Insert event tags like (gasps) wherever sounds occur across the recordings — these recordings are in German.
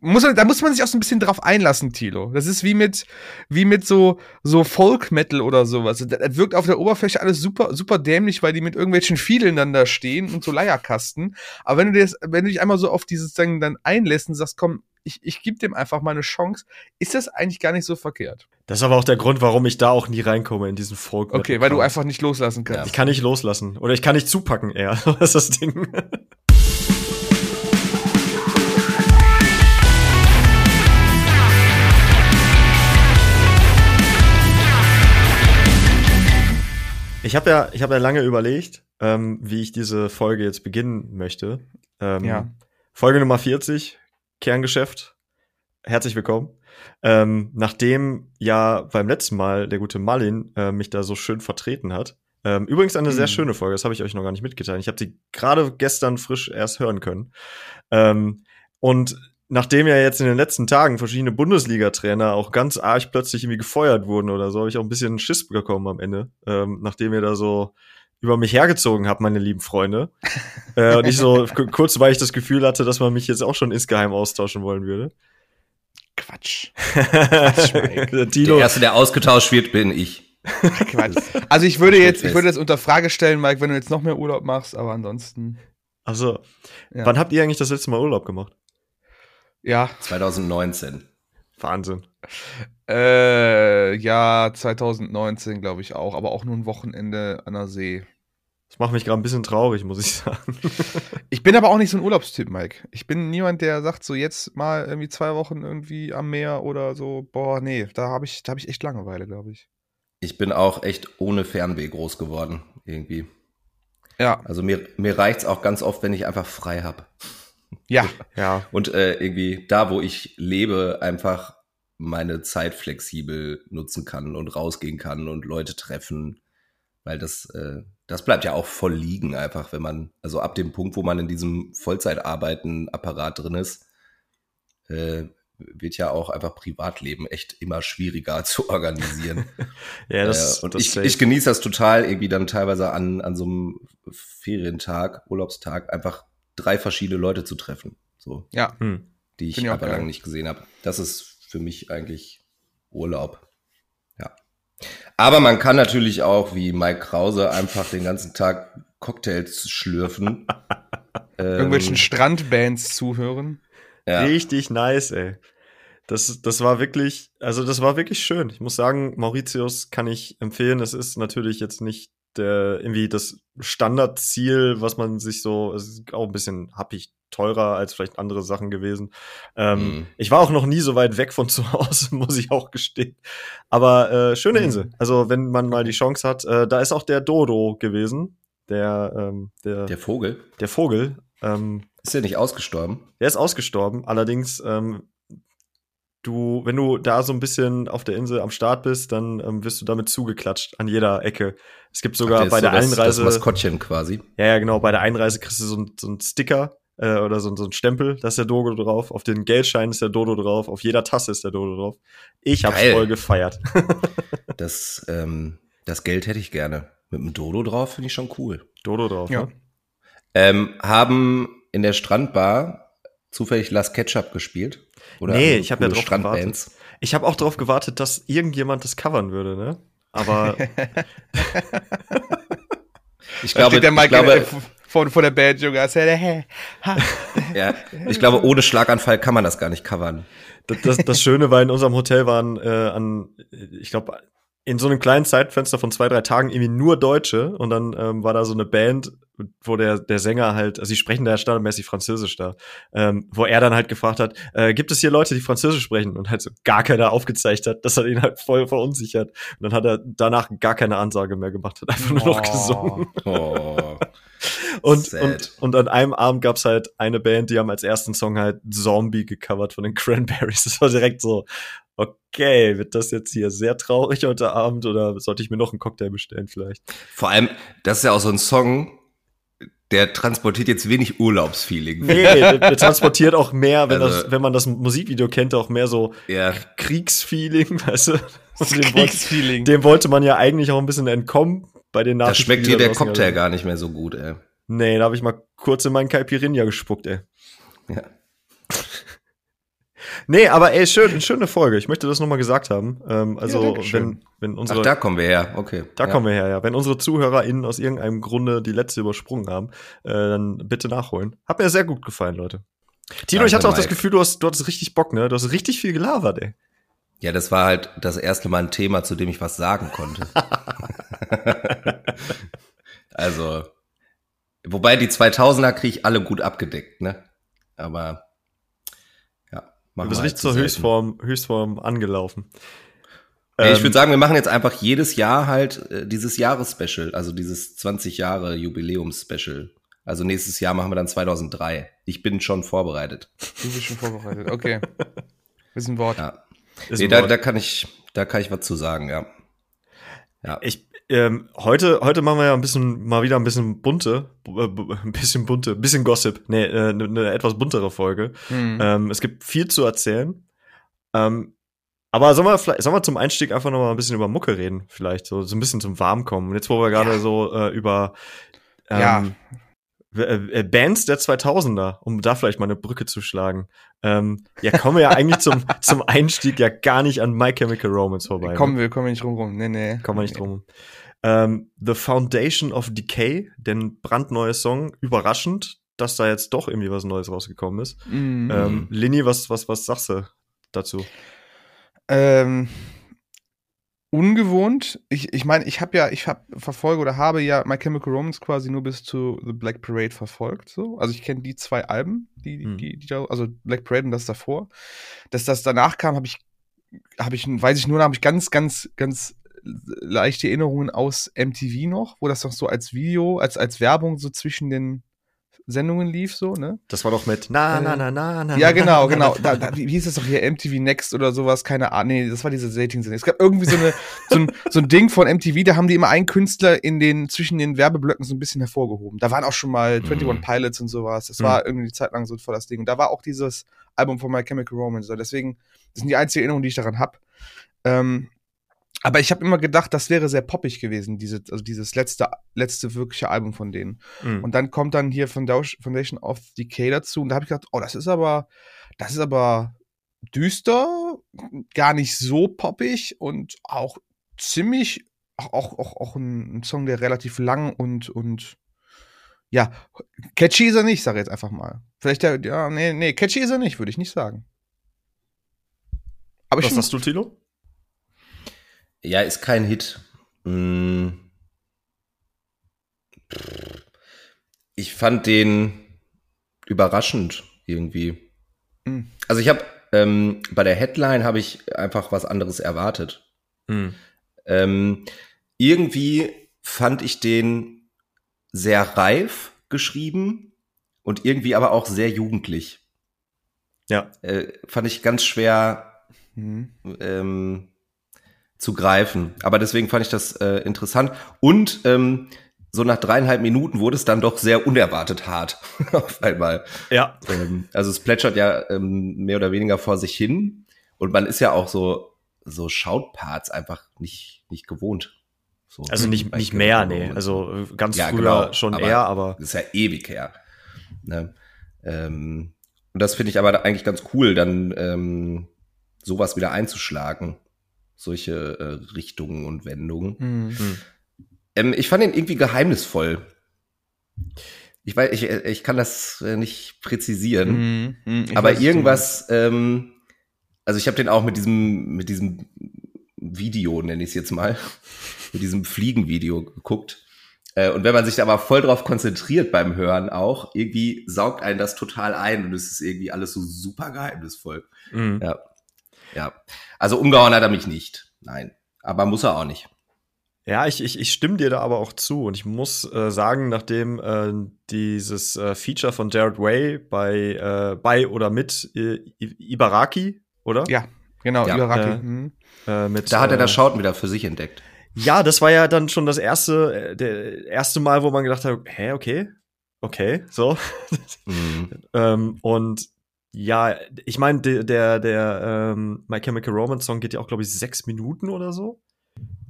muss man, da muss man sich auch so ein bisschen drauf einlassen, Tilo. Das ist wie mit, wie mit so, so Folk-Metal oder sowas. Das, das wirkt auf der Oberfläche alles super, super dämlich, weil die mit irgendwelchen Fiedeln dann da stehen und so Leierkasten. Aber wenn du, das, wenn du dich einmal so auf dieses Ding dann einlässt und sagst, komm, ich, ich gebe dem einfach mal eine Chance, ist das eigentlich gar nicht so verkehrt. Das ist aber auch der Grund, warum ich da auch nie reinkomme in diesen folk Okay, weil du einfach nicht loslassen kannst. Ich kann nicht loslassen. Oder ich kann nicht zupacken eher. (laughs) Das ist das Ding. Ich habe ja, ich habe ja lange überlegt, ähm, wie ich diese Folge jetzt beginnen möchte. Ähm, Ja. Folge Nummer 40, Kerngeschäft. Herzlich willkommen. Ähm, nachdem ja beim letzten Mal der gute Marlin äh, mich da so schön vertreten hat. Ähm, übrigens eine sehr Mhm. schöne Folge, das habe ich euch noch gar nicht mitgeteilt. Ich habe die gerade gestern frisch erst hören können. Ähm, und nachdem ja jetzt in den letzten Tagen verschiedene Bundesliga-Trainer auch ganz arg plötzlich irgendwie gefeuert wurden oder so, habe ich auch ein bisschen Schiss bekommen am Ende, ähm, nachdem ihr da so über mich hergezogen habt, meine lieben Freunde. (laughs) äh, und ich so kurz, weil ich das Gefühl hatte, dass man mich jetzt auch schon insgeheim austauschen wollen würde. Quatsch. (laughs) Der Der erste, der ausgetauscht wird, bin ich. Quatsch. Also ich würde jetzt, ich würde das unter Frage stellen, Mike, wenn du jetzt noch mehr Urlaub machst, aber ansonsten, also, Ja. wann habt ihr eigentlich das letzte Mal Urlaub gemacht? Ja, 2019. Wahnsinn. äh, ja, 2019 glaube ich auch, aber auch nur ein Wochenende an der See. Das macht mich gerade ein bisschen traurig, muss ich sagen. (laughs) Ich bin aber auch nicht so ein Urlaubstyp, Mike. Ich bin niemand, der sagt, so jetzt mal irgendwie zwei Wochen irgendwie am Meer oder so. Boah, nee, da habe ich, da habe ich echt Langeweile, glaube ich. Ich bin auch echt ohne Fernweh groß geworden, irgendwie. Ja, Also mir, mir reicht's auch ganz oft, wenn ich einfach frei hab ja, (laughs) Ja, Und äh, irgendwie da, wo ich lebe, einfach meine Zeit flexibel nutzen kann und rausgehen kann und Leute treffen. Weil das, äh, das bleibt ja auch voll liegen, einfach, wenn man, also ab dem Punkt, wo man in diesem Vollzeitarbeiten-Apparat drin ist, äh, wird ja auch einfach Privatleben echt immer schwieriger (laughs) zu organisieren. (laughs) ja, das, äh, und das ich, ich genieße das total, irgendwie dann teilweise an, an so einem Ferientag, Urlaubstag, einfach drei verschiedene Leute zu treffen. So ja. hm. die ich ich aber lange nicht gesehen habe. Das ist für mich eigentlich Urlaub. Ja. Aber man kann natürlich auch, wie Mike Krause, einfach den ganzen Tag Cocktails schlürfen. (laughs) Irgendwelchen Ähm, Strandbands zuhören. ja. Richtig nice, ey. Das, das war wirklich, also das war wirklich schön. Ich muss sagen, Mauritius kann ich empfehlen. Es ist natürlich jetzt nicht der, irgendwie das Standardziel, was man sich so, es ist auch ein bisschen happig teurer als vielleicht andere Sachen gewesen. Ähm, Mhm. Ich war auch noch nie so weit weg von zu Hause, (laughs) muss ich auch gestehen. Aber äh, schöne Mhm. Insel. Also wenn man mal die Chance hat, äh, da ist auch der Dodo gewesen, der, ähm, der, Der der, Vogel. Vogel. Ähm, Ist ja nicht ausgestorben. der ist ausgestorben. Allerdings, ähm, du, wenn du da so ein bisschen auf der Insel am Start bist, dann ähm, wirst du damit zugeklatscht an jeder Ecke. Es gibt sogar Ach, bei so der das, Einreise, Das Maskottchen quasi. ja, ja, genau, bei der Einreise kriegst du so, ein, so einen Sticker äh, oder so, so einen Stempel, da ist der Dodo drauf. Auf den Geldscheinen ist der Dodo drauf. Auf jeder Tasse ist der Dodo drauf. Ich hab's Geil. voll gefeiert. (laughs) Das, ähm, das Geld hätte ich gerne. Mit einem Dodo drauf finde ich schon cool. Dodo drauf, Ja. ne? Ähm, haben in der Strandbar zufällig Las Ketchup gespielt? Oder Nee, ich hab ja drauf Strandbands? Ich habe auch darauf gewartet, dass irgendjemand das covern würde, ne? Aber (laughs) (laughs) Ich glaube, ich Mike glaube, vor, vor der Band, Junge. (laughs) ja, ich glaube, ohne Schlaganfall kann man das gar nicht covern. das, das, das Schöne war, in unserem Hotel waren äh, an, ich glaube, in so einem kleinen Zeitfenster von zwei, drei Tagen irgendwie nur Deutsche und dann ähm, war da so eine Band, wo der, der Sänger halt, also sie sprechen da standardmäßig Französisch da, ähm, wo er dann halt gefragt hat, äh, gibt es hier Leute, die Französisch sprechen? Und halt so gar keiner aufgezeigt hat, das hat ihn halt voll verunsichert. Und dann hat er danach gar keine Ansage mehr gemacht, hat einfach nur noch Oh. gesungen. Oh. Und, Sad. und, und an einem Abend gab's halt eine Band, die haben als ersten Song halt Zombie gecovert von den (laughs) Cranberries. Das war direkt so, okay, wird das jetzt hier sehr traurig heute Abend oder sollte ich mir noch einen Cocktail bestellen vielleicht? Vor allem, das ist ja auch so ein Song, der transportiert jetzt wenig Urlaubsfeeling. Nee, der, der transportiert auch mehr, wenn, Also- das, wenn man das Musikvideo kennt, auch mehr so Ja, Kriegsfeeling, (laughs) weißt du? Das Dem wollte, Kriegsfeeling. dem wollte man ja eigentlich auch ein bisschen entkommen bei den da Nachrichten. schmeckt die dir da der draußen Cocktail gar nicht mehr so gut, ey. Nee, da habe ich mal kurz in meinen Caipirinha gespuckt, ey. Ja. Nee, aber ey, schön, schöne Folge. Ich möchte das nochmal gesagt haben. Ähm, also, Dankeschön. wenn, wenn unsere. Ach, da kommen wir her. Okay. Da ja. kommen wir her, ja. Wenn unsere ZuhörerInnen aus irgendeinem Grunde die letzte übersprungen haben, äh, dann bitte nachholen. Hat mir sehr gut gefallen, Leute. Tino, ich Danke, hatte auch das Mike. Gefühl, du hast, du hattest richtig Bock, ne? Du hast richtig viel gelabert, ey. Ja, das war halt das erste Mal ein Thema, zu dem ich was sagen konnte. (laughs) also, wobei die 2000er kriege ich alle gut abgedeckt, ne? Aber, ja. Du machen bist wir richtig zur. Höchstform, Höchstform angelaufen. Nee, ich Ähm, würde sagen, wir machen jetzt einfach jedes Jahr halt äh, dieses Jahres-Special, also dieses 20 Jahre Jubiläums-Special. Also nächstes Jahr machen wir dann 2003. Ich bin schon vorbereitet. Du bist schon vorbereitet. Okay. (laughs) Ist ein Wort. Ja. ist Nee, ein da, Wort. da kann ich, da kann ich was zu sagen, ja. Ja. Ich, ähm, heute, heute machen wir ja ein bisschen, mal wieder ein bisschen bunte, bu- äh, (laughs) ein bisschen bunte, ein bisschen Gossip. Nee, äh, eine ne etwas buntere Folge. Hm. Ähm, es gibt viel zu erzählen. Ähm, aber sollen wir, vielleicht, sollen wir zum Einstieg einfach noch mal ein bisschen über Mucke reden? Vielleicht so, so ein bisschen zum Warmkommen. Und jetzt, wo wir gerade Ja. so äh, über Ja. ähm, w- äh, Bands der 2000er, um da vielleicht mal eine Brücke zu schlagen. Ähm, ja, kommen wir ja eigentlich zum, (laughs) zum Einstieg ja gar nicht an My Chemical Romance vorbei. ne? Kommen wir, kommen wir nicht rum rum. Nee, nee. Kommen wir nicht drum. Ähm, The Foundation of Decay, den brandneue Song, überraschend, dass da jetzt doch irgendwie was Neues rausgekommen ist. Mhm. Ähm, Lini, was, was, was sagst du dazu? Ähm, ungewohnt. Ich, ich meine, ich habe ja, ich hab, verfolge oder habe ja My Chemical Romance quasi nur bis zu The Black Parade verfolgt. So. Also ich kenne die zwei Alben, die, die, die da, also Black Parade und das davor. Dass das danach kam, habe ich, habe ich, weiß ich nur, da habe ich ganz, ganz, ganz leichte Erinnerungen aus MTV noch, wo das noch so als Video, als, als Werbung so zwischen den Sendungen lief, so, ne? Das war doch mit Na, Äh, na, na, na, na. Ja, na, genau, na, genau. na, (laughs) Da, da, wie hieß das doch hier? MTV Next oder sowas? Keine Ahnung. Nee, das war diese Dating-Sendung. Es gab irgendwie so, eine, so, ein, so ein Ding von MTV, da haben die immer einen Künstler in den, zwischen den Werbeblöcken so ein bisschen hervorgehoben. Da waren auch schon mal 21 Mhm. Pilots und sowas. Das Mhm. war irgendwie eine Zeit lang so voll das Ding. Und da war auch dieses Album von My Chemical Romance. Deswegen, das sind die einzigen Erinnerungen, die ich daran habe. Ähm, aber ich habe immer gedacht, das wäre sehr poppig gewesen, diese, also dieses letzte, letzte wirkliche Album von denen. Mhm. Und dann kommt dann hier Foundation of Decay dazu. Und da habe ich gedacht, oh, das ist aber, das ist aber düster, gar nicht so poppig und auch ziemlich, auch, auch, auch, auch ein, Song, der relativ lang und, und ja, catchy ist er nicht, sag ich jetzt einfach mal. Vielleicht der, ja, nee, nee, catchy ist er nicht, würde ich nicht sagen. Aber ich Was find- sagst du, Tilo? Ja, ist kein Hit. Mm. Ich fand den überraschend irgendwie. Mm. Also ich habe ähm, bei der Headline habe ich einfach was anderes erwartet. Mhm. Ähm, irgendwie fand ich den sehr reif geschrieben und irgendwie aber auch sehr jugendlich. Ja. Äh, fand ich ganz schwer Mhm. ähm, zu greifen. Aber deswegen fand ich das äh, interessant. Und ähm, so nach dreieinhalb Minuten wurde es dann doch sehr unerwartet hart (laughs) auf einmal. Ja. Ähm, also es plätschert ja ähm, mehr oder weniger vor sich hin. Und man ist ja auch so, so Shoutparts einfach nicht, nicht gewohnt. So, Also nicht, nicht mehr, nee. Romance. Also äh, ganz Ja, früher genau, schon aber- eher, aber Das ist ja ewig her. Ne? Ähm, und das finde ich aber eigentlich ganz cool, dann ähm, sowas wieder einzuschlagen. Solche äh, Richtungen und Wendungen. Mhm. Ähm, ich fand ihn irgendwie geheimnisvoll. Ich weiß, ich, ich kann das äh, nicht präzisieren. Mhm. Mhm. Aber weiß, irgendwas, ähm, also ich habe den auch mit diesem, mit diesem Video, nenne ich es jetzt mal, (laughs) mit diesem Fliegenvideo geguckt. Äh, und wenn man sich da aber voll drauf konzentriert beim Hören auch, irgendwie saugt einen das total ein und es ist irgendwie alles so super geheimnisvoll. mhm. Ja. Ja. Also umgehauen hat er mich nicht. Nein. Aber muss er auch nicht. Ja, ich, ich, ich stimme dir da aber auch zu. Und ich muss äh, sagen, nachdem äh, dieses äh, Feature von Jared Way bei, äh, bei oder mit äh, Ibaraki, oder? Ja, genau, Ja. Ibaraki. Äh, Mhm. Äh, mit, Da hat er äh, das Schauten wieder für sich entdeckt. Ja, das war ja dann schon das erste, äh, der erste Mal, wo man gedacht hat, hä, okay, okay, so. Mhm. (laughs) ähm, und ja, ich meine, der, der, der ähm, My Chemical Romance Song geht ja auch, glaube ich, sechs Minuten oder so.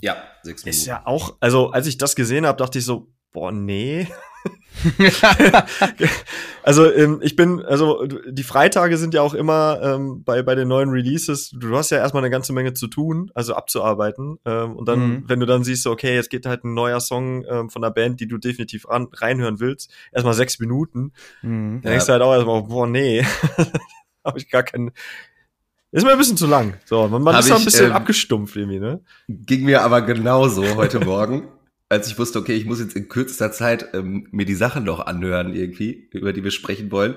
Ja, sechs Minuten. Ist ja auch, also als ich das gesehen habe, dachte ich so, boah, nee. (laughs) also ähm, ich bin, also die Freitage sind ja auch immer ähm, bei, bei den neuen Releases, du hast ja erstmal eine ganze Menge zu tun, also abzuarbeiten. Ähm, und dann, mhm. wenn du dann siehst, okay, jetzt geht halt ein neuer Song ähm, von einer Band, die du definitiv ran, reinhören willst, erstmal sechs Minuten, mhm. dann denkst du halt auch erstmal, boah, nee, (laughs) habe ich gar keinen. Ist mir ein bisschen zu lang. So, man, man ist da ein bisschen ähm, abgestumpft irgendwie, ne? Ging mir aber genauso heute Morgen als ich wusste, okay, ich muss jetzt in kürzester Zeit ähm, mir die Sachen noch anhören irgendwie, über die wir sprechen wollen.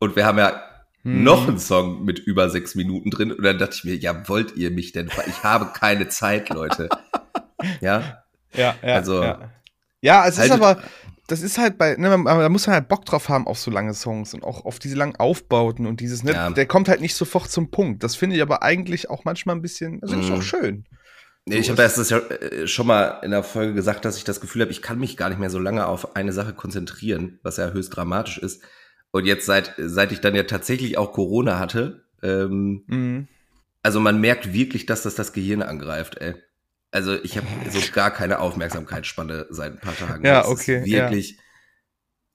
Und wir haben ja hm. noch einen Song mit über sechs Minuten drin. Und dann dachte ich mir, ja, wollt ihr mich denn? Ich habe keine Zeit, Leute. (laughs) ja. Ja, ja. Also. Ja, ja es halt, ist aber, das ist halt bei, ne, da muss man halt Bock drauf haben auf so lange Songs und auch auf diese langen Aufbauten und dieses, ne, ja. der kommt halt nicht sofort zum Punkt. Das finde ich aber eigentlich auch manchmal ein bisschen, also ist auch mhm. schön. Nee, ich habe das ja äh, schon mal in der Folge gesagt, dass ich das Gefühl habe, ich kann mich gar nicht mehr so lange auf eine Sache konzentrieren, was ja höchst dramatisch ist. Und jetzt seit seit ich dann ja tatsächlich auch Corona hatte, ähm, mhm. also man merkt wirklich, dass das das Gehirn angreift. Ey. Also ich habe so gar keine Aufmerksamkeitsspanne seit ein paar Tagen. Ja, das okay. wirklich ja.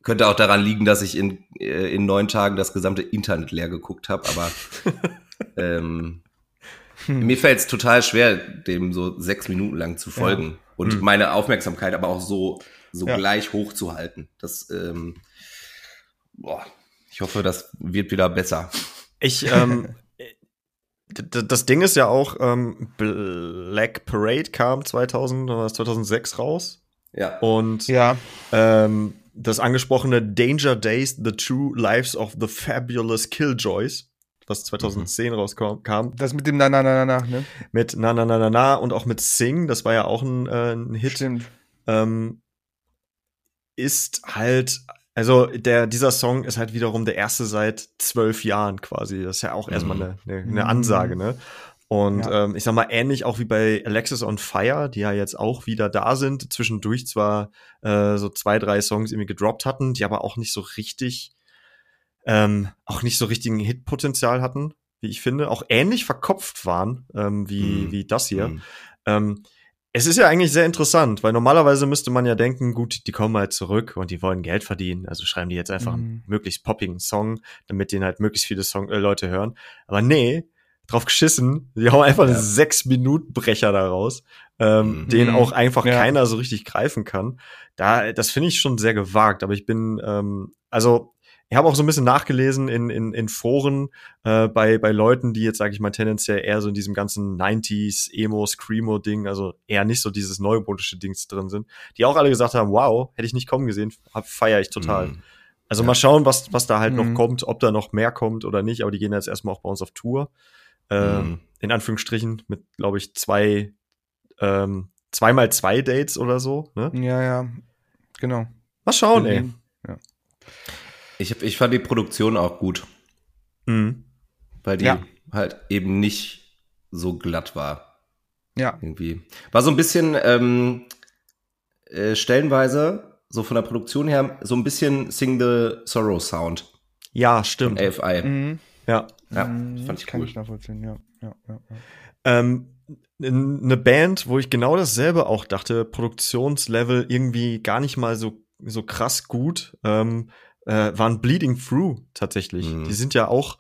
könnte auch daran liegen, dass ich in äh, in neun Tagen das gesamte Internet leer geguckt habe, aber (laughs) ähm, hm. Mir fällt es total schwer, dem so sechs Minuten lang zu folgen ja. und hm. meine Aufmerksamkeit aber auch so, so ja. gleich hoch zu halten. Das, ähm, boah, ich hoffe, das wird wieder besser. Ich, ähm, das Ding ist ja auch, ähm, Black Parade kam 2000, 2006 raus. Ja. Und ja. Ähm, das angesprochene Danger Days, The True Lives of the Fabulous Killjoys was 2010 mhm. rauskam. Das mit dem Na Na Na Na Na, ne? Mit Na Na Na Na Na und auch mit Sing, das war ja auch ein, äh, ein Hit. Stimmt. Ähm, ist halt, also der, dieser Song ist halt wiederum der erste seit zwölf Jahren quasi. Das ist ja auch mhm. erstmal eine, eine, eine Ansage, ne? Und ja. ähm, ich sag mal, ähnlich auch wie bei Alexis on Fire, die ja jetzt auch wieder da sind, zwischendurch zwar äh, so zwei, drei Songs irgendwie gedroppt hatten, die aber auch nicht so richtig ähm, auch nicht so richtigen Hitpotenzial hatten, wie ich finde, auch ähnlich verkopft waren ähm, wie, mm. wie das hier. Mm. Ähm, es ist ja eigentlich sehr interessant, weil normalerweise müsste man ja denken, gut, die kommen halt zurück und die wollen Geld verdienen, also schreiben die jetzt einfach mm. einen mhm. möglichst poppigen Song, damit den halt möglichst viele Song äh, Leute hören. Aber nee, drauf geschissen, die hauen einfach ja. einen sechs Minuten Brecher daraus, ähm, mhm. den auch einfach ja. keiner so richtig greifen kann. Da, das finde ich schon sehr gewagt, aber ich bin, ähm, also ich habe auch so ein bisschen nachgelesen in, in, in Foren äh, bei, bei Leuten, die jetzt, sage ich mal, tendenziell eher so in diesem ganzen 90s, Emo, Screamo-Ding, also eher nicht so dieses neumodische Dings drin sind, die auch alle gesagt haben, wow, hätte ich nicht kommen gesehen, feiere ich total. Mhm. Also ja. mal schauen, was, was da halt mhm. noch kommt, ob da noch mehr kommt oder nicht, aber die gehen jetzt erstmal auch bei uns auf Tour. Äh, mhm. In Anführungsstrichen mit, glaube ich, zwei, ähm, zweimal zwei Dates oder so. Ne? Ja, ja, genau. Mal schauen, ey. Ja. Ich, ich fand die Produktion auch gut. Mhm. Weil die ja. halt eben nicht so glatt war. Ja. Irgendwie. War so ein bisschen ähm, äh, stellenweise, so von der Produktion her, so ein bisschen Sing the Sorrow Sound. Ja, stimmt. Von AFI. Mhm. Ja. Ja, mhm. fand ich Kann cool. ich nachvollziehen, ja. ja, ja, ja. Ähm, eine Band, wo ich genau dasselbe auch dachte, Produktionslevel irgendwie gar nicht mal so, so krass gut, ähm, äh, waren Bleeding Through tatsächlich. Mhm. Die sind ja auch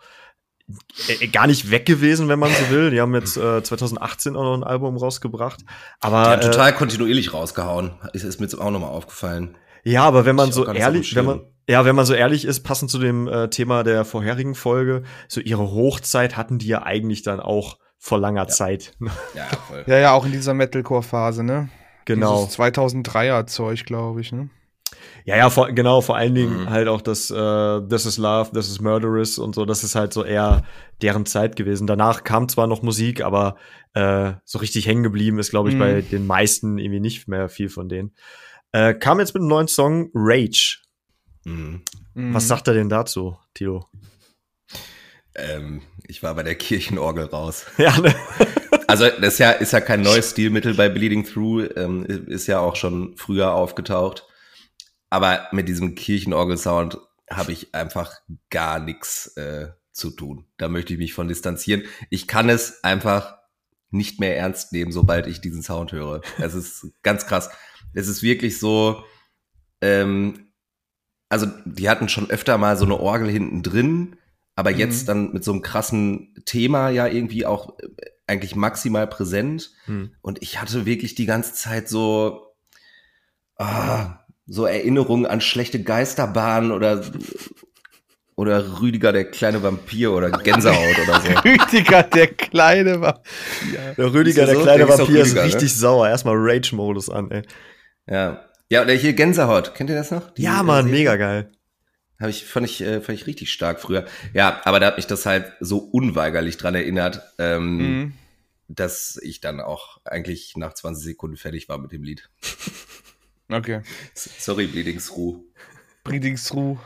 äh, gar nicht weg gewesen, wenn man so will. Die haben jetzt (laughs) äh, 2018 auch noch ein Album rausgebracht. Aber, die haben total äh, kontinuierlich rausgehauen. Ist, ist mir jetzt auch nochmal aufgefallen. Ja, aber wenn man so ehrlich, wenn man, ja, wenn man so ehrlich ist, passend zu dem äh, Thema der vorherigen Folge, so ihre Hochzeit hatten die ja eigentlich dann auch vor langer ja. Zeit. (laughs) Ja, voll. ja, ja, auch in dieser Metalcore-Phase, ne? Genau. Dieses 2003er Zeug, glaube ich, ne? Ja, ja, vor, genau, vor allen Dingen mhm. halt auch das äh, This is Love, This is Murderous und so, das ist halt so eher deren Zeit gewesen. Danach kam zwar noch Musik, aber äh, so richtig hängen geblieben ist, glaube ich, mhm. bei den meisten irgendwie nicht mehr viel von denen. Äh, kam jetzt mit einem neuen Song Rage. Mhm. Was sagt er denn dazu, Tilo? Ähm, ich war bei der Kirchenorgel raus. (laughs) Ja, ne? (laughs) Also das ist ja, ist ja kein neues Stilmittel bei Bleeding Through, ähm, ist ja auch schon früher aufgetaucht. Aber mit diesem Kirchenorgel-Sound habe ich einfach gar nichts äh, zu tun. Da möchte ich mich von distanzieren. Ich kann es einfach nicht mehr ernst nehmen, sobald ich diesen Sound höre. Es ist ganz krass. Es ist wirklich so, ähm, also die hatten schon öfter mal so eine Orgel hinten drin, aber jetzt dann mit so einem krassen Thema ja irgendwie auch äh, eigentlich maximal präsent. Hm. Und ich hatte wirklich die ganze Zeit so, ah, so Erinnerungen an schlechte Geisterbahnen oder, oder Rüdiger, der kleine Vampir oder (laughs) Gänsehaut oder so. Rüdiger, der Kleine. Ja. Der Rüdiger, Ist der so? kleine ist Vampir, ist Rüdiger, ne? richtig sauer. Erstmal Rage-Modus an, ey. Ja. Ja, oder hier Gänsehaut. Kennt ihr das noch? Die, Ja, äh, Mann, Serie? mega geil. Hab ich, fand ich, äh, fand ich richtig stark früher. Ja, aber da hat mich das halt so unweigerlich dran erinnert, ähm, Mhm. dass ich dann auch eigentlich nach 20 Sekunden fertig war mit dem Lied. (laughs) Okay. Sorry, Bleeding Through. Breedingsruh.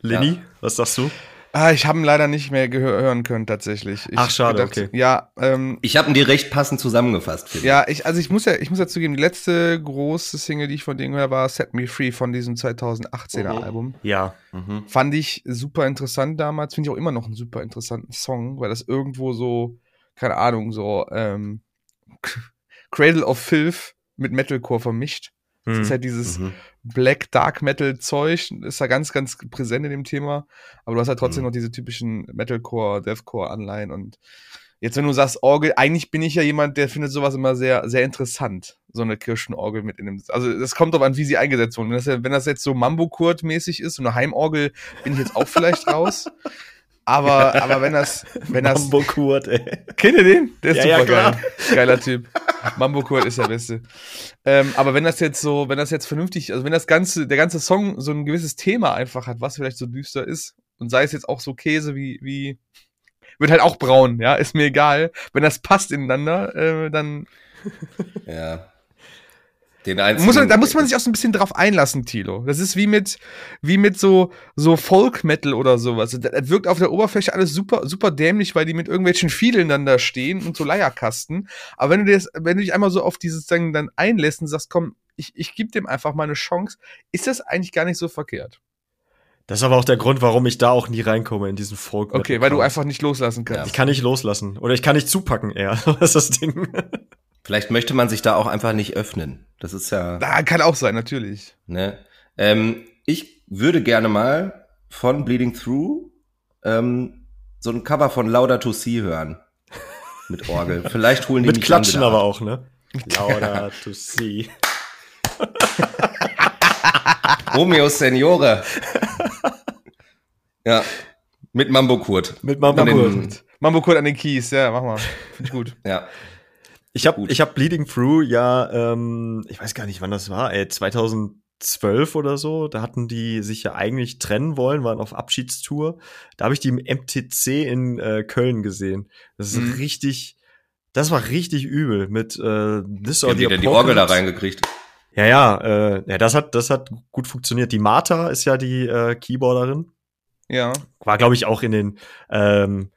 Lenny, was sagst du? Ah, ich habe ihn leider nicht mehr gehör hören können, tatsächlich. Ich Ach, schade, gedacht, okay. Ja, ähm, Ich habe ihn dir recht passend zusammengefasst, finde ja, ich, also ich muss ja, ich muss ja zugeben, die letzte große Single, die ich von denen gehört war Set Me Free von diesem 2018er Mhm. Album. Ja. Mhm. Fand ich super interessant damals, finde ich auch immer noch einen super interessanten Song, weil das irgendwo so, keine Ahnung, so ähm, Cradle of Filth mit Metalcore vermischt. Das Hm. ist halt dieses Mhm. Black Dark Metal Zeug, ist da ganz, ganz präsent in dem Thema. Aber du hast halt trotzdem Mhm. noch diese typischen Metalcore, Deathcore Anleihen und jetzt, wenn du sagst Orgel, eigentlich bin ich ja jemand, der findet sowas immer sehr, sehr interessant. So eine Kirchenorgel mit in dem, also das kommt drauf an, wie sie eingesetzt wurden. Wenn das, ja- wenn das jetzt so Mambo-Kurt-mäßig ist, so eine Heimorgel, bin ich jetzt auch vielleicht raus. (laughs) Aber, aber wenn das, wenn das, Mambo Kurt, ey. Kennt ihr den? Der ist Ja, ja, super klar. geil. Geiler Typ. Mambo Kurt ist der Beste. Ähm, aber wenn das jetzt so, wenn das jetzt vernünftig, also wenn das ganze, der ganze Song so ein gewisses Thema einfach hat, was vielleicht so düster ist, und sei es jetzt auch so Käse wie, wie, wird halt auch braun, ja, ist mir egal. Wenn das passt ineinander, äh, dann Ja. Den einzigen, muss man, da muss man sich auch so ein bisschen drauf einlassen, Tilo. Das ist wie mit, wie mit so, so Folk Metal oder sowas. Das, wirkt auf der Oberfläche alles super, super dämlich, weil die mit irgendwelchen Fiedeln dann da stehen und so Leierkasten. Aber wenn du dir das, wenn du dich einmal so auf dieses Ding dann einlässt und sagst, komm, ich, ich gebe dem einfach mal eine Chance, ist das eigentlich gar nicht so verkehrt. Das ist aber auch der Grund, warum ich da auch nie reinkomme in diesen folk Okay, weil du einfach nicht loslassen kannst. Ich kann nicht loslassen. Oder ich kann nicht zupacken eher. (laughs) Das ist das Ding. Vielleicht möchte man sich da auch einfach nicht öffnen. Das ist ja. Da kann auch sein, natürlich. Ne? Ähm, ich würde gerne mal von Bleeding Through ähm, so ein Cover von Lauda to See hören. Mit Orgel. Vielleicht holen die Mit mich Klatschen aber ab. auch, ne? Lauda to see. (laughs) Romeo Seniore. ja. Mit Mambo Kurt. Mit Mambo An den- Kurt. Mambo Kurt an den Keys, ja, mach mal. Finde ich gut. Ja. Ich habe ich hab Bleeding Through ja, ähm, ich weiß gar nicht, wann das war, ey, 2012 oder so. Da hatten die sich ja eigentlich trennen wollen, waren auf Abschiedstour. Da habe ich die im MTC in äh, Köln gesehen. Das ist Mhm. richtig, das war richtig übel mit äh, This or haben the die denn die Orgel da reingekriegt? Ja, ja, äh, ja, das hat, das hat gut funktioniert. Die Martha ist ja die äh, Keyboarderin. Ja. War, glaube ich, auch in den, ähm,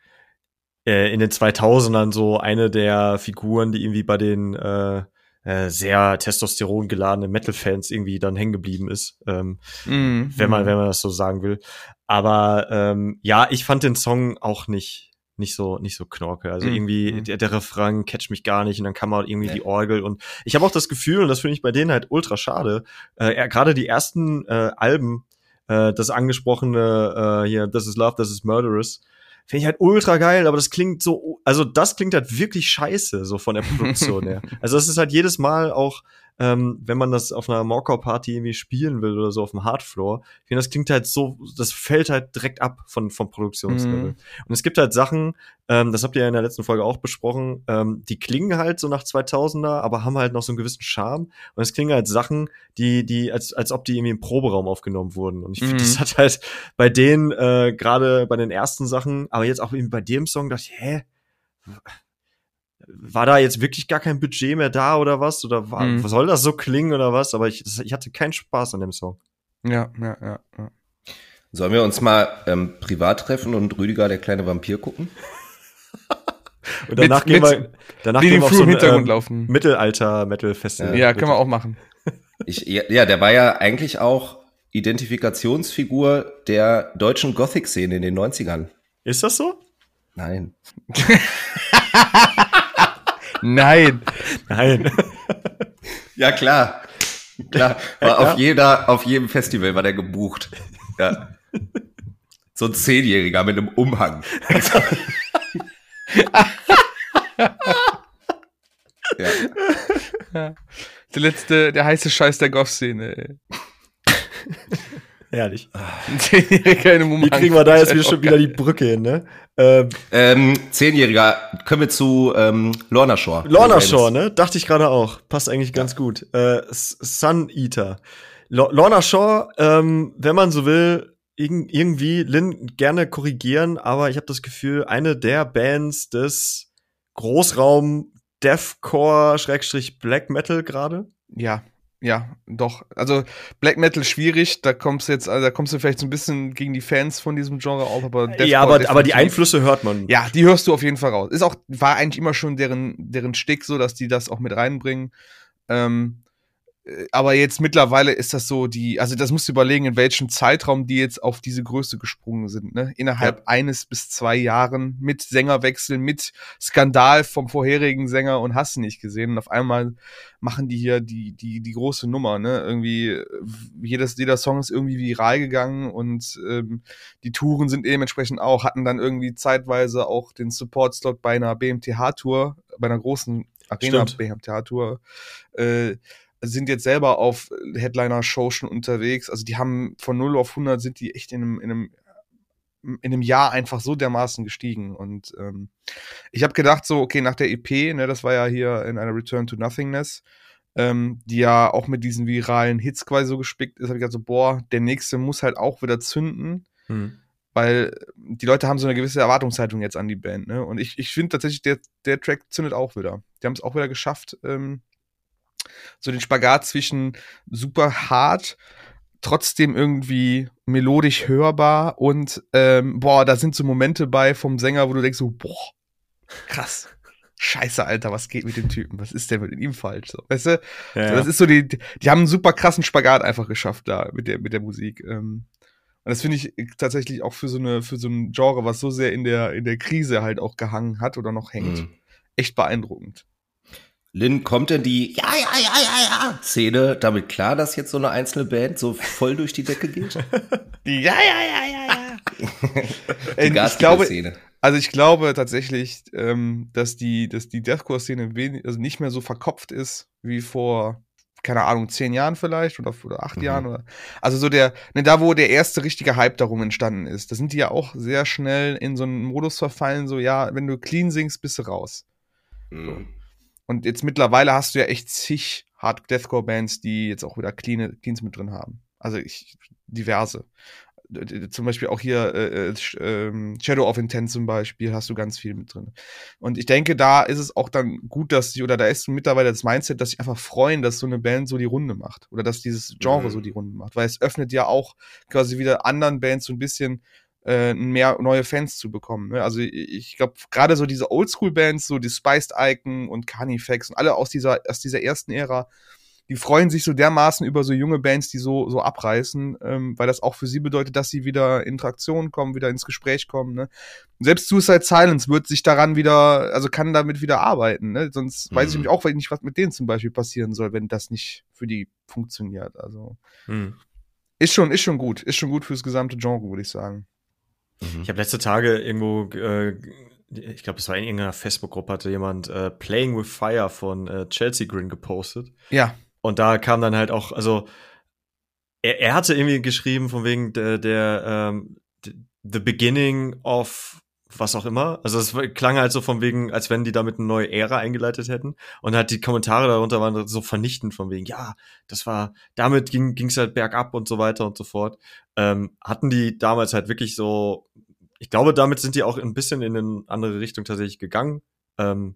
äh, in den 2000ern so eine der Figuren, die irgendwie bei den äh, äh, sehr Testosteron geladenen Metal-Fans irgendwie dann hängen geblieben ist, ähm, Mhm. wenn man, wenn man das so sagen will. Aber ähm, ja, ich fand den Song auch nicht nicht so nicht so knorke. Also Mhm. irgendwie Mhm. der, der Refrain catcht mich gar nicht und dann kam halt irgendwie Nee. die Orgel und ich habe auch das Gefühl und das finde ich bei denen halt ultra schade. Äh, ja, Gerade die ersten äh, Alben, äh, das angesprochene äh, hier This is Love, This is Murderous, finde ich halt ultra geil, aber das klingt so, also das klingt halt wirklich scheiße so von der Produktion her. (laughs) Also das ist halt jedes Mal auch ähm, wenn man das auf einer Morecore-Party irgendwie spielen will oder so auf dem Hardfloor, ich finde, das klingt halt so, das fällt halt direkt ab von, vom Produktionslevel. Mhm. Und es gibt halt Sachen, ähm, das habt ihr ja in der letzten Folge auch besprochen, ähm, die klingen halt so nach 2000er, aber haben halt noch so einen gewissen Charme. Und es klingen halt Sachen, die, die, als, als ob die irgendwie im Proberaum aufgenommen wurden. Und ich finde, Mhm. das hat halt bei denen, äh, gerade bei den ersten Sachen, aber jetzt auch eben bei dem Song, dachte ich, hä? War da jetzt wirklich gar kein Budget mehr da oder was? Oder war, Mhm. soll das so klingen oder was? Aber ich, das, ich hatte keinen Spaß an dem Song. Ja, ja, ja. ja. Sollen wir uns mal ähm, privat treffen und Rüdiger, der kleine Vampir, gucken? (laughs) Und danach Mit- gehen mit wir, danach gehen wir auf so im ein Hintergrund ähm. Mittelalter-Metal-Festival. Ja, können wir auch machen. (laughs) Ich, ja, ja, der war ja eigentlich auch Identifikationsfigur der deutschen Gothic-Szene in den 90ern. Ist das so? Nein. (laughs) Nein. Nein. Ja, klar. Klar, war auf jeder, auf jedem Festival war der gebucht. Ja. So ein Zehnjähriger mit einem Umhang. ja. Der letzte, der heiße Scheiß der Goth-Szene. Herrlich. (laughs) Zehnjähriger in einem Wie kriegen wir da jetzt wieder schon wieder die Brücke hin, ne? Ähm, ähm, Zehnjähriger, kommen wir zu ähm, Lorna Shore. Lorna Shore, ne? Dachte ich gerade auch. Passt eigentlich ganz gut. Äh, Sun Eater. Lorna Shore, ähm, wenn man so will, irgendwie, Lin, gerne korrigieren, aber ich habe das Gefühl, eine der Bands des Großraum Deathcore Schrägstrich Black Metal gerade. Ja, ja, doch. Also Black Metal schwierig, da kommst du jetzt, also da kommst du vielleicht so ein bisschen gegen die Fans von diesem Genre auf, aber Deathcore Ja, aber, aber die Einflüsse hört man. Ja, die hörst du auf jeden Fall raus. Ist auch, war eigentlich immer schon deren, deren Stick so, dass die das auch mit reinbringen. Ähm, äh, aber jetzt mittlerweile ist das so die, also das musst du überlegen, in welchem Zeitraum die jetzt auf diese Größe gesprungen sind, ne? Innerhalb ja. eines bis zwei Jahren mit Sängerwechsel, mit Skandal vom vorherigen Sänger und hast du nicht gesehen. Und auf einmal machen die hier die, die, die große Nummer, ne? Irgendwie, jedes, jeder Song ist irgendwie viral gegangen und ähm, die Touren sind dementsprechend auch, hatten dann irgendwie zeitweise auch den Support-Slot bei einer BMTH-Tour, bei einer großen Arena-BMTH-Tour. Äh, sind jetzt selber auf Headliner-Show schon unterwegs. Also die haben von 0 auf 100 sind die echt in einem, in einem, in einem Jahr einfach so dermaßen gestiegen. Und ähm, ich habe gedacht so, okay, nach der EP, ne, das war ja hier in einer Return to Nothingness, ähm, die ja auch mit diesen viralen Hits quasi so gespickt ist, habe ich gedacht so, boah, der nächste muss halt auch wieder zünden. Hm. Weil die Leute haben so eine gewisse Erwartungshaltung jetzt an die Band, ne? Und ich, ich finde tatsächlich, der, der Track zündet auch wieder. Die haben es auch wieder geschafft, ähm, so den Spagat zwischen super hart, trotzdem irgendwie melodisch hörbar und ähm, boah, da sind so Momente bei vom Sänger, wo du denkst so, boah, krass. Scheiße, Alter, was geht mit dem Typen? Was ist denn mit ihm falsch? So, weißt du? Ja, ja. Das ist so die, die haben einen super krassen Spagat einfach geschafft da mit der, mit der Musik. Ähm, und das finde ich tatsächlich auch für so eine, für so ein Genre, was so sehr in der, in der Krise halt auch gehangen hat oder noch hängt, mhm. echt beeindruckend. Lynn, kommt denn die Ja, ja, ja, ja, ja Szene damit klar, dass jetzt so eine einzelne Band so voll durch die Decke geht? (laughs) Die Ja, ja, ja, ja, ja. (laughs) die ähm, ich glaube, Szene. Also ich glaube tatsächlich, ähm, dass die, dass die Deathcore-Szene also nicht mehr so verkopft ist wie vor, keine Ahnung, zehn Jahren vielleicht oder, oder acht mhm. Jahren. Oder, also so der, ne, da wo der erste richtige Hype darum entstanden ist, da sind die ja auch sehr schnell in so einen Modus verfallen, so ja, wenn du clean singst, bist du raus. Mhm. Und jetzt mittlerweile hast du ja echt zig Hard Deathcore Bands, die jetzt auch wieder clean, Cleans mit drin haben. Also ich, diverse. Zum Beispiel auch hier äh, äh, Shadow of Intent zum Beispiel hast du ganz viel mit drin. Und ich denke, da ist es auch dann gut, dass die, oder da ist mittlerweile das Mindset, dass sich einfach freuen, dass so eine Band so die Runde macht. Oder dass dieses Genre mhm. so die Runde macht. Weil es öffnet ja auch quasi wieder anderen Bands so ein bisschen äh, mehr neue Fans zu bekommen. Ne? Also ich glaube, gerade so diese Oldschool-Bands, so die Spiced Icon und Carnifex und alle aus dieser, aus dieser ersten Ära, die freuen sich so dermaßen über so junge Bands, die so, so abreißen, ähm, weil das auch für sie bedeutet, dass sie wieder in Interaktion kommen, wieder ins Gespräch kommen. Ne? Selbst Suicide Silence wird sich daran wieder, also kann damit wieder arbeiten. Ne? Sonst mhm. weiß ich mhm. nämlich auch nicht, was mit denen zum Beispiel passieren soll, wenn das nicht für die funktioniert. Also mhm. ist schon, ist schon gut, ist schon gut fürs gesamte Genre, würde ich sagen. Mhm. Ich habe letzte Tage irgendwo, äh, ich glaube, es war in irgendeiner Facebook-Gruppe, hatte jemand äh, Playing with Fire von äh, Chelsea Grin gepostet. Ja. Und da kam dann halt auch, also er, er hatte irgendwie geschrieben von wegen der, der ähm, The Beginning of was auch immer. Also es klang halt so von wegen, als wenn die damit eine neue Ära eingeleitet hätten. Und halt die Kommentare darunter waren so vernichtend von wegen, ja, das war, damit ging es halt bergab und so weiter und so fort. Ähm, hatten die damals halt wirklich so, ich glaube, damit sind die auch ein bisschen in eine andere Richtung tatsächlich gegangen. Ähm,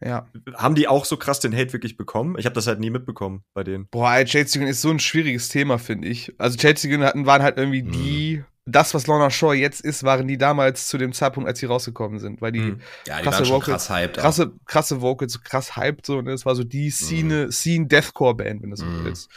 ja. Haben die auch so krass den Hate wirklich bekommen? Ich habe das halt nie mitbekommen bei denen. Boah, Chelsea ist so ein schwieriges Thema, finde ich. Also Chelsea hatten waren halt irgendwie mhm. die das, was Lorna Shore jetzt ist, waren die damals zu dem Zeitpunkt, als sie rausgekommen sind, weil die, mhm. ja, die krasse Vocals, krass hyped, krasse, krasse Vocals, krass hyped so, und ne? es war so die Scene, mhm. Scene Deathcore Band, wenn du so mhm. willst.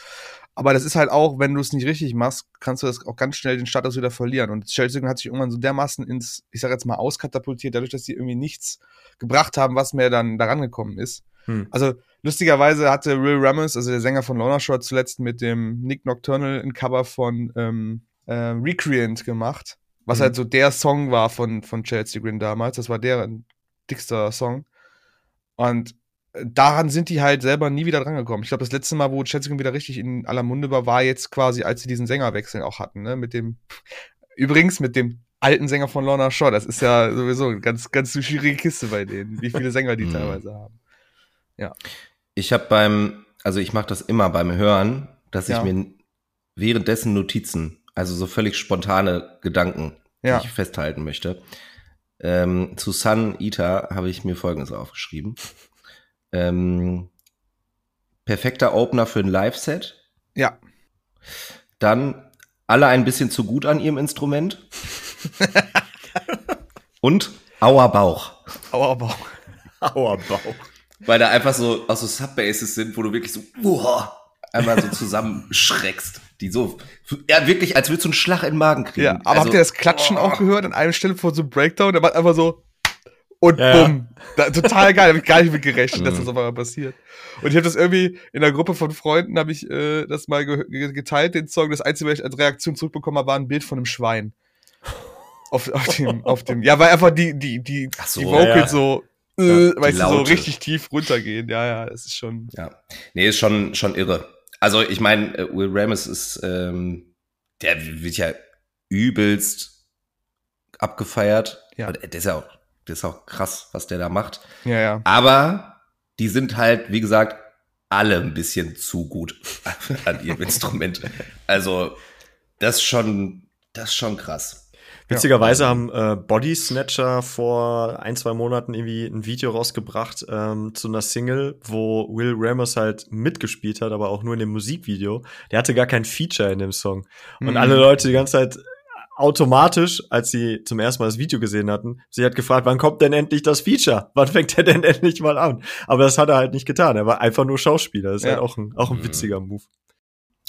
Aber das ist halt auch, wenn du es nicht richtig machst, kannst du das auch ganz schnell den Status wieder verlieren. Und Chelsea hat sich irgendwann so dermaßen ins, ich sag jetzt mal, auskatapultiert, dadurch, dass sie irgendwie nichts gebracht haben, was mehr dann daran gekommen ist. Hm. Also lustigerweise hatte Will Ramos, also der Sänger von Lorna Shore, zuletzt mit dem Nick Nocturnal ein Cover von ähm, äh, Recreant gemacht, was Mhm. halt so der Song war von, von Chelsea Green damals. Das war deren dickster Song. Und äh, daran sind die halt selber nie wieder drangekommen. Ich glaube, das letzte Mal, wo Chelsea Green wieder richtig in aller Munde war, war jetzt quasi, als sie diesen Sängerwechsel auch hatten, ne? Mit dem, (laughs) übrigens mit dem alten Sänger von Lorna Shore. Das ist ja sowieso eine ganz, ganz schwierige Kiste bei denen, wie viele Sänger die Mhm. teilweise haben. Ich habe beim, also ich mache das immer beim Hören, dass Ja. ich mir währenddessen Notizen, also so völlig spontane Gedanken, Ja. die ich festhalten möchte. Ähm, zu Sun Eater habe ich mir Folgendes aufgeschrieben. Ähm, perfekter Opener für ein Live-Set. Ja. Dann alle ein bisschen zu gut an ihrem Instrument. (laughs) Und Auer Bauch. Aua, aber Aua, Bauch. Weil da einfach so auch so Subbasses sind, wo du wirklich so uah, einmal so (laughs) zusammenschreckst. Die so, ja, wirklich, als würdest du einen Schlag in den Magen kriegen. Ja, aber Also, habt ihr das Klatschen oh. auch gehört an einer Stelle vor so einem Breakdown? Der macht einfach so und Ja, bumm. Da, total geil, habe ich gar nicht mit gerechnet, dass Mhm. das auf einmal passiert. Und ich habe das irgendwie in der Gruppe von Freunden habe ich äh, das mal ge ge- geteilt, den Song. Das Einzige, was ich als Reaktion zurückbekommen habe, war ein Bild von einem Schwein. Auf, auf dem, auf dem, ja, weil einfach die, die, die, Ach so, die Vocals ja. so, äh, Ja, weißt du, so richtig tief runtergehen. Ja, ja, das ist schon. Ja. Nee, ist schon, schon irre. Also, ich meine, äh, Will Ramis ist, ähm, der wird ja übelst abgefeiert. Ja. Und, Der ist ja auch, der ist auch krass, was der da macht. Ja, ja. Aber die sind halt, wie gesagt, alle ein bisschen zu gut (laughs) an ihrem Instrument. Also, das ist schon, das ist schon krass. Witzigerweise haben äh, Body Snatcher vor ein, zwei Monaten irgendwie ein Video rausgebracht ähm, zu einer Single, wo Will Ramos halt mitgespielt hat, aber auch nur in dem Musikvideo. Der hatte gar kein Feature in dem Song. Und Mhm. alle Leute die ganze Zeit automatisch, als sie zum ersten Mal das Video gesehen hatten, sie hat gefragt, wann kommt denn endlich das Feature? Wann fängt er denn (laughs) endlich mal an? Aber das hat er halt nicht getan. Er war einfach nur Schauspieler. Das ist Ja. halt auch ein, auch ein Mhm. witziger Move.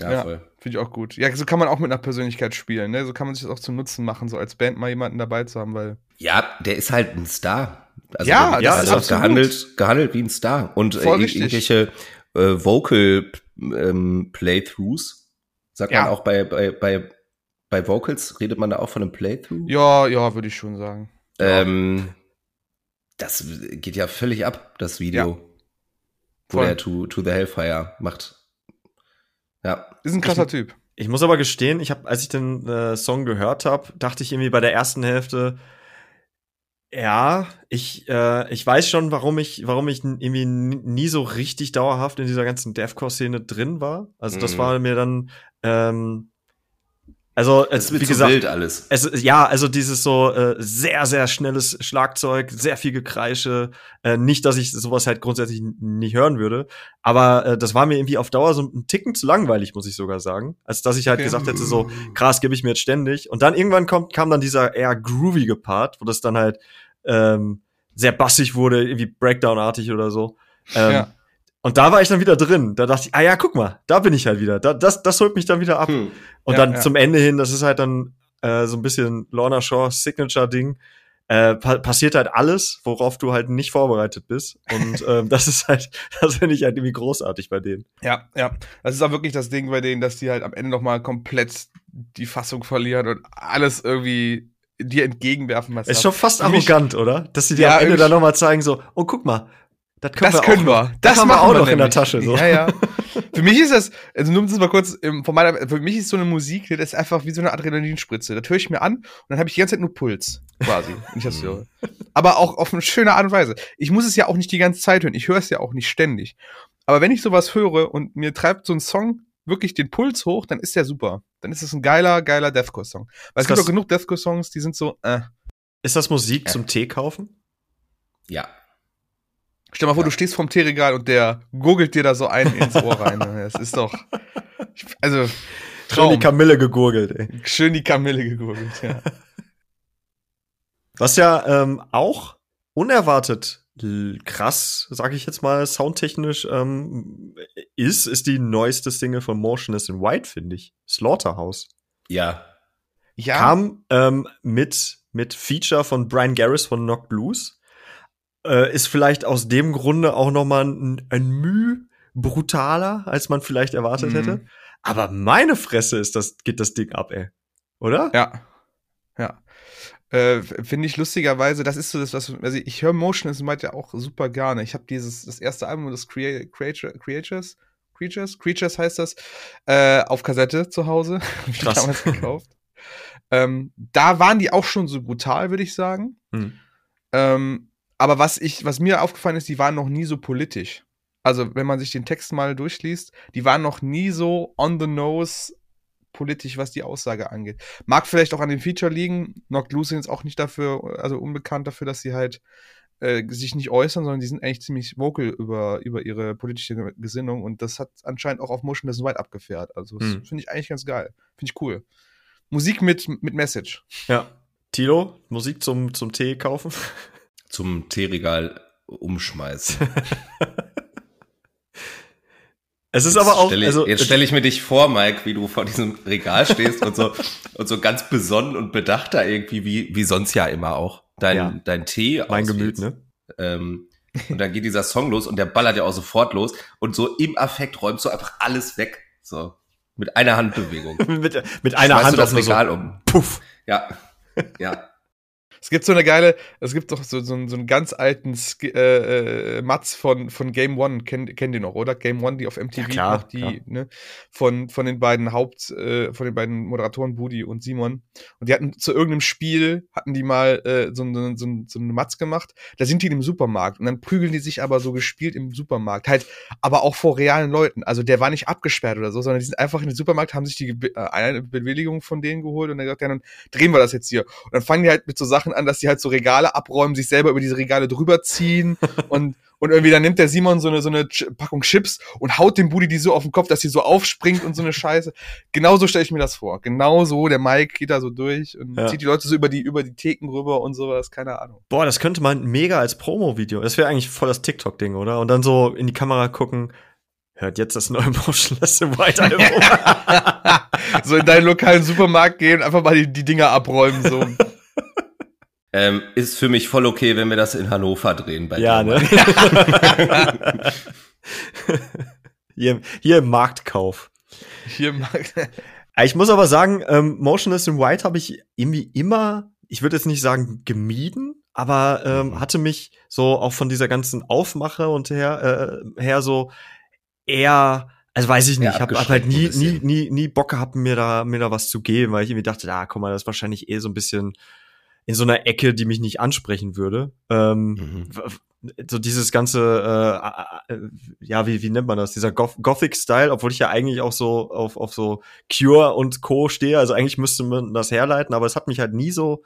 Ja, Ja. voll. Finde ich auch gut. Ja, so kann man auch mit einer Persönlichkeit spielen, ne? So kann man sich das auch zum Nutzen machen, so als Band mal jemanden dabei zu haben, weil. Ja, der ist halt ein Star. Also Ja, der das halt ist auch absolut. gehandelt, gehandelt wie ein Star. Und äh, Voll richtig. irgendwelche äh, Vocal ähm, Playthroughs, sagt Ja. man auch bei, bei, bei, bei Vocals, redet man da auch von einem Playthrough? Ja, ja, würde ich schon sagen. Ähm, das geht ja völlig ab, das Video. Wo Voll. der to, to the Hellfire macht. Ja. Ist ein krasser Typ. Ich muss aber gestehen, ich habe, als ich den äh, Song gehört habe, dachte ich irgendwie bei der ersten Hälfte, ja, ich, äh, ich weiß schon, warum ich, warum ich irgendwie nie so richtig dauerhaft in dieser ganzen Deathcore-Szene drin war. Also das Mhm. war mir dann, ähm, also es, wie gesagt, wild alles. es, ja, also dieses so äh, sehr, sehr schnelles Schlagzeug, sehr viel Gekreische. Äh, nicht, dass ich sowas halt grundsätzlich nicht hören würde, aber äh, das war mir irgendwie auf Dauer so ein Ticken zu langweilig, muss ich sogar sagen. Als dass ich halt Okay. gesagt hätte, so krass, gebe ich mir jetzt ständig. Und dann irgendwann kommt, kam dann dieser eher groovige Part, wo das dann halt ähm, sehr bassig wurde, irgendwie Breakdown-artig oder so. Ähm, Ja. Und da war ich dann wieder drin. Da dachte ich, ah ja, guck mal, da bin ich halt wieder. Da, das, das holt mich dann wieder ab. Hm. Und Ja, dann ja. zum Ende hin, das ist halt dann äh, so ein bisschen Lorna Shaw Signature-Ding. Äh, pa passiert halt alles, worauf du halt nicht vorbereitet bist. Und ähm, (laughs) das ist halt, das finde ich halt irgendwie großartig bei denen. Ja, ja. Das ist auch wirklich das Ding bei denen, dass die halt am Ende nochmal komplett die Fassung verlieren und alles irgendwie dir entgegenwerfen. Was Ist schon fast arrogant, oder? Dass sie dir Ja, am Ende dann nochmal zeigen, so, oh, guck mal, das können das wir können auch wir. noch. Das haben machen wir auch noch in der. Tasche. So. Ja, ja. für mich ist das, also nur um das mal kurz, von meiner, für mich ist so eine Musik, das ist einfach wie so eine Adrenalinspritze. Das höre ich mir an und dann habe ich die ganze Zeit nur Puls, quasi, (laughs) ich das höre. Aber auch auf eine schöne Art und Weise. Ich muss es ja auch nicht die ganze Zeit hören. Ich höre es ja auch nicht ständig. Aber wenn ich sowas höre und mir treibt so ein Song wirklich den Puls hoch, dann ist der super. Dann ist es ein geiler, geiler Deathcore-Song. Weil es Ist gibt das- auch genug Deathcore-Songs, die sind so, äh. Ist das Musik Ja. zum Tee kaufen? Ja. Stell mal vor, Ja. du stehst vorm Teeregal und der gurgelt dir da so einen ins Ohr rein. ne? (laughs) Das ist doch. Also, Schön Traum. die Kamille gegurgelt, ey. Schön die Kamille gegurgelt, ja. Was ja ähm, auch unerwartet l- krass, sage ich jetzt mal, soundtechnisch ähm, ist, ist die neueste Single von Motionless in White, finde ich. Slaughterhouse. Ja. Ja, Kam ähm, mit, mit Feature von Brian Garris von Knock Blues. Äh, ist vielleicht aus dem Grunde auch noch mal ein, ein Müh brutaler, als man vielleicht erwartet Mhm. hätte. Aber meine Fresse ist das, geht das Ding ab, ey. Oder? Ja. Ja. Äh, Finde ich lustigerweise, das ist so das, was, also ich höre Motion is Might ja auch super gerne. Ich habe dieses, das erste Album des Crea Creature, Creatures, Creatures, Creatures heißt das, äh, auf Kassette zu Hause. (laughs) Ich damals gekauft. ähm, da waren die auch schon so brutal, würde ich sagen. Hm. Ähm, aber was ich, was mir aufgefallen ist, die waren noch nie so politisch. Also, wenn man sich den Text mal durchliest, die waren noch nie so on the nose politisch, was die Aussage angeht. Mag vielleicht auch an dem Feature liegen. Knocked Loose sind jetzt auch nicht dafür, also unbekannt dafür, dass sie halt äh, sich nicht äußern, sondern die sind eigentlich ziemlich vocal über, über ihre politische Gesinnung und das hat anscheinend auch auf Motion das Weit abgefährt. Also, das Hm. finde ich eigentlich ganz geil. Finde ich cool. Musik mit, mit Message. Ja. Tilo, Musik zum, zum Tee kaufen? Zum Teeregal umschmeißen. (laughs) Es ist aber auch, stell ich, also, jetzt stelle ich mir dich vor, Mike, wie du vor diesem Regal stehst und so (laughs) und so ganz besonnen und bedacht da irgendwie, wie, wie sonst ja immer auch, dein, Ja. dein Tee mein Gemüt, auswählst. ne? Ähm, und dann geht dieser Song los und der ballert ja auch sofort los und so im Affekt räumst du einfach alles weg. So. Mit einer Handbewegung. (laughs) mit, mit einer Hand du das nur so, Regal um. Puff. Ja. Ja. Es gibt so eine geile, es gibt doch so, so, einen- so einen ganz alten Sk äh, äh, Matz von, von Game One, kennt, kennt ihr noch, oder? Game One, die auf MTV Ja, klar, noch die, ne, von, von den beiden Haupt, äh, von den beiden Moderatoren Budi und Simon. Und die hatten zu irgendeinem Spiel, hatten die mal äh, so, so, eine- so eine Matz gemacht. Da sind die in dem Supermarkt und dann prügeln die sich aber so gespielt im Supermarkt. Halt, aber auch vor realen Leuten. Also der war nicht abgesperrt oder so, sondern die sind einfach in den Supermarkt, haben sich die Ge- äh, eine Bewilligung von denen geholt und dann gesagt, ja, dann drehen wir das jetzt hier. Und dann fangen die halt mit so Sachen an, dass die halt so Regale abräumen, sich selber über diese Regale drüber ziehen (laughs) und, und irgendwie dann nimmt der Simon so eine, so eine Packung Chips und haut dem Budi die so auf den Kopf, dass sie so aufspringt und so eine Scheiße. Genauso stelle ich mir das vor. Genauso, der Mike geht da so durch und Ja. zieht die Leute so über die, über die Theken rüber und sowas, keine Ahnung. Boah, das könnte man mega als Promo-Video. Das wäre eigentlich voll das TikTok-Ding, oder? Und dann so in die Kamera gucken. Hört jetzt das neue Motionless White Album. so in deinen lokalen Supermarkt gehen, einfach mal die, die Dinger abräumen, so. (laughs) Ähm, ist für mich voll okay, wenn wir das in Hannover drehen bei ja, dir, ne? (laughs) Hier, hier im Marktkauf. Hier, Mike. Ich muss aber sagen, ähm, Motionless in White habe ich irgendwie immer, ich würde jetzt nicht sagen gemieden, aber ähm, Mhm. hatte mich so auch von dieser ganzen Aufmache und her, äh, her so eher, also weiß ich nicht, Ja, ich habe hab halt nie, nie, nie, nie Bock gehabt, mir da, mir da was zu geben, weil ich irgendwie dachte, ah, guck mal, das ist wahrscheinlich eh so ein bisschen in so einer Ecke, die mich nicht ansprechen würde. Ähm, Mhm. so dieses ganze, äh, äh, ja, wie, wie nennt man das? Dieser Goth Gothic-Style, obwohl ich ja eigentlich auch so auf, auf so Cure und Co. stehe. Also eigentlich müsste man das herleiten, aber es hat mich halt nie so.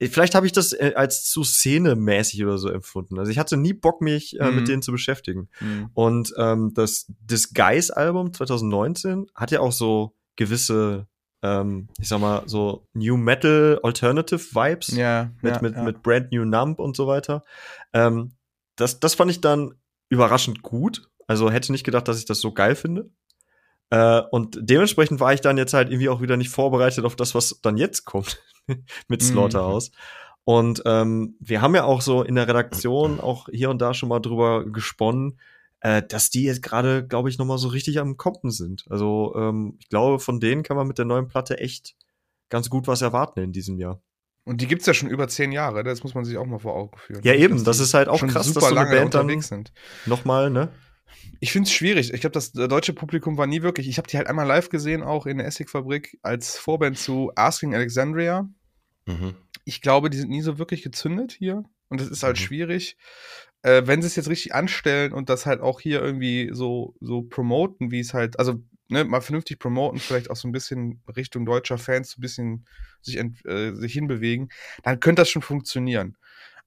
Vielleicht habe ich das äh, als zu szenemäßig oder so empfunden. Also ich hatte nie Bock, mich äh, Mhm. mit denen zu beschäftigen. Hm. Und ähm, das Disguise-Album 2019 hat ja auch so gewisse, ähm, ich sag mal, so New Metal Alternative Vibes Ja, mit, ja, mit, ja. mit Brand New Numb und so weiter. Ähm, das, das fand ich dann überraschend gut. Also hätte nicht gedacht, dass ich das so geil finde. Äh, und dementsprechend war ich dann jetzt halt irgendwie auch wieder nicht vorbereitet auf das, was dann jetzt kommt (laughs) mit Mhm. Slaughterhouse. Und ähm, wir haben ja auch so in der Redaktion auch hier und da schon mal drüber gesponnen, äh, dass die jetzt gerade, glaube ich, noch mal so richtig am Kompen sind. Also ähm, ich glaube, von denen kann man mit der neuen Platte echt ganz gut was erwarten in diesem Jahr. Und die gibt's ja schon über zehn Jahre, das muss man sich auch mal vor Augen führen. Ja, eben, Dass das ist halt auch krass, dass so eine lange Band dann unterwegs sind. noch mal, ne? Ich finde es schwierig. Ich glaube, das deutsche Publikum war nie wirklich. Ich habe die halt einmal live gesehen, auch in der Essigfabrik, als Vorband zu Asking Alexandria. Mhm. Ich glaube, die sind nie so wirklich gezündet hier. Und das ist halt Mhm. schwierig. Äh, wenn sie es jetzt richtig anstellen und das halt auch hier irgendwie so, so promoten, wie es halt, also ne, mal vernünftig promoten, vielleicht auch so ein bisschen Richtung deutscher Fans, so ein bisschen sich, ent, äh, sich hinbewegen, dann könnte das schon funktionieren.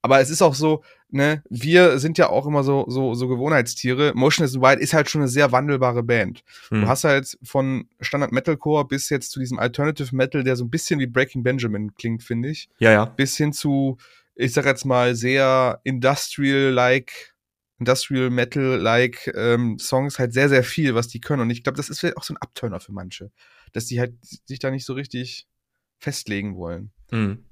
Aber es ist auch so, ne, wir sind ja auch immer so, so, so Gewohnheitstiere. Motionless in White ist halt schon eine sehr wandelbare Band. Hm. Du hast halt von Standard Metalcore bis jetzt zu diesem Alternative Metal, der so ein bisschen wie Breaking Benjamin klingt, finde ich, ja, ja. bis hin zu, ich sag jetzt mal, sehr industrial-like, industrial Metal-like ähm, Songs halt sehr, sehr viel, was die können. Und ich glaube, das ist vielleicht auch so ein Abturner für manche, dass die halt sich da nicht so richtig festlegen wollen. Hm.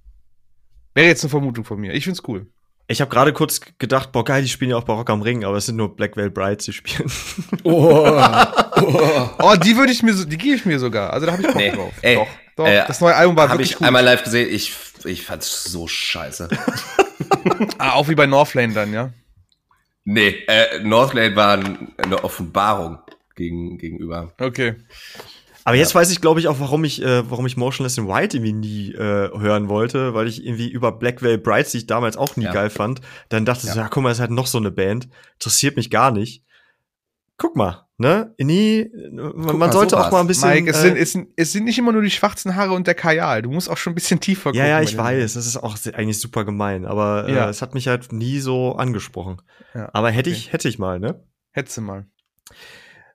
Wäre jetzt eine Vermutung von mir. Ich find's cool. Ich habe gerade kurz gedacht, boah, geil, die spielen ja auch bei Rock am Ring, aber es sind nur Black Veil Brides, die spielen. Oh, oh. (laughs) oh die würde ich mir so, die gebe ich mir sogar. Also da habe ich Bock Nee, drauf. ey, doch, doch. äh, das neue Album war Habe wirklich ich gut. einmal live gesehen. Ich, ich fand's so scheiße. (laughs) ah, auch wie bei Northlane dann, ja. nee, äh, Northlane war ein- eine Offenbarung gegen, gegenüber. Okay. Aber jetzt weiß ich, glaube ich, auch, warum ich, äh, warum ich Motionless in White irgendwie nie äh, hören wollte, weil ich irgendwie über Black Veil Brides, die ich damals auch nie Ja. geil fand, dann dachte ich so, Ja. ja, guck mal, es ist halt noch so eine Band, interessiert mich gar nicht. Guck mal, ne? Nie, man, man sollte sowas. auch mal ein bisschen. Mike, es, äh, sind, es, sind, es sind nicht immer nur die schwarzen Haare und der Kajal. Du musst auch schon ein bisschen tiefer ja, ja, gucken ich weiß, das ist auch eigentlich super gemein, aber äh, Ja. es hat mich halt nie so angesprochen. Ja, Aber hätte okay. ich, hätte ich mal, ne? Hetze mal.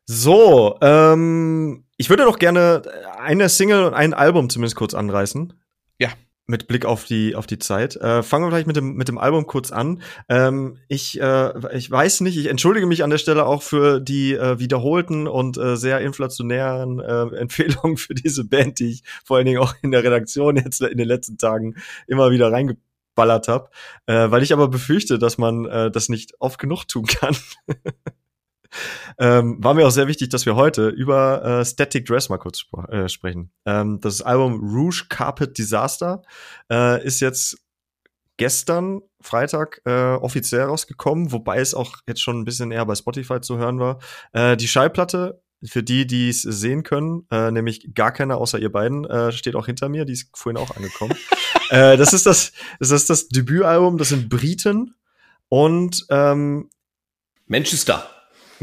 So, ähm, ich würde doch gerne eine Single und ein Album zumindest kurz anreißen. Ja. Mit Blick auf die, auf die Zeit. Äh, fangen wir vielleicht mit dem, mit dem Album kurz an. Ähm, ich, äh, ich weiß nicht, ich entschuldige mich an der Stelle auch für die äh, wiederholten und äh, sehr inflationären äh, (laughs) Empfehlungen für diese Band, die ich vor allen Dingen auch in der Redaktion jetzt in den letzten Tagen immer wieder reingeballert habe. Äh, weil ich aber befürchte, dass man äh, das nicht oft genug tun kann. (laughs) ähm, war mir auch sehr wichtig, dass wir heute über äh, Static Dress mal kurz spr äh, sprechen. Ähm, das Album Rouge Carpet Disaster äh, ist jetzt gestern Freitag äh, offiziell rausgekommen, wobei es auch jetzt schon ein bisschen eher bei Spotify zu hören war. Äh, die Schallplatte für die, die es sehen können, äh, nämlich gar keiner außer ihr beiden, äh, steht auch hinter mir, die ist vorhin auch angekommen. (laughs) äh, das ist das, das ist das Debütalbum, das sind Briten und ähm, Manchester.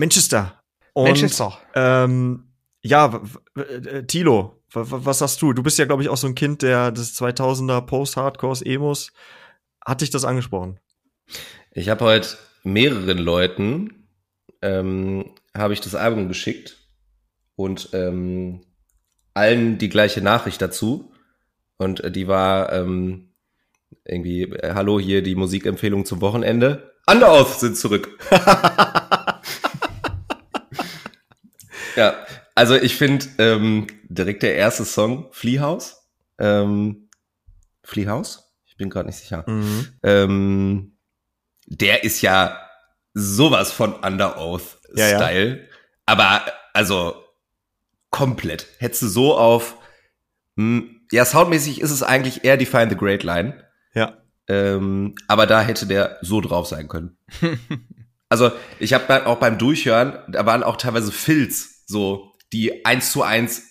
Manchester. Und, Manchester. Ähm, ja, w- äh, Tilo, was sagst du? Du bist ja, glaube ich, auch so ein Kind der des 2000er Post-Hardcores, Emos. Hat dich das angesprochen? Ich habe heute mehreren Leuten ähm, habe ich das Album geschickt und ähm, allen die gleiche Nachricht dazu und äh, die war ähm, irgendwie äh, hallo hier die Musikempfehlung zum Wochenende. Underoath sind zurück. (laughs) ja, also ich finde ähm, direkt der erste Song Fleehouse. Ähm, Fleehouse? Ich bin gerade nicht sicher. Mhm. Ähm, der ist ja sowas von Under Oath Ja, ja. Style. Aber also komplett. Hättest du so auf. Mh, ja, soundmäßig ist es eigentlich eher Define the Great Line. Ja. Ähm, aber da hätte der so drauf sein können. (laughs) also ich habe auch beim Durchhören, da waren auch teilweise Filz, so die eins zu eins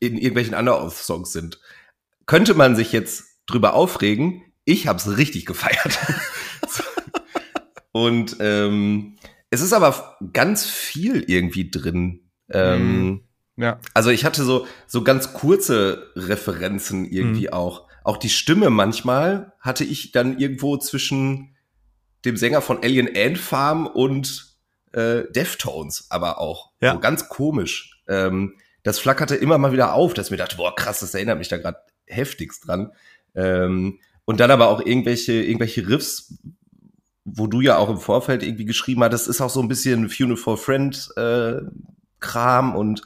in irgendwelchen Under Oath Songs sind. Könnte man sich jetzt drüber aufregen? Ich hab's richtig gefeiert. (laughs) Und ähm, es ist aber ganz viel irgendwie drin. Ähm, Ja. also ich hatte so, so ganz kurze Referenzen irgendwie Mhm. auch. Auch die Stimme manchmal hatte ich dann irgendwo zwischen dem Sänger von Alien Ant Farm und äh, Deftones, aber auch. Ja. So ganz komisch. Ähm, das flackerte immer mal wieder auf, dass ich mir dachte, boah, krass, das erinnert mich da gerade heftigst dran. Ähm, und dann aber auch irgendwelche, irgendwelche Riffs, wo du ja auch im Vorfeld irgendwie geschrieben hattest, ist auch so ein bisschen Funeral for Friend äh, Kram und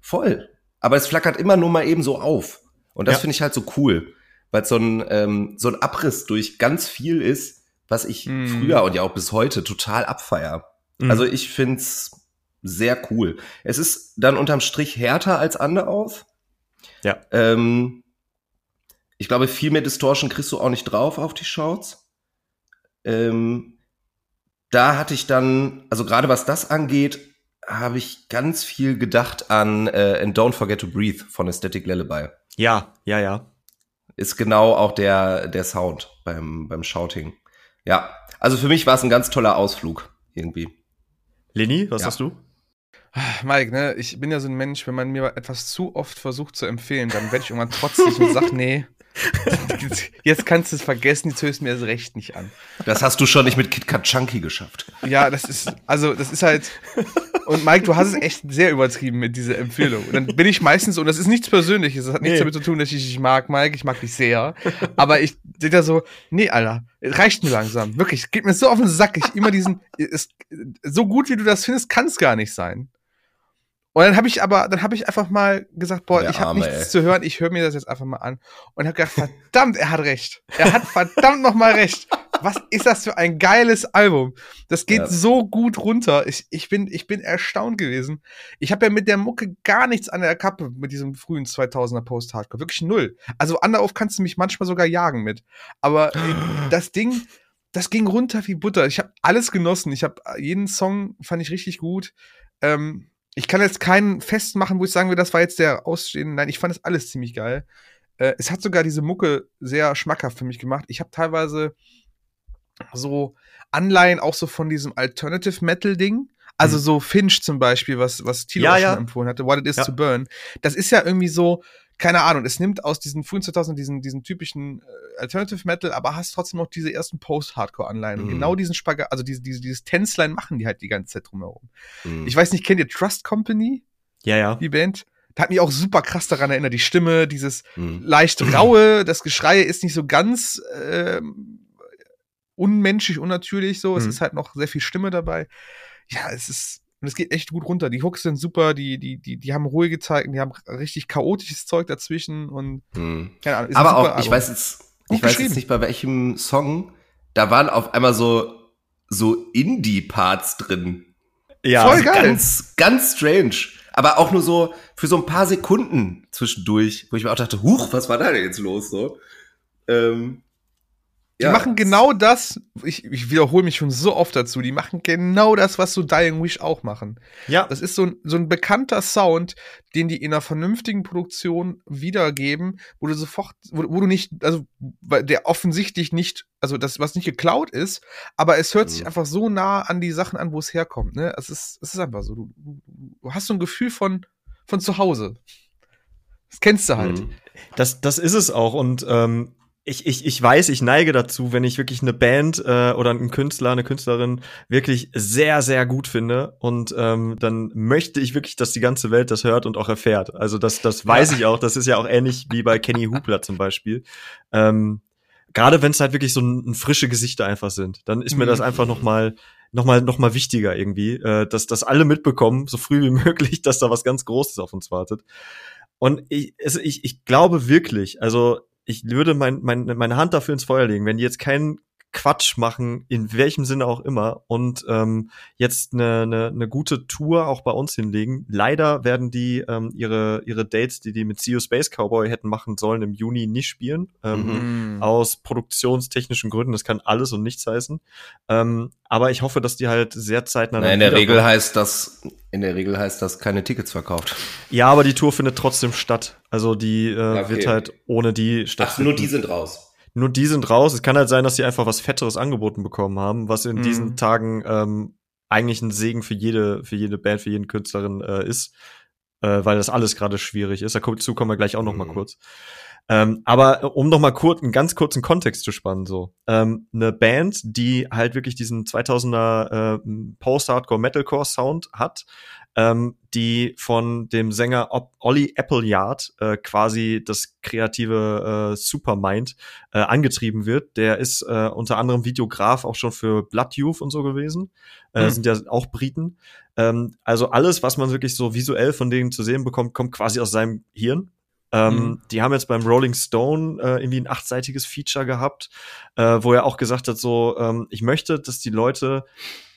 voll. Aber es flackert immer nur mal eben so auf. Und das Ja. finde ich halt so cool, weil so ein, ähm, so ein Abriss durch ganz viel ist, was ich Mhm. früher und ja auch bis heute total abfeier. Mhm. Also ich find's sehr cool. Es ist dann unterm Strich härter als Underoath. Ja. Ähm, ich glaube, viel mehr Distortion kriegst du auch nicht drauf auf die Shouts. Ähm, da hatte ich dann, also gerade was das angeht, habe ich ganz viel gedacht an äh, And Don't Forget to Breathe von Aesthetic Lullaby. ja, ja, ja. Ist genau auch der, der Sound beim, beim Shouting. Ja, also für mich war es ein ganz toller Ausflug irgendwie. Leni, was Ja. sagst du? Mike, ne, ich bin ja so ein Mensch, wenn man mir etwas zu oft versucht zu empfehlen, dann werde ich irgendwann trotzig und sag, nee, (laughs) jetzt kannst du es vergessen, jetzt hörst du mir das recht nicht an. Das hast du schon nicht mit Kit Kat Chunky geschafft. Ja, das ist, also, das ist halt, und Mike, du hast es echt sehr übertrieben mit dieser Empfehlung. Und dann bin ich meistens, und das ist nichts Persönliches, das hat nichts Nee. damit zu tun, dass ich dich mag, Mike, ich mag dich sehr. Aber ich sehe da so, nee, Alter, es reicht mir langsam. Wirklich, es geht mir so auf den Sack. Ich immer diesen, es, so gut wie du das findest, kann es gar nicht sein. Und dann habe ich aber, dann habe ich einfach mal gesagt, boah, Der ich habe nichts ey. zu hören, ich höre mir das jetzt einfach mal an. Und habe gedacht, verdammt, er hat recht. Er hat verdammt noch mal recht. Was ist das für ein geiles Album? Das geht Ja. so gut runter. Ich, ich, bin, ich bin erstaunt gewesen. Ich habe ja mit der Mucke gar nichts an der Kappe mit diesem frühen 2000er Post-Hardcore. Wirklich null. Also Underoath kannst du mich manchmal sogar jagen mit. Aber äh, (gasps) das Ding, das ging runter wie Butter. Ich habe alles genossen. Ich habe jeden Song fand ich richtig gut. Ähm, ich kann jetzt keinen festmachen, wo ich sagen will, das war jetzt der ausstehende. Nein, ich fand das alles ziemlich geil. Äh, es hat sogar diese Mucke sehr schmackhaft für mich gemacht. Ich habe teilweise so Anleihen auch so von diesem Alternative Metal Ding. Also Mhm. so Finch zum Beispiel, was, was Tilo Ja, auch ja. schon empfohlen hatte, What It Is Ja. to Burn. Das ist ja irgendwie so, keine Ahnung, es nimmt aus diesen frühen 2000 diesen, diesen typischen äh, Alternative Metal, aber hast trotzdem noch diese ersten Post-Hardcore-Anleihen. Und Mhm. genau diesen Spagat, also diese, diese, dieses Tänzlein machen die halt die ganze Zeit drumherum. Mhm. Ich weiß nicht, kennt ihr Trust Company, Ja, ja. die Band? Da hat mich auch super krass daran erinnert, die Stimme, dieses Mhm. leicht raue, das Geschrei ist nicht so ganz ähm, unmenschlich, unnatürlich so. Es Mhm. ist halt noch sehr viel Stimme dabei. Ja, es ist, und es geht echt gut runter. Die Hooks sind super, die, die, die, die haben ruhige Zeiten, die haben richtig chaotisches Zeug dazwischen und Mhm. keine Ahnung. Aber super auch, ich weiß jetzt, ich weiß jetzt nicht bei welchem Song, da waren auf einmal so, so Indie-Parts drin. Ja, Voll geil. Ganz, ganz strange. Aber auch nur so für so ein paar Sekunden zwischendurch, wo ich mir auch dachte, huch, was war da denn jetzt los? So. Ähm, Die machen genau das, ich, ich wiederhole mich schon so oft dazu, die machen genau das, was so Dying Wish auch machen. ja. Das ist so ein, so ein bekannter Sound, den die in einer vernünftigen Produktion wiedergeben, wo du sofort, wo, wo du nicht, also weil der offensichtlich nicht, also das, was nicht geklaut ist, aber es hört sich Mhm. einfach so nah an die Sachen an, wo es herkommt. Ne? Es ist, es ist einfach so. Du, du, du hast so ein Gefühl von, von zu Hause. Das kennst du halt. Mhm. Das, das ist es auch. Und ähm, ich, ich, ich weiß, ich neige dazu, wenn ich wirklich eine Band äh, oder einen Künstler, eine Künstlerin wirklich sehr, sehr gut finde. Und ähm, dann möchte ich wirklich, dass die ganze Welt das hört und auch erfährt. Also das, das weiß ich auch. Das ist ja auch ähnlich wie bei Kenny Hoopla zum Beispiel. Ähm, Gerade wenn es halt wirklich so ein, ein frische Gesichter einfach sind, dann ist mir Mhm. das einfach noch mal noch mal noch mal wichtiger irgendwie, äh, dass das alle mitbekommen, so früh wie (laughs) möglich, dass da was ganz Großes auf uns wartet. Und ich, also ich, ich glaube wirklich, also ich würde mein, mein, meine Hand dafür ins Feuer legen, wenn die jetzt keinen Quatsch machen, in welchem Sinne auch immer, und ähm, jetzt eine, eine, eine gute Tour auch bei uns hinlegen. Leider werden die ähm, ihre, ihre Dates, die die mit CEO Space Cowboy hätten machen sollen, im Juni nicht spielen. Ähm, Mhm. aus produktionstechnischen Gründen. Das kann alles und nichts heißen. Ähm, aber ich hoffe, dass die halt sehr zeitnah. Na, in der. Regel heißt das, in der Regel heißt das keine Tickets verkauft. Ja, aber die Tour findet trotzdem statt. Also die äh, Okay. wird halt ohne die stattfinden. sind raus. Nur die sind raus. Es kann halt sein, dass sie einfach was Fetteres angeboten bekommen haben, was in Mhm. diesen Tagen ähm, eigentlich ein Segen für jede, für jede Band, für jeden Künstlerin äh, ist, äh, weil das alles gerade schwierig ist. Dazu kommen wir gleich auch noch mal Mhm. kurz. Ähm, aber äh, um noch mal kurz einen ganz kurzen Kontext zu spannen, so ähm, eine Band, die halt wirklich diesen 2000er äh, Post-Hardcore Metalcore Sound hat, ähm, die von dem Sänger Ob Olli Appleyard äh, quasi das kreative äh, Supermind äh, angetrieben wird. Der ist äh, unter anderem Videograf auch schon für Blood Youth und so gewesen. Äh, Mhm. Sind ja auch Briten. Ähm, also alles, was man wirklich so visuell von denen zu sehen bekommt, kommt quasi aus seinem Hirn. Ähm, Mhm. Die haben jetzt beim Rolling Stone äh, irgendwie ein achtseitiges Feature gehabt, äh, wo er auch gesagt hat, so, ähm, ich möchte, dass die Leute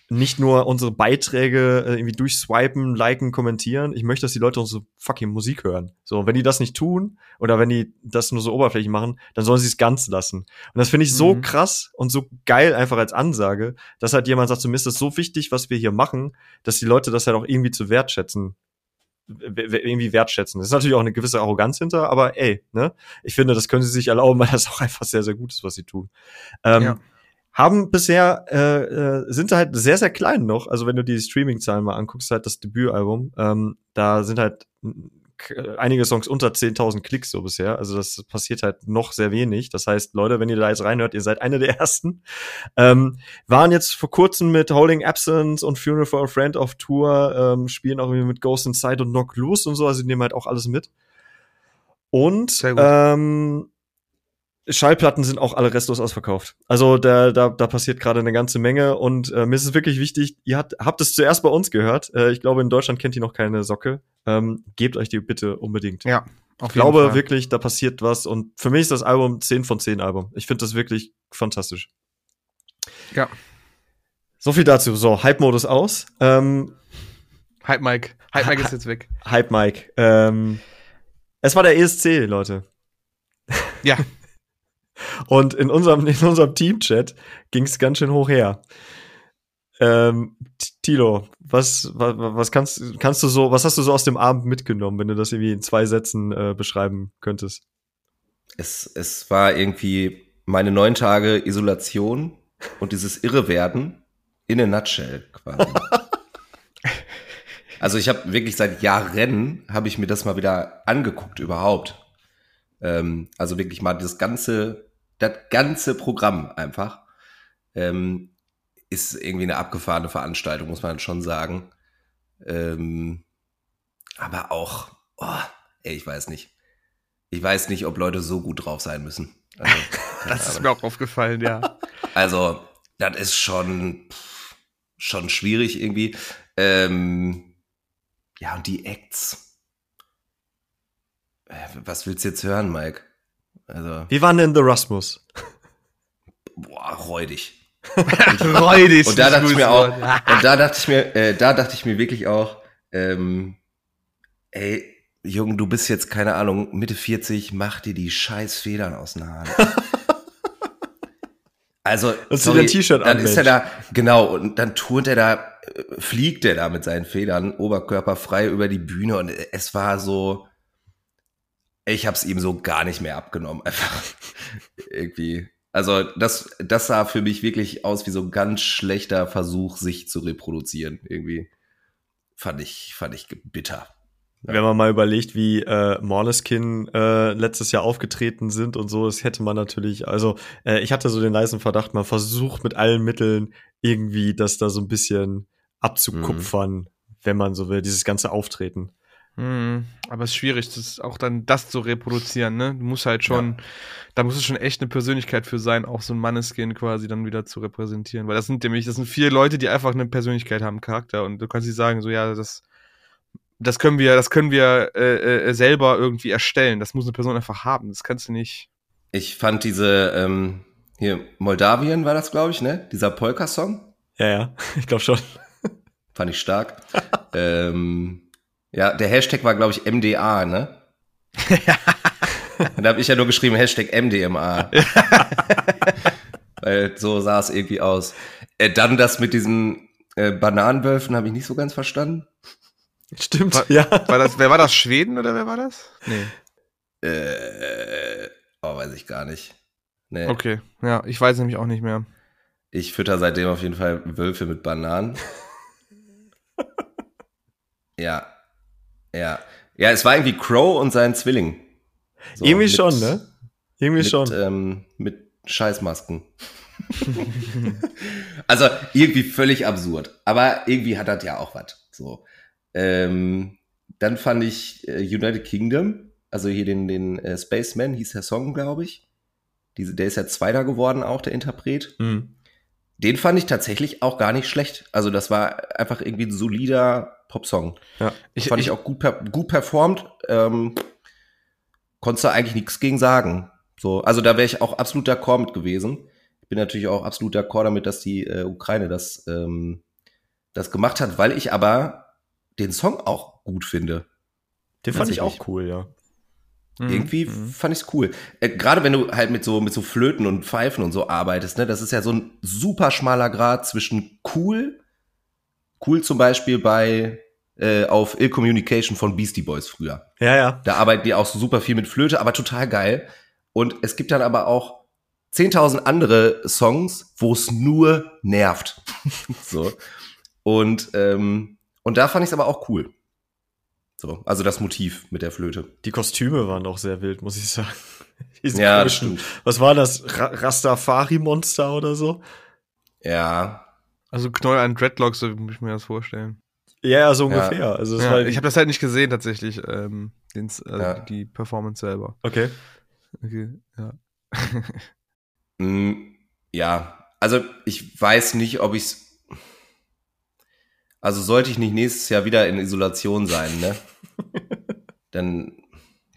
nicht nur unsere Beiträge äh, irgendwie durchswipen, liken, kommentieren. Ich möchte, dass die Leute unsere fucking Musik hören. So, wenn die das nicht tun oder wenn die das nur so oberflächlich machen, dann sollen sie es ganz lassen. Und das finde ich so Mhm. krass und so geil einfach als Ansage, dass halt jemand sagt, so, mir ist das so wichtig, was wir hier machen, dass die Leute das halt auch irgendwie zu wertschätzen irgendwie wertschätzen. Das ist natürlich auch eine gewisse Arroganz hinter, aber ey, ne? Ich finde, das können sie sich erlauben, (laughs) weil das auch einfach sehr, sehr gut ist, was sie tun. Ähm, Ja. Haben bisher, äh, äh, sind sie halt sehr, sehr klein noch. Also wenn du die Streaming-Zahlen mal anguckst, halt das Debütalbum, ähm, da sind halt einige Songs unter 10.000 Klicks so bisher. Also das passiert halt noch sehr wenig. Das heißt, Leute, wenn ihr da jetzt reinhört, ihr seid eine der ersten. Ähm, waren jetzt vor kurzem mit Holding Absence und Funeral for a Friend auf Tour, ähm, spielen auch irgendwie mit Ghost Inside und Knock Loose und so, also die nehmen halt auch alles mit. Und ähm, Schallplatten sind auch alle restlos ausverkauft. Also da, da, da passiert gerade eine ganze Menge und äh, mir ist es wirklich wichtig, ihr habt, habt es zuerst bei uns gehört. Äh, ich glaube, in Deutschland kennt ihr noch keine Socke. Ähm, gebt euch die bitte unbedingt. Ja, ich glaube wirklich, da passiert was und für mich ist das Album 10 von 10 Album. Ich finde das wirklich fantastisch. Ja. So viel dazu. So, Hype-Modus aus. Ähm, Hype Mike. Hype Mike ist jetzt weg. Hype Mike. Ähm, es war der ESC, Leute. Ja. (laughs) Und in unserem, in unserem Team-Chat ging es ganz schön hoch her. Ähm, Tilo, was, was, was kannst, kannst du so, was hast du so aus dem Abend mitgenommen, wenn du das irgendwie in zwei Sätzen äh, beschreiben könntest? Es, es war irgendwie meine neun Tage Isolation und dieses Irrewerden in a nutshell quasi. (laughs) also ich habe wirklich seit Jahren habe ich mir das mal wieder angeguckt überhaupt. Ähm, also wirklich mal das ganze, das ganze Programm einfach. Ähm, ist irgendwie eine abgefahrene Veranstaltung, muss man schon sagen. Ähm, aber auch, oh, ey, ich weiß nicht. Ich weiß nicht, ob Leute so gut drauf sein müssen. Also, (laughs) das ist mir auch aufgefallen, ja. (laughs) Also, das ist schon, schon schwierig irgendwie. Ähm, ja, und die Acts. Äh, was willst du jetzt hören, Mike? Also, Wie waren denn The Rasmus? Boah, räudig. (laughs) Räudig. und da dachte ich mir auch, und da dachte ich mir, äh, da dachte ich mir wirklich auch, ähm, ey, Junge, du bist jetzt, keine Ahnung, Mitte 40, mach dir die scheiß Federn aus den Haaren. (laughs) Also, das sorry, T-Shirt dann ist er da, genau, und dann turnt er da, äh, fliegt er da mit seinen Federn, oberkörperfrei über die Bühne und es war so, ich hab's ihm so gar nicht mehr abgenommen, (laughs) einfach irgendwie. Also das, das sah für mich wirklich aus wie so ein ganz schlechter Versuch, sich zu reproduzieren. Irgendwie fand ich, fand ich bitter. Ja. Wenn man mal überlegt, wie äh, Måneskin äh, letztes Jahr aufgetreten sind und so, das hätte man natürlich, also äh, ich hatte so den leisen Verdacht, man versucht mit allen Mitteln irgendwie das da so ein bisschen abzukupfern, mhm. wenn man so will, dieses ganze Auftreten. Mhm, aber es ist schwierig, das auch dann das zu reproduzieren, ne? Du musst halt schon, ja. da muss es schon echt eine Persönlichkeit für sein, auch so ein Manneskin quasi dann wieder zu repräsentieren. Weil das sind nämlich, das sind vier Leute, die einfach eine Persönlichkeit haben, Charakter. Und du kannst nicht sagen, so, ja, das, das können wir, das können wir äh, äh, selber irgendwie erstellen. Das muss eine Person einfach haben. Das kannst du nicht. Ich fand diese, ähm, hier, Moldawien war das, glaube ich, ne? Dieser Polka-Song. Ja, ja, (laughs) ich glaube schon. Fand ich stark. (laughs) ähm, ja, der Hashtag war, glaube ich, MDA, ne? Und (laughs) da habe ich ja nur geschrieben Hashtag MDMA. (laughs) Weil so sah es irgendwie aus. Äh, dann das mit diesen äh, Bananenwölfen habe ich nicht so ganz verstanden. Stimmt, war, ja. War das, wer war das? Schweden oder wer war das? Nee. Äh, oh, weiß ich gar nicht. Nee. Okay, ja, ich weiß nämlich auch nicht mehr. Ich fütter seitdem auf jeden Fall Wölfe mit Bananen. (laughs) ja, ja. Ja, es war irgendwie Crow und sein Zwilling. So, irgendwie mit, schon, ne? Irgendwie mit, schon. Ähm, mit Scheißmasken. (laughs) also irgendwie völlig absurd. Aber irgendwie hat das ja auch was. So. Ähm, dann fand ich äh, United Kingdom, also hier den, den äh, Spaceman, hieß der Song, glaube ich. Diese, der ist ja Zweiter geworden, auch der Interpret. Mhm. Den fand ich tatsächlich auch gar nicht schlecht. Also das war einfach irgendwie ein solider Popsong. Ja. Ich, fand ich, ich auch gut, per, gut performt. Ähm, konntest du eigentlich nichts gegen sagen. So, also da wäre ich auch absolut d'accord mit gewesen. Ich bin natürlich auch absolut d'accord damit, dass die äh, Ukraine das, ähm, das gemacht hat, weil ich aber den Song auch gut finde. Den fand ich auch cool, ja. Mhm. Irgendwie mhm. fand ich's cool. Äh, Gerade wenn du halt mit so mit so Flöten und Pfeifen und so arbeitest, ne, das ist ja so ein super schmaler Grad zwischen cool, cool zum Beispiel bei äh, auf Ill Communication von Beastie Boys früher. Ja, ja. Da arbeiten die auch super viel mit Flöte, aber total geil. Und es gibt dann aber auch 10.000 andere Songs, wo es nur nervt. (laughs) so. Und, ähm, und da fand ich es aber auch cool. So, also das Motiv mit der Flöte. Die Kostüme waren auch sehr wild, muss ich sagen. (laughs) ja, das stimmt. Was war das? Ra Rastafari-Monster oder so? Ja. Also Knoll an Dreadlocks, so muss ich mir das vorstellen. Ja, so ungefähr. Ja. Also ja, ich habe das halt nicht gesehen tatsächlich, ähm, den, also ja. die Performance selber. Okay. Okay, ja. Mm, ja, also ich weiß nicht, ob ich's. Also sollte ich nicht nächstes Jahr wieder in Isolation sein, ne? (laughs) Dann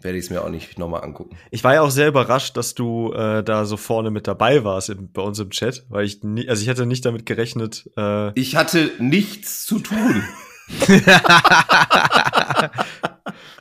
werde ich es mir auch nicht nochmal angucken. Ich war ja auch sehr überrascht, dass du äh, da so vorne mit dabei warst im, bei uns im Chat, weil ich nie, also ich hätte nicht damit gerechnet. Äh Ich hatte nichts zu tun. (laughs) (laughs)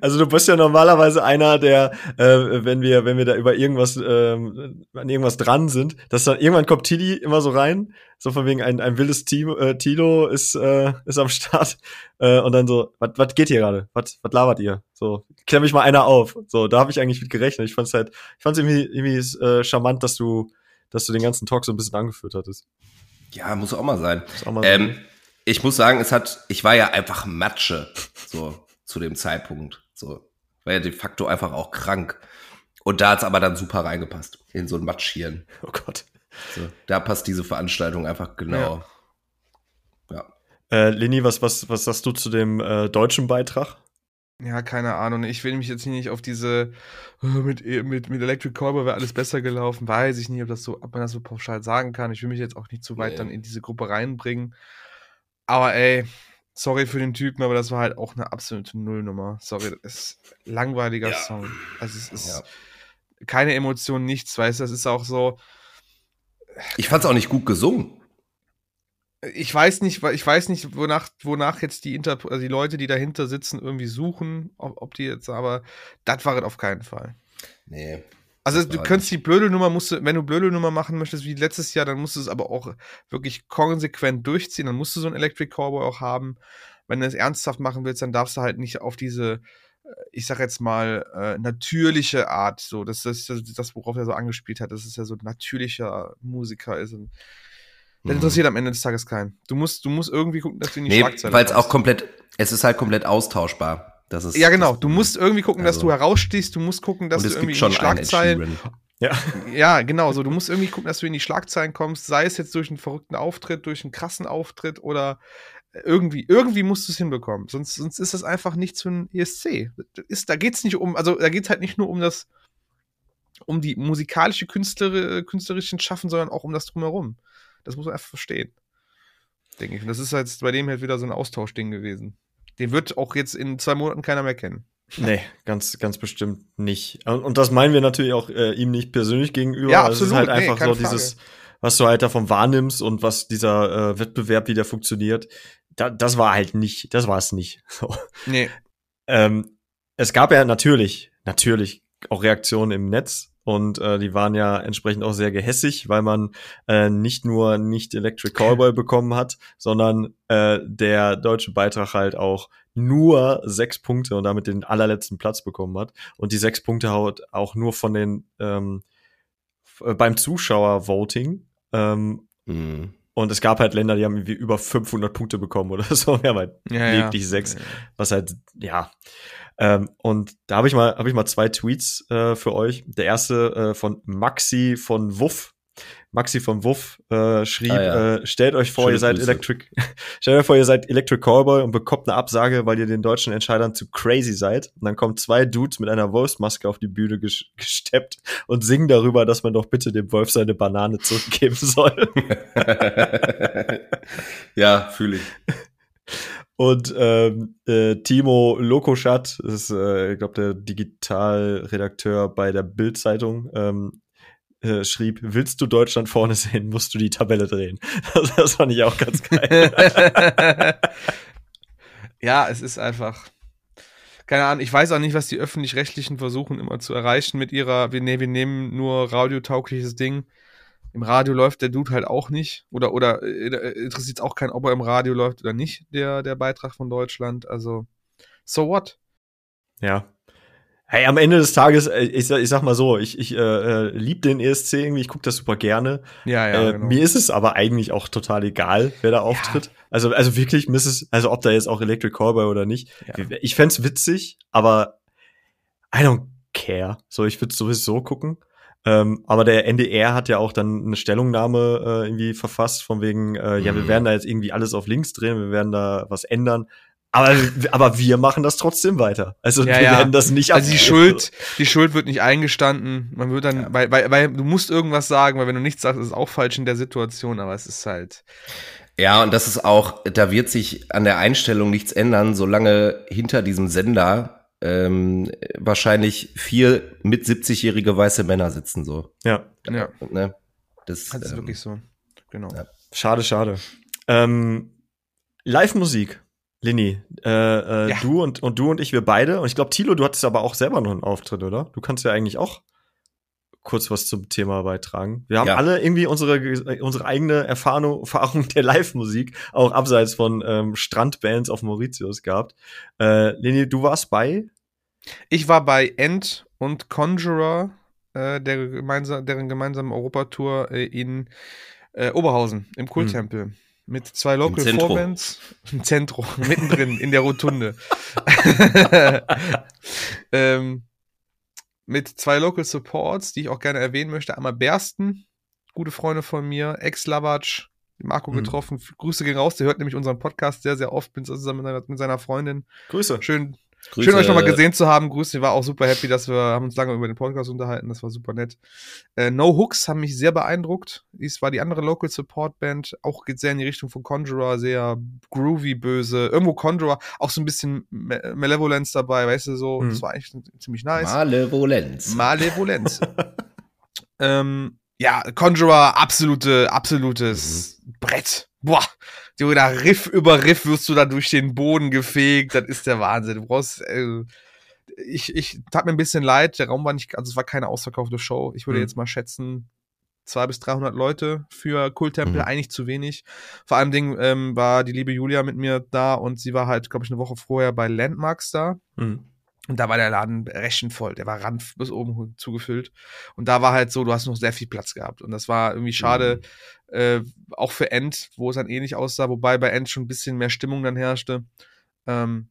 Also du bist ja normalerweise einer, der, äh, wenn wir, wenn wir da über irgendwas, ähm, an irgendwas dran sind, dass dann irgendwann kommt Tilly immer so rein, so von wegen ein, ein wildes Team, äh, Tilo ist, äh, ist am Start äh, und dann so, was geht hier gerade? Was was labert ihr? So, klär mich mal einer auf. So, da habe ich eigentlich mit gerechnet. Ich fand's halt, ich fand's irgendwie, irgendwie äh, charmant, dass du, dass du den ganzen Talk so ein bisschen angeführt hattest. Ja, muss auch mal sein. Muss auch mal Ähm, sein. ich muss sagen, es hat, ich war ja einfach Matsche, so zu dem Zeitpunkt. So, war ja de facto einfach auch krank. Und da hat's aber dann super reingepasst in so ein Matschhirn. Oh Gott. So, da passt diese Veranstaltung einfach genau. Ja. Äh, Leni, was, was, was sagst du zu dem äh, deutschen Beitrag? Ja, keine Ahnung. Ich will mich jetzt nicht auf diese äh, mit, mit, mit Electric Callboy wäre alles besser gelaufen. Weiß ich nicht, ob das so, ob man das so pauschal sagen kann. Ich will mich jetzt auch nicht zu weit Nee. dann in diese Gruppe reinbringen. Aber ey, sorry für den Typen, aber das war halt auch eine absolute Nullnummer. Sorry, das ist ein langweiliger Ja. Song. Also es ist Ja. keine Emotion, nichts, weißt du, das ist auch so. Ich fand's auch nicht gut gesungen. ich weiß nicht, ich weiß nicht, wonach, wonach jetzt die Inter also die Leute, die dahinter sitzen, irgendwie suchen, ob, ob die jetzt, aber das war es auf keinen Fall. Nee. Also du könntest die Blödelnummer, musst du, wenn du Blödelnummer machen möchtest wie letztes Jahr, dann musst du es aber auch wirklich konsequent durchziehen. Dann musst du so einen Electric Cowboy auch haben. Wenn du es ernsthaft machen willst, dann darfst du halt nicht auf diese, äh, ich sag jetzt mal, äh, natürliche Art, so, das ist das, das, worauf er so angespielt hat, dass es ja so ein natürlicher Musiker ist. Und das Mhm. interessiert am Ende des Tages keinen. Du musst, du musst irgendwie gucken, dass du in die Nee, weil es auch komplett, es ist halt komplett austauschbar. Das ist, Ja, genau. Du musst irgendwie gucken, dass Also- du herausstichst. Du musst gucken, dass du es irgendwie gibt schon in die Schlagzeilen. Ja. (laughs) Ja, genau. So, du musst irgendwie gucken, dass du in die Schlagzeilen kommst. Sei es jetzt durch einen verrückten Auftritt, durch einen krassen Auftritt oder irgendwie. Irgendwie musst du es hinbekommen. Sonst, sonst ist das einfach nichts für ein ESC. Ist, da geht's nicht um, also da geht's halt nicht nur um das, um die musikalische Künstler, künstlerischen Schaffen, sondern auch um das drumherum. Das muss man einfach verstehen. Denke ich. Und das ist jetzt bei dem halt wieder so ein Austauschding gewesen. Den wird auch jetzt in zwei Monaten keiner mehr kennen. Nee, ganz, ganz bestimmt nicht. Und, und das meinen wir natürlich auch äh, ihm nicht persönlich gegenüber. Ja, Also Es ist absolut. halt Nee, einfach keine so dieses, was du halt davon wahrnimmst und was dieser äh, Wettbewerb, wie der funktioniert. Da, das war halt nicht, das war es nicht. (laughs) So. Nee. Ähm, es gab ja natürlich, natürlich auch Reaktionen im Netz und äh, die waren ja entsprechend auch sehr gehässig, weil man äh, nicht nur nicht Electric Callboy (laughs) bekommen hat, sondern äh, der deutsche Beitrag halt auch nur sechs Punkte und damit den allerletzten Platz bekommen hat. Und die sechs Punkte haut auch nur von den ähm, äh, beim Zuschauer-Voting. Ähm, Mhm. und es gab halt Länder, die haben irgendwie über 500 Punkte bekommen oder (laughs) so. Wir haben halt Ja, lediglich sechs was halt, ja. Ähm, und da habe ich mal, habe ich mal zwei Tweets äh, für euch. Der erste äh, von Maxi von Wuff. Maxi von Wuff äh, schrieb, Ah, ja. äh, stellt euch vor, Schöne ihr seid Grüße. Electric, (laughs) stellt euch vor, ihr seid Electric Callboy und bekommt eine Absage, weil ihr den deutschen Entscheidern zu crazy seid. Und dann kommen zwei Dudes mit einer Wolfsmaske auf die Bühne ges gesteppt und singen darüber, dass man doch bitte dem Wolf seine Banane zurückgeben soll. (laughs) ja, fühle ich. (laughs) Und ähm, äh, Timo Lokoschat, das ist, äh, ich glaube, der Digitalredakteur bei der Bild-Zeitung, ähm, äh, schrieb, willst du Deutschland vorne sehen, musst du die Tabelle drehen. Das, (laughs) das fand ich auch ganz geil. (laughs) ja, es ist einfach. Keine Ahnung, ich weiß auch nicht, was die öffentlich-rechtlichen versuchen immer zu erreichen mit ihrer, wir, nee, wir nehmen nur radiotaugliches Ding. Im Radio läuft der Dude halt auch nicht. Oder, oder äh, interessiert es auch keinen, ob er im Radio läuft oder nicht, der, der Beitrag von Deutschland. Also, so what? ja. Hey, am Ende des Tages, äh, ich, sag- ich sag mal so, ich, ich äh, äh, lieb den ESC irgendwie, ich gucke das super gerne. Ja, ja, äh, genau. Mir ist es aber eigentlich auch total egal, wer da auftritt. Also, also wirklich, es, also ob da jetzt auch Electric Callboy oder nicht. Ja. Ich fänd's witzig, aber I don't care. So, ich würde sowieso gucken. Ähm, aber der NDR hat ja auch dann eine Stellungnahme äh, irgendwie verfasst, von wegen, äh, ja, wir Mhm. werden da jetzt irgendwie alles auf links drehen, wir werden da was ändern. Aber, aber wir machen das trotzdem weiter. Also Ja, wir ja. werden das nicht Also die. Schuld, die Schuld wird nicht eingestanden. Man wird dann, Ja. weil, weil, weil du musst irgendwas sagen, weil wenn du nichts sagst, ist es auch falsch in der Situation, aber es ist halt. Ja, und das ist auch, da wird sich an der Einstellung nichts ändern, solange hinter diesem Sender ähm, wahrscheinlich vier mit 70-jährige weiße Männer sitzen so. Ja, Ja, Ne? Das, das ist ähm, wirklich so. Genau. ja. schade, schade. Ähm, Live-Musik. Lini, äh, äh, Ja. du und, und du und ich, wir beide. Und ich glaube, Tilo, du hattest aber auch selber noch einen Auftritt, oder? Du kannst ja eigentlich auch kurz was zum Thema beitragen. Wir haben Ja. alle irgendwie unsere, unsere eigene Erfahrung, (laughs) Erfahrung der Live-Musik, auch abseits von ähm, Strandbands auf Mauritius gehabt. Äh, Lini, du warst bei? Ich war bei End und Conjurer, äh, der gemeinsam, deren gemeinsamen Europatour äh, in äh, Oberhausen im Kulttempel. Mit zwei Local. Vorbands. (laughs) Im Zentrum, mittendrin, in der Rotunde. (laughs) ähm, mit zwei Local Supports, die ich auch gerne erwähnen möchte. Einmal Bersten, gute Freunde von mir, Ex-Lavatsch, Marco Mhm. getroffen. Grüße gehen raus, der hört nämlich unseren Podcast sehr, sehr oft, bin zusammen mit seiner, mit seiner Freundin. Grüße. Schön, Grüße, Schön, euch nochmal gesehen zu haben. Grüße, ich war auch super happy, dass wir haben uns lange über den Podcast unterhalten. Das war super nett. Äh, no Hooks haben mich sehr beeindruckt. Dies war die andere Local Support Band. Auch geht sehr in die Richtung von Conjurer, sehr groovy, böse. Irgendwo Conjurer, auch so ein bisschen Me Malevolence dabei, weißt du, so. Mhm. Das war eigentlich ziemlich nice. Malevolenz. Malevolenz. (laughs) ähm, ja, Conjurer, absolute, absolutes Brett. Boah, du, da Riff über Riff wirst du da durch den Boden gefegt. Das ist der Wahnsinn. Du brauchst, äh, ich, ich tat mir ein bisschen leid. Der Raum war nicht, also es war keine ausverkaufte Show. Ich würde Mhm. jetzt mal schätzen, 200 bis 300 Leute für Kulttempel, Mhm. eigentlich zu wenig. Vor allem Ding ähm, war die liebe Julia mit mir da und sie war halt, glaube ich, eine Woche vorher bei Landmarks da. Mhm. Und da war der Laden rechen voll. Der war ran bis oben zugefüllt. Und da war halt so, du hast noch sehr viel Platz gehabt. Und das war irgendwie schade, äh, auch für End, wo es dann ähnlich aussah, wobei bei End schon ein bisschen mehr Stimmung dann herrschte. Ähm,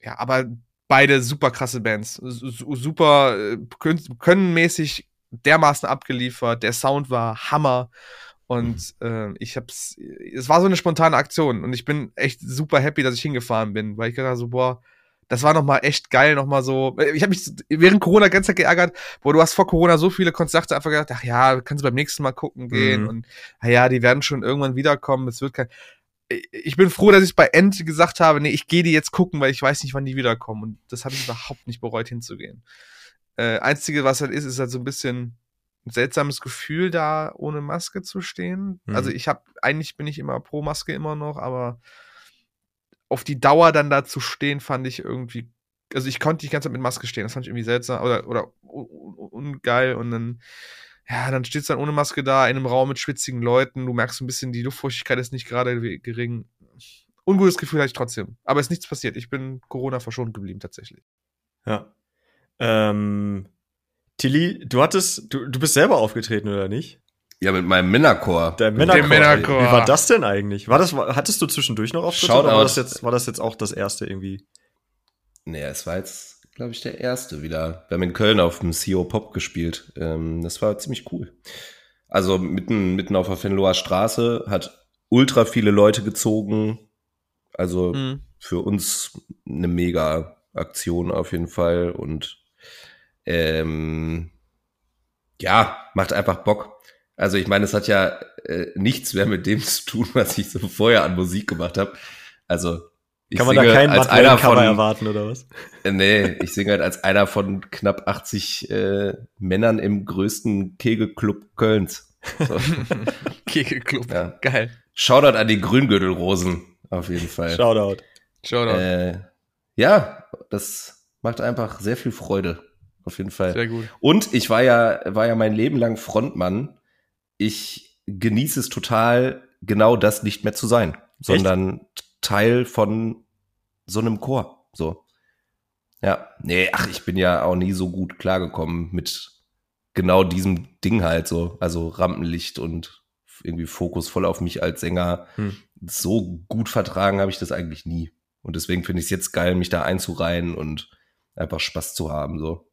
ja, aber beide super krasse Bands. Su- su- Super äh, können, könnenmäßig dermaßen abgeliefert. Der Sound war Hammer. Und äh, ich hab's, es war so eine spontane Aktion und ich bin echt super happy, dass ich hingefahren bin, weil ich gedacht so, boah, das war noch mal echt geil, noch mal so. Ich habe mich während Corona ganz geärgert, wo du hast vor Corona so viele Konzerte einfach gedacht, ach ja, kannst du beim nächsten Mal gucken gehen Mhm. und ah ja, die werden schon irgendwann wiederkommen. Es wird kein. Ich bin froh, dass ich bei End gesagt habe, nee, ich gehe die jetzt gucken, weil ich weiß nicht, wann die wiederkommen. Und das habe ich überhaupt nicht bereut hinzugehen. Äh, einzige, was halt ist, ist halt so ein bisschen ein seltsames Gefühl, da ohne Maske zu stehen. Mhm. Also ich habe, eigentlich bin ich immer pro Maske immer noch, aber auf die Dauer dann da zu stehen, fand ich irgendwie, also ich konnte die ganze Zeit mit Maske stehen, das fand ich irgendwie seltsam oder, oder un- un- ungeil und dann, ja, dann stehst du dann ohne Maske da in einem Raum mit schwitzigen Leuten, du merkst so ein bisschen, die Luftfeuchtigkeit ist nicht gerade gering. Ungutes Gefühl hatte ich trotzdem. Aber es ist nichts passiert. Ich bin Corona verschont geblieben, tatsächlich. Ja. Ähm, Tilly, du hattest, du, du bist selber aufgetreten, oder nicht? Ja, mit meinem Männerchor. Der Männerchor. Männerchor. Wie war das denn eigentlich? War das, hattest du zwischendurch noch Auftritte oder war das jetzt, war das jetzt auch das erste irgendwie? Nee, es war jetzt, glaube ich, der erste wieder. Wir haben in Köln auf dem CO Pop gespielt. Ähm, das war ziemlich cool. Also mitten, mitten auf der Venloer Straße hat ultra viele Leute gezogen. Also Mhm. für uns eine mega Aktion auf jeden Fall und ähm, ja, macht einfach Bock. Also ich meine, es hat ja äh, nichts mehr mit dem zu tun, was ich so vorher an Musik gemacht habe. Also ich Kann man da singe kein als einer von, erwarten oder was? äh, Nee, ich singe halt als einer von knapp 80 äh, Männern im größten Kegelclub Kölns. So. (laughs) Kegelclub. Ja. Geil. Shoutout an die Grüngürtelrosen, auf jeden Fall. Shoutout. Shoutout. Äh, ja, das macht einfach sehr viel Freude, auf jeden Fall. Sehr gut. Und ich war ja, war ja mein Leben lang Frontmann. Ich genieße es total, genau das nicht mehr zu sein, sondern Teil von so einem Chor. So. Ja, nee, ach, ich bin ja auch nie so gut klargekommen mit genau diesem Ding halt so. Also Rampenlicht und irgendwie Fokus voll auf mich als Sänger. Hm. So gut vertragen habe ich das eigentlich nie. Und deswegen finde ich es jetzt geil, mich da einzureihen und einfach Spaß zu haben. So.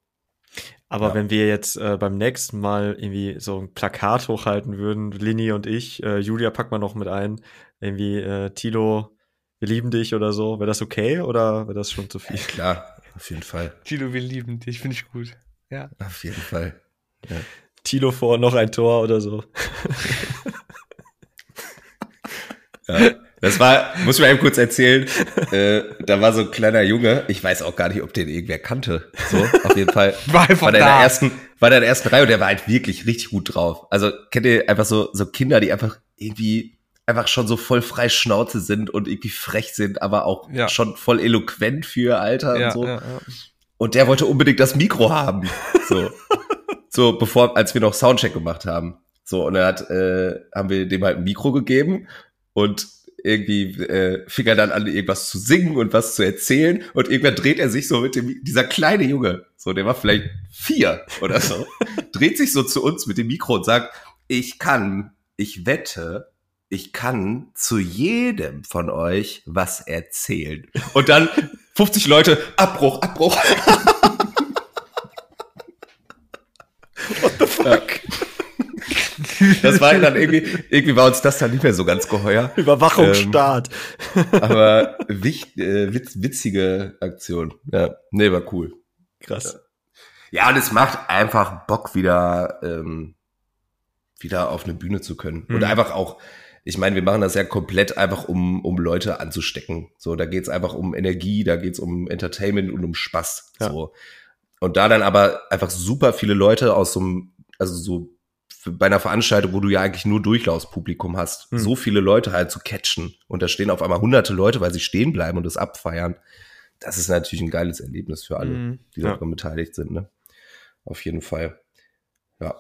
Aber Ja. wenn wir jetzt äh, beim nächsten Mal irgendwie so ein Plakat hochhalten würden, Lini und ich, äh, Julia packt man noch mit ein, irgendwie äh, Tilo wir lieben dich oder so. Wäre das okay oder wäre das schon zu viel? Klar, auf jeden Fall. Tilo, wir lieben dich, finde ich gut. Ja. Auf jeden Fall. Ja. Tilo vor noch ein Tor oder so. Ja. (laughs) Das war, muss ich mal eben kurz erzählen, äh, da war so ein kleiner Junge, ich weiß auch gar nicht, ob den irgendwer kannte. So, auf jeden Fall. (laughs) War einfach war der in da. der ersten, war der in der ersten Reihe und der war halt wirklich richtig gut drauf. Also kennt ihr einfach so, so Kinder, die einfach irgendwie einfach schon so voll frei Schnauze sind und irgendwie frech sind, aber auch Ja. schon voll eloquent für ihr Alter Ja, und so. ja. Und der wollte unbedingt das Mikro haben. So, (laughs) so bevor, als wir noch Soundcheck gemacht haben. So, und dann hat, äh, haben wir dem halt ein Mikro gegeben und irgendwie äh, fing er dann an, irgendwas zu singen und was zu erzählen. Und irgendwann dreht er sich so mit dem, dieser kleine Junge, so, der war vielleicht vier oder so, (laughs) dreht sich so zu uns mit dem Mikro und sagt, ich kann, ich wette, ich kann zu jedem von euch was erzählen. Und dann 50 Leute, Abbruch, Abbruch. (laughs) What the fuck? (laughs) Das war dann irgendwie, (laughs) irgendwie war uns das dann nicht mehr so ganz geheuer. Überwachungsstaat. Aber wicht, äh, witz, witzige Aktion. Ja, nee, war cool. Krass. Ja, und es macht einfach Bock, wieder, ähm, wieder auf eine Bühne zu können. Und Mhm. einfach auch, ich meine, wir machen das ja komplett einfach, um, um Leute anzustecken. So, da geht's einfach um Energie, da geht's um Entertainment und um Spaß. Ja. So. Und da dann aber einfach super viele Leute aus so einem, also so bei einer Veranstaltung, wo du ja eigentlich nur Durchlaufspublikum hast, Mhm. so viele Leute halt zu catchen. Und da stehen auf einmal hunderte Leute, weil sie stehen bleiben und das abfeiern. Das ist natürlich ein geiles Erlebnis für alle Mhm. die Ja. daran beteiligt sind, ne? Auf jeden Fall. Ja.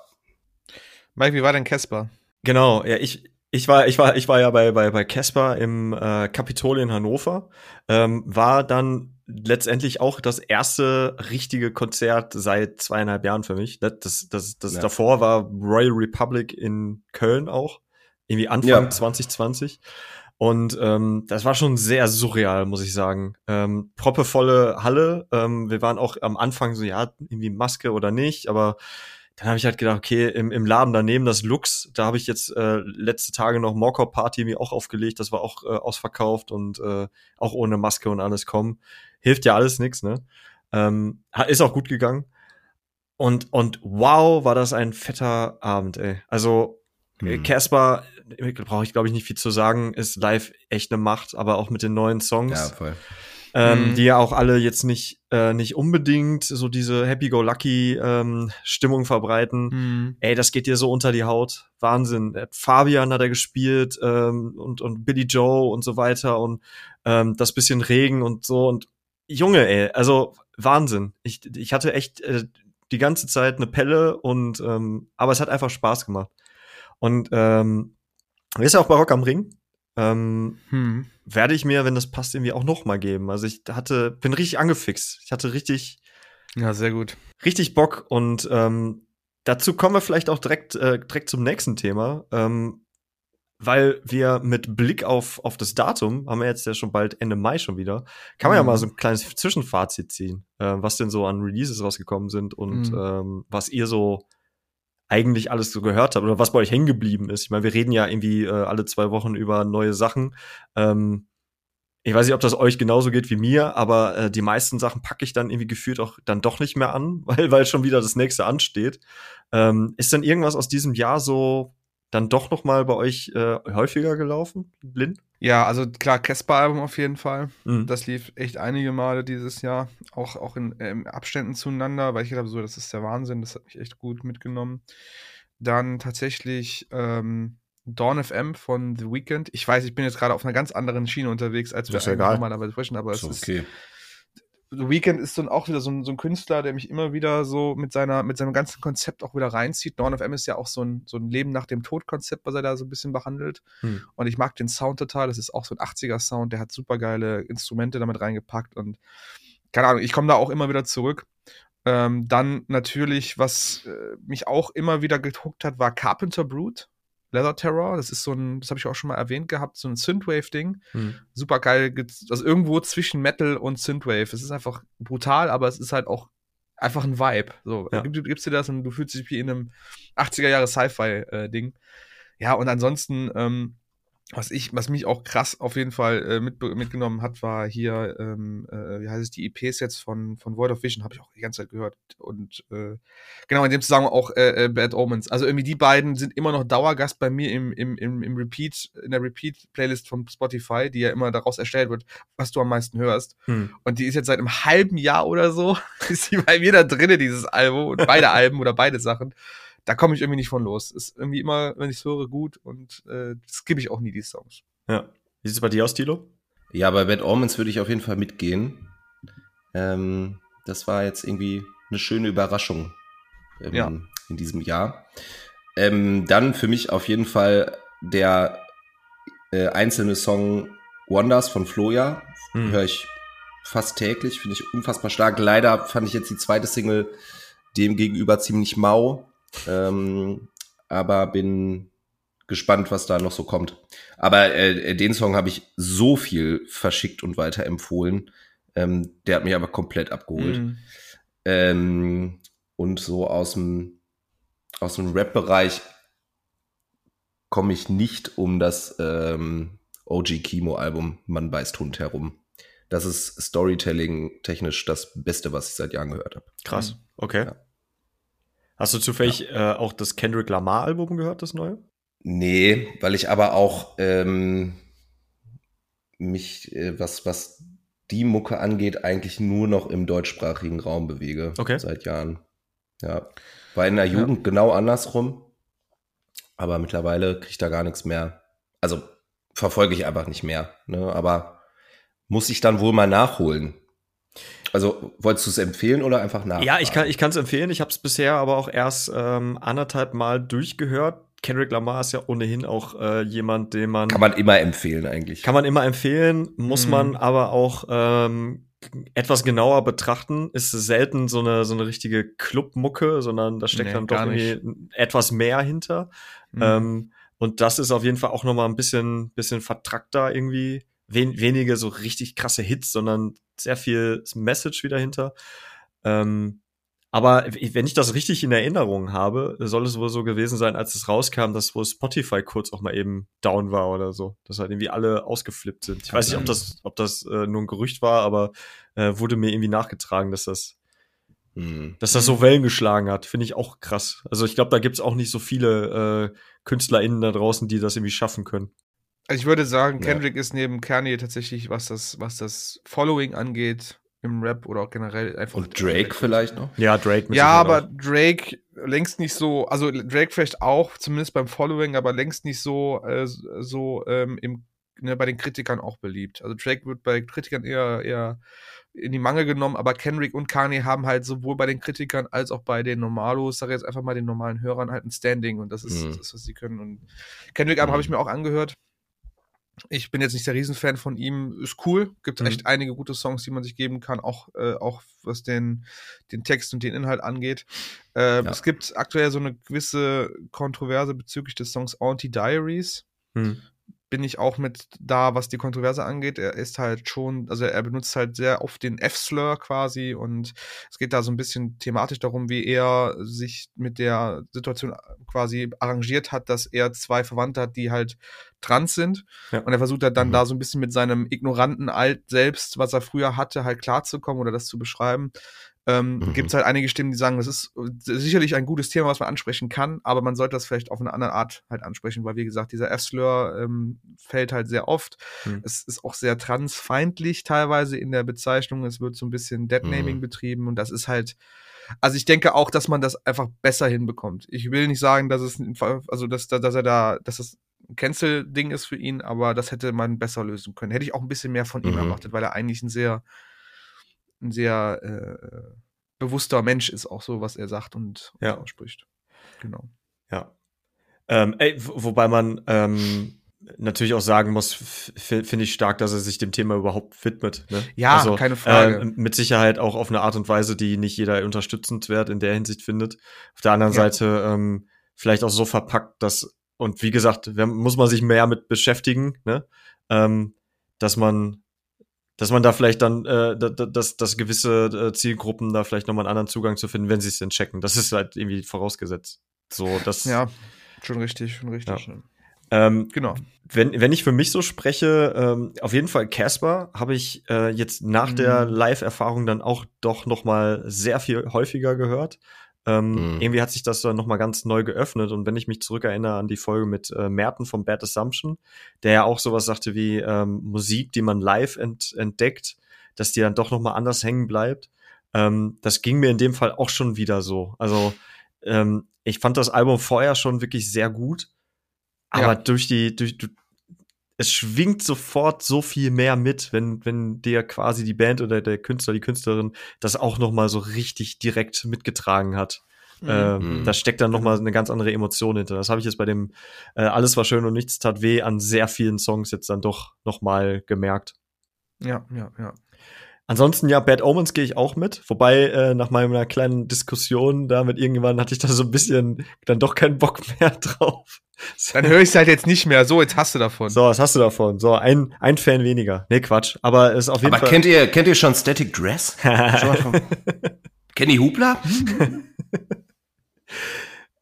Mike, wie war denn Casper? Genau, ja, ich, ich war, ich war, ich war ja bei, bei, bei Casper im äh, Kapitol in Hannover, ähm, war dann letztendlich auch das erste richtige Konzert seit zweieinhalb Jahren für mich. Das, das, das, das Ja. davor war Royal Republic in Köln auch, irgendwie Anfang Ja. 2020. Und ähm, das war schon sehr surreal, muss ich sagen. Ähm, proppevolle Halle. Ähm, wir waren auch am Anfang so, ja, irgendwie Maske oder nicht, aber dann habe ich halt gedacht, okay, im, im Laden daneben das Lux, da habe ich jetzt äh, letzte Tage noch Morcop Party mir auch aufgelegt, das war auch äh, ausverkauft und äh, auch ohne Maske und alles kommen. Hilft ja alles nix, ne? Ähm, ist auch gut gegangen. Und, und wow, war das ein fetter Abend, ey. Also äh, Hm. Casper, äh, brauche ich glaube ich nicht viel zu sagen, ist live echt eine Macht, aber auch mit den neuen Songs Ja, voll. Ähm, Mhm. die ja auch alle jetzt nicht äh, nicht unbedingt so diese Happy-Go-Lucky ähm, Stimmung verbreiten. Mhm. Ey, das geht dir so unter die Haut. Wahnsinn. Äh, Fabian hat er gespielt ähm, und und Billy Joe und so weiter und ähm, das bisschen Regen und so und Junge, ey, also Wahnsinn. Ich ich hatte echt äh, die ganze Zeit eine Pelle und ähm, aber es hat einfach Spaß gemacht. Und ähm, ist ja auch bei Rock am Ring. Ähm, Hm. werde ich mir, wenn das passt, irgendwie auch noch mal geben. Also ich hatte, bin richtig angefixt. Ich hatte richtig, Ja, sehr gut. richtig Bock und ähm, dazu kommen wir vielleicht auch direkt, äh, direkt zum nächsten Thema, ähm, weil wir mit Blick auf, auf das Datum, haben wir jetzt ja schon bald Ende Mai schon wieder, kann man ja Mhm. mal so ein kleines Zwischenfazit ziehen, äh, was denn so an Releases rausgekommen sind und Mhm. ähm, was ihr so eigentlich alles so gehört habt oder was bei euch hängen geblieben ist. Ich meine, wir reden ja irgendwie äh, alle zwei Wochen über neue Sachen. Ähm, ich weiß nicht, ob das euch genauso geht wie mir, aber äh, die meisten Sachen packe ich dann irgendwie gefühlt auch dann doch nicht mehr an, (laughs) weil, weil schon wieder das nächste ansteht. Ähm, ist denn irgendwas aus diesem Jahr so dann doch noch mal bei euch äh, häufiger gelaufen, Lin? Ja, also klar, Casper-Album auf jeden Fall. Mhm. Das lief echt einige Male dieses Jahr, auch, auch in ähm, Abständen zueinander, weil ich gedacht habe, so, das ist der Wahnsinn, das hat mich echt gut mitgenommen. Dann tatsächlich ähm, Dawn FM von The Weeknd. Ich weiß, ich bin jetzt gerade auf einer ganz anderen Schiene unterwegs, als wir ist ja normalerweise sprechen, aber es So, ist okay. The Weeknd ist dann auch wieder so ein, so ein Künstler, der mich immer wieder so mit seiner, mit seinem ganzen Konzept auch wieder reinzieht. Dawn of M ist ja auch so ein, so ein Leben nach dem Tod-Konzept, was er da so ein bisschen behandelt. Hm. Und ich mag den Sound total. Das ist auch so ein 80er-Sound, der hat super geile Instrumente damit reingepackt und keine Ahnung, ich komme da auch immer wieder zurück. Ähm, dann natürlich, was äh, mich auch immer wieder gehuckt hat, war Carpenter Brute. Leather Terror, das ist so ein, das habe ich auch schon mal erwähnt gehabt, so ein Synthwave-Ding Hm. super geil, also irgendwo zwischen Metal und Synthwave. Es ist einfach brutal, aber es ist halt auch einfach ein Vibe. So, Ja. gib, gibst dir das und du fühlst dich wie in einem 80er Jahre Sci-Fi-Ding. ja, und ansonsten, ähm, was ich, was mich auch krass auf jeden Fall äh, mit, mitgenommen hat, war hier, ähm, äh, wie heißt es, die EPs jetzt von, von Void of Vision, habe ich auch die ganze Zeit gehört. Und äh, genau, in dem Zusammenhang auch äh, äh, Bad Omens. Also irgendwie die beiden sind immer noch Dauergast bei mir im, im, im, im Repeat, in der Repeat-Playlist von Spotify, die ja immer daraus erstellt wird, was du am meisten hörst. Hm. Und die ist jetzt seit einem halben Jahr oder so, (laughs) ist die bei mir da drinne, dieses Album, und beide Alben oder beide Sachen da komme ich irgendwie nicht von los. Ist irgendwie immer, wenn ich es höre, gut und äh, skippe ich auch nie die Songs. Ja. Wie sieht es bei dir aus, Tilo? Ja, bei Bad Omens würde ich auf jeden Fall mitgehen. Ähm, das war jetzt irgendwie eine schöne Überraschung ähm, ja. in diesem Jahr. Ähm, dann für mich auf jeden Fall der äh, einzelne Song Wonders von Floja. Hm. Höre ich fast täglich, finde ich unfassbar stark. Leider fand ich jetzt die zweite Single dem gegenüber ziemlich mau. Ähm, aber bin gespannt, was da noch so kommt. Aber äh, den Song habe ich so viel verschickt und weiterempfohlen. Ähm, der hat mich aber komplett abgeholt. Mhm. Ähm, und so aus dem, aus dem Rap-Bereich komme ich nicht um das ähm, OG Kimo-Album Mann beißt Hund herum. Das ist Storytelling technisch das Beste, was ich seit Jahren gehört habe. Krass, okay. Ja. Hast du zufällig ja. äh, auch das Kendrick Lamar Album gehört, das neue? Nee, weil ich aber auch ähm, mich, äh, was, was die Mucke angeht, eigentlich nur noch im deutschsprachigen Raum bewege. Okay. Seit Jahren. Ja. War in der Jugend ja. genau andersrum. Aber mittlerweile kriege ich da gar nichts mehr. Also verfolge ich einfach nicht mehr. Ne? Aber muss ich dann wohl mal nachholen. Also wolltest du es empfehlen oder einfach nach? Ja, ich kann ich es empfehlen. Ich habe es bisher aber auch erst ähm, anderthalb Mal durchgehört. Kendrick Lamar ist ja ohnehin auch äh, jemand, den man kann man immer empfehlen eigentlich. Kann man immer empfehlen, muss mhm. man aber auch ähm, etwas genauer betrachten. Ist selten so eine so eine richtige Clubmucke, sondern da steckt nee, dann doch irgendwie etwas mehr hinter. Mhm. Ähm, und das ist auf jeden Fall auch noch mal ein bisschen bisschen vertrackter irgendwie wen, wenige so richtig krasse Hits, sondern sehr viel Message wieder hinter. Ähm, aber wenn ich das richtig in Erinnerung habe, soll es wohl so gewesen sein, als es rauskam, dass wohl Spotify kurz auch mal eben down war oder so. Dass halt irgendwie alle ausgeflippt sind. Ich weiß nicht, ob das, ob das äh, nur ein Gerücht war, aber äh, wurde mir irgendwie nachgetragen, dass das, hm. dass das so Wellen geschlagen hat. Finde ich auch krass. Also ich glaube, da gibt's auch nicht so viele äh, KünstlerInnen da draußen, die das irgendwie schaffen können. Also ich würde sagen, Kendrick ja. ist neben Kanye tatsächlich, was das, was das Following angeht, im Rap oder auch generell einfach. Und Drake vielleicht noch? Ja, Drake. Ja, aber auch. Drake längst nicht so, also Drake vielleicht auch, zumindest beim Following, aber längst nicht so, äh, so ähm, im, ne, bei den Kritikern auch beliebt. Also Drake wird bei Kritikern eher, eher in die Mangel genommen, aber Kendrick und Kanye haben halt sowohl bei den Kritikern als auch bei den Normalos, sage jetzt einfach mal den normalen Hörern halt ein Standing und das ist mhm. das, was sie können. Und Kendrick-Album mhm. habe ich mir auch angehört. Ich bin jetzt nicht der Riesenfan von ihm. Ist cool. Gibt mhm. echt einige gute Songs, die man sich geben kann, auch, äh, auch was den, den Text und den Inhalt angeht. Äh, ja. Es gibt aktuell so eine gewisse Kontroverse bezüglich des Songs Auntie Diaries. Mhm bin ich auch mit da, was die Kontroverse angeht. Er ist halt schon, also er benutzt halt sehr oft den F-Slur quasi und es geht da so ein bisschen thematisch darum, wie er sich mit der Situation quasi arrangiert hat, dass er zwei Verwandte hat, die halt trans sind. Ja. Und er versucht halt dann mhm. da so ein bisschen mit seinem ignoranten Alt selbst, was er früher hatte, halt klarzukommen oder das zu beschreiben. Ähm, mhm. Gibt es halt einige Stimmen, die sagen, das ist sicherlich ein gutes Thema, was man ansprechen kann, aber man sollte das vielleicht auf eine andere Art halt ansprechen, weil wie gesagt, dieser F-Slur ähm, fällt halt sehr oft. Mhm. Es ist auch sehr transfeindlich teilweise in der Bezeichnung. Es wird so ein bisschen Deadnaming mhm. betrieben und das ist halt, also ich denke auch, dass man das einfach besser hinbekommt. Ich will nicht sagen, dass es, also dass, dass er da, dass das ein Cancel-Ding ist für ihn, aber das hätte man besser lösen können. Hätte ich auch ein bisschen mehr von ihm mhm. erwartet, weil er eigentlich ein sehr ein sehr äh, bewusster Mensch ist, auch so, was er sagt und ja. ausspricht. Genau. Ja. Ähm, ey, wobei man ähm, natürlich auch sagen muss, finde ich stark, dass er sich dem Thema überhaupt widmet. Ne? Ja, also, keine Frage. Äh, mit Sicherheit auch auf eine Art und Weise, die nicht jeder unterstützenswert in der Hinsicht findet. Auf der anderen ja. Seite ähm, vielleicht auch so verpackt, dass, und wie gesagt, muss man sich mehr mit beschäftigen, ne? ähm, dass man dass man da vielleicht dann, äh, dass, dass gewisse äh, Zielgruppen da vielleicht nochmal einen anderen Zugang zu finden, wenn sie es denn checken. Das ist halt irgendwie vorausgesetzt. So, das. Ja, schon richtig, schon richtig. Ja. Ähm, Genau. wenn, wenn ich für mich so spreche, ähm, auf jeden Fall Casper habe ich äh, jetzt nach der Mhm. Live-Erfahrung dann auch doch noch mal sehr viel häufiger gehört. Ähm, Mhm. Irgendwie hat sich das dann noch mal ganz neu geöffnet und wenn ich mich zurückerinnere an die Folge mit äh, Merten vom Bad Assumption, der ja auch sowas sagte wie ähm, Musik, die man live ent entdeckt, dass die dann doch noch mal anders hängen bleibt. Ähm, das ging mir in dem Fall auch schon wieder so. Also ähm, ich fand das Album vorher schon wirklich sehr gut, aber Ja. durch die durch du, es schwingt sofort so viel mehr mit, wenn wenn dir quasi die Band oder der Künstler, die Künstlerin das auch noch mal so richtig direkt mitgetragen hat. Äh, Mhm. Da steckt dann noch mal eine ganz andere Emotion hinter. Das habe ich jetzt bei dem äh, Alles war schön und nichts tat weh an sehr vielen Songs jetzt dann doch noch mal gemerkt. Ja, ja, ja. Ansonsten, ja, Bad Omens gehe ich auch mit. Wobei, äh, nach meiner kleinen Diskussion da mit irgendjemandem hatte ich da so ein bisschen dann doch keinen Bock (laughs) mehr drauf. Dann höre ich es halt jetzt nicht mehr. So, jetzt hast du davon. So, was hast du davon? So, ein, ein Fan weniger. Nee, Quatsch. Aber ist auf jeden Aber Fall. kennt ihr, kennt ihr schon Static Dress? (laughs) Kenny Hubler? (laughs)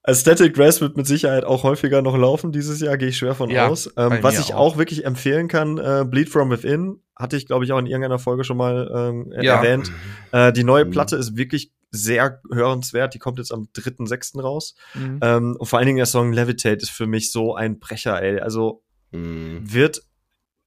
Aesthetic Dress wird mit Sicherheit auch häufiger noch laufen dieses Jahr, gehe ich schwer von Ja, aus. Ähm, was ich auch. auch. wirklich empfehlen kann, äh, Bleed From Within, hatte ich, glaube ich, auch in irgendeiner Folge schon mal ähm, Ja. erwähnt. Äh, die neue Mhm. Platte ist wirklich sehr hörenswert. Die kommt jetzt am 3.6. raus. Mhm. Ähm, und vor allen Dingen der Song Levitate ist für mich so ein Brecher, ey. Also Mhm. wird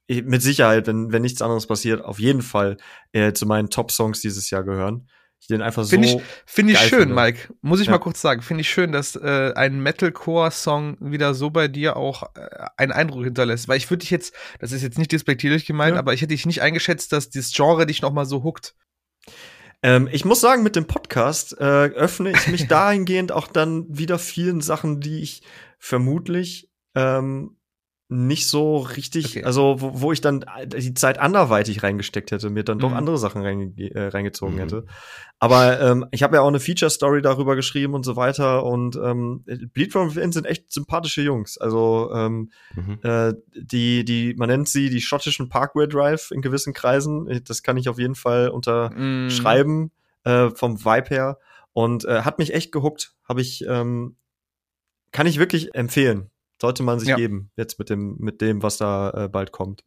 mit Sicherheit, wenn, wenn nichts anderes passiert, auf jeden Fall äh, zu meinen Top-Songs dieses Jahr gehören. Ich den einfach Finde so. Finde ich geil schön, finde. Mike. Muss ich Ja. mal kurz sagen. Finde ich schön, dass äh, ein Metalcore-Song wieder so bei dir auch äh, einen Eindruck hinterlässt. Weil ich würde dich jetzt, das ist jetzt nicht despektierlich gemeint, Ja. aber ich hätte dich nicht eingeschätzt, dass das Genre dich noch mal so huckt. Ähm, ich muss sagen, mit dem Podcast äh, öffne ich mich (laughs) dahingehend auch dann wieder vielen Sachen, die ich vermutlich ähm, nicht so richtig, Okay. also wo, wo ich dann die Zeit anderweitig reingesteckt hätte, mir dann doch Mhm. andere Sachen reinge äh, reingezogen Mhm. hätte. Aber ähm, ich habe ja auch eine Feature-Story darüber geschrieben und so weiter und ähm, Bleed From Within sind echt sympathische Jungs. Also ähm, Mhm. äh, die, die, man nennt sie die schottischen Parkway Drive in gewissen Kreisen. Das kann ich auf jeden Fall unter Mhm. äh, vom Vibe her und äh, hat mich echt gehuckt. Habe ich ähm, kann ich wirklich empfehlen. Sollte man sich Ja. geben jetzt mit dem mit dem was da äh, bald kommt.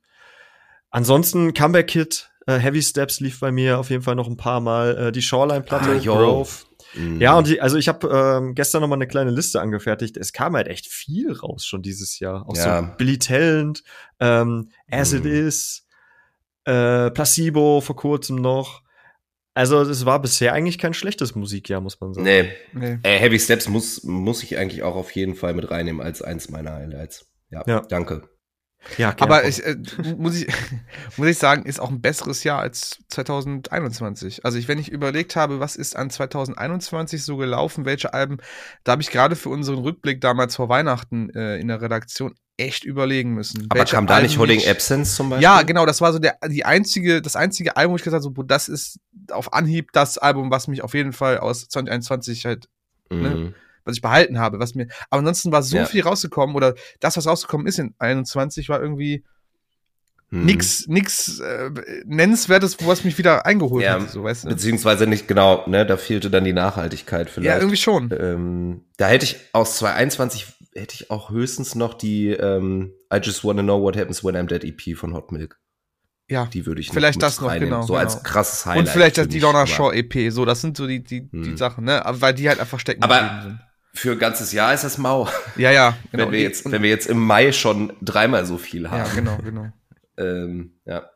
Ansonsten Comeback Kid, äh, Heavy Steps lief bei mir auf jeden Fall noch ein paar Mal. Äh, die Shoreline Platte, Ah. Grove. Mhm. Ja, und die, also ich habe ähm, gestern noch mal eine kleine Liste angefertigt. Es kam halt echt viel raus schon dieses Jahr. Auch Ja. so Billy Talent, ähm, As It Mhm. Is, äh, Placebo vor kurzem noch. Also es war bisher eigentlich kein schlechtes Musikjahr, muss man sagen. Nee, Nee. äh, Heavy Steps muss, muss ich eigentlich auch auf jeden Fall mit reinnehmen als eins meiner Highlights. Ja, Ja. danke. Ja, Aber ich, äh, muss, ich, (laughs) muss ich sagen, ist auch ein besseres Jahr als 2021. Also ich, wenn ich überlegt habe, was ist an 2021 so gelaufen, welche Alben, da habe ich gerade für unseren Rückblick damals vor Weihnachten äh, in der Redaktion echt überlegen müssen. Aber kam da nicht Holding mich- Absence zum Beispiel? Ja, genau, das war so der, die einzige, das einzige Album, wo ich gesagt habe, so, boah, das ist auf Anhieb das Album, was mich auf jeden Fall aus 2021 halt ne? Mhm. was ich behalten habe, was mir, aber ansonsten war so Ja. viel rausgekommen oder das, was rausgekommen ist in 21, war irgendwie Mhm. nix, nix äh, nennenswertes, was mich wieder eingeholt Ja, hat, so weißt du. Beziehungsweise nicht genau, ne, da fehlte dann die Nachhaltigkeit vielleicht. Ja, irgendwie schon. ähm, da hätte ich aus 2021 hätte ich auch höchstens noch die ähm, I Just Wanna Know What Happens When I'm Dead EP von Hot Milk. Ja. Die würde ich Vielleicht das noch, genau, So genau. als krasses Highlight. Und vielleicht das die Donna Shaw EP, so, das sind so die, die, die Hm. Sachen, ne, aber weil die halt einfach stecken Aber- geblieben sind. Für ein ganzes Jahr ist das mau. (laughs) Ja, ja, genau. wenn, wir Die- jetzt, wenn wir jetzt im Mai schon dreimal so viel ja, haben. genau, genau. (laughs) Ähm, ja.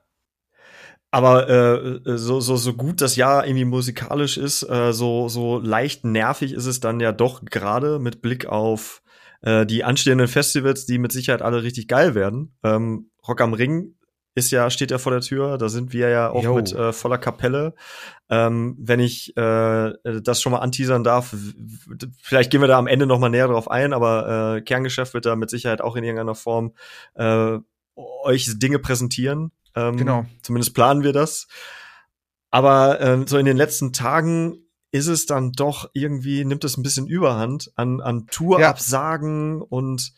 Aber äh, so, so, so gut das Jahr irgendwie musikalisch ist, äh, so, so leicht nervig ist es dann ja doch gerade mit Blick auf äh, die anstehenden Festivals, die mit Sicherheit alle richtig geil werden. Ähm, Rock am Ring ist ja, steht ja vor der Tür, da sind wir ja auch Jo. mit äh, voller Kapelle. Ähm, wenn ich äh, das schon mal anteasern darf, vielleicht gehen wir da am Ende noch mal näher drauf ein, aber äh, Kerngeschäft wird da mit Sicherheit auch in irgendeiner Form äh, euch Dinge präsentieren. Ähm, Genau. Zumindest planen wir das. Aber ähm, so in den letzten Tagen ist es dann doch irgendwie, nimmt es ein bisschen Überhand an, an Tourabsagen und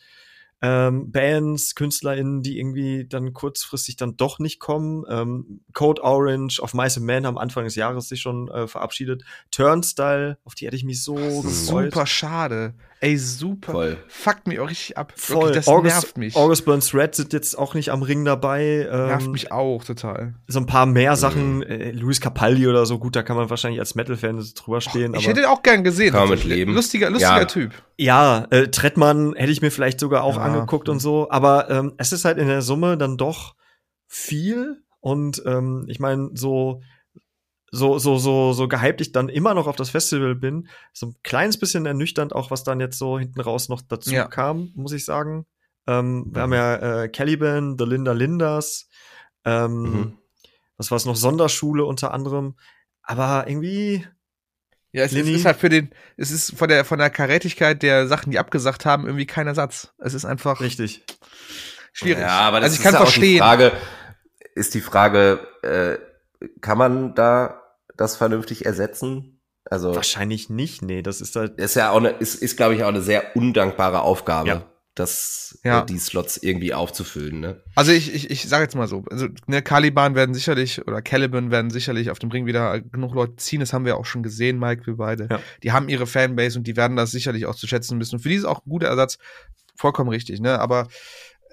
ähm, Bands, KünstlerInnen, die irgendwie dann kurzfristig dann doch nicht kommen. Ähm, Code Orange, auf Mice and Man haben Anfang des Jahres sich schon äh, verabschiedet. Turnstyle, auf die hätte ich mich so gefreut. Super schade. Ey, super. Voll. Fuckt mich auch richtig ab. Voll. Wirklich, das August, nervt mich. August Burns Red sind jetzt auch nicht am Ring dabei. Ähm, nervt mich auch total. So ein paar mehr Sachen, äh, Luis Capaldi oder so, gut, da kann man wahrscheinlich als Metal-Fan drüber stehen. Ich aber hätte ihn auch gern gesehen. Kann man mit leben. Lustiger, lustiger Ja. Typ. ja, äh, Trettmann hätte ich mir vielleicht sogar auch Ja. angeguckt und so, aber ähm, es ist halt in der Summe dann doch viel und ähm, ich meine, so so, so, so, so gehypt ich dann immer noch auf das Festival bin, so ein kleines bisschen ernüchternd auch, was dann jetzt so hinten raus noch dazu Ja. kam, muss ich sagen. Ähm, Wir haben ja äh, Caliban, The Linda Linders, ähm, Mhm. was war es noch, Sonderschule unter anderem, aber irgendwie, Ja, es ist, Lilly? ist halt für den, es ist von der, von der Karätigkeit der Sachen, die abgesagt haben, irgendwie kein Ersatz. Es ist einfach richtig. schwierig. Ja, aber das also ich ist kann ja auch verstehen. die Frage, ist die Frage, äh, kann man da das vernünftig ersetzen? Also, Wahrscheinlich nicht, nee, das ist halt, ist ja auch eine, ist, ist glaube ich auch eine sehr undankbare Aufgabe, Ja. das, Ja. äh, die Slots irgendwie aufzufüllen, ne? Also ich, ich, ich sage jetzt mal so, also ne, Caliban werden sicherlich oder Caliban werden sicherlich auf dem Ring wieder genug Leute ziehen. Das haben wir auch schon gesehen, Mike, wir beide. Ja. Die haben ihre Fanbase und die werden das sicherlich auch zu schätzen wissen. Und für die ist auch ein guter Ersatz. Vollkommen richtig, ne? Aber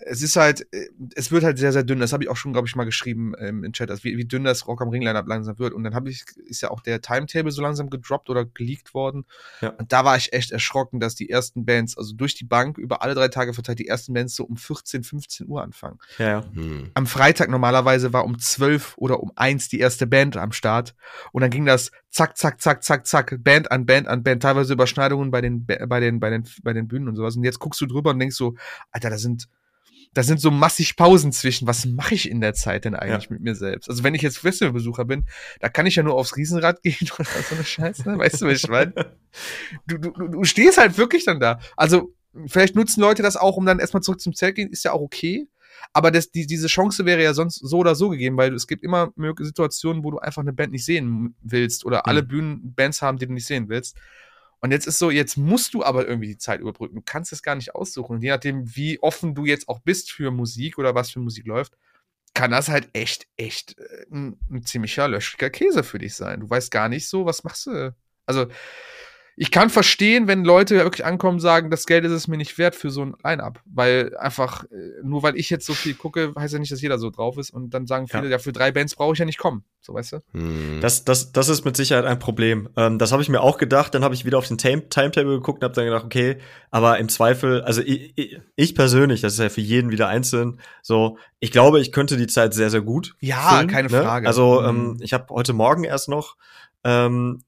es ist halt, äh, es wird halt sehr, sehr dünn. Das habe ich auch schon, glaube ich, mal geschrieben ähm, im Chat, also wie, wie dünn das Rock am Ring Lineup langsam wird. Und dann habe ich, ist ja auch der Timetable so langsam gedroppt oder geleakt worden. Ja. Und da war ich echt erschrocken, dass die ersten Bands, also durch die Bank über alle drei Tage verteilt, die ersten Bands so um 14, 15 Uhr anfangen. ja, ja. Hm. Am Freitag normalerweise war um 12 oder um 1 die erste Band am Start. Und dann ging das zack, zack, zack, zack, zack, Band an Band an Band, teilweise Überschneidungen bei den, bei den, bei den, bei den Bühnen und sowas. Und jetzt guckst du drüber und denkst so, Alter, da sind, da sind so massig Pausen zwischen. Was mache ich in der Zeit denn eigentlich mit mir selbst? Also wenn ich jetzt Festivalbesucher bin, da kann ich ja nur aufs Riesenrad (laughs) gehen oder so eine Scheiße. Weißt du, was ich meine? (laughs) Du, du, du stehst halt wirklich dann da. Also vielleicht nutzen Leute das auch, um dann erstmal zurück zum Zelt gehen, ist ja auch okay. Aber das, die, diese Chance wäre ja sonst so oder so gegeben, weil es gibt immer mögliche Situationen, wo du einfach eine Band nicht sehen willst oder alle Bühnen Bands haben, die du nicht sehen willst. Und jetzt ist so, jetzt musst du aber irgendwie die Zeit überbrücken. Du kannst es gar nicht aussuchen. Und je nachdem, wie offen du jetzt auch bist für Musik oder was für Musik läuft, kann das halt echt, echt äh, ein, ein ziemlicher löschiger Käse für dich sein. Du weißt gar nicht so, was machst du. Also, ich kann verstehen, wenn Leute wirklich ankommen und sagen, das Geld ist es mir nicht wert für so ein Line-Up. Weil einfach, äh, nur weil ich jetzt so viel gucke, heißt ja nicht, dass jeder so drauf ist. Und dann sagen viele, Ja. ja, für drei Bands brauche ich ja nicht kommen. So, weißt du? Hm. Das, das, das ist mit Sicherheit ein Problem. Ähm, das habe ich mir auch gedacht. Dann habe ich wieder auf den Time Timetable geguckt und habe dann gedacht, okay, aber im Zweifel, also ich, ich, ich persönlich, das ist ja für jeden wieder einzeln, so, ich glaube, ich könnte die Zeit sehr, sehr gut. Ja, keine Frage. Also Mhm. ähm, ich habe heute Morgen erst noch ähm,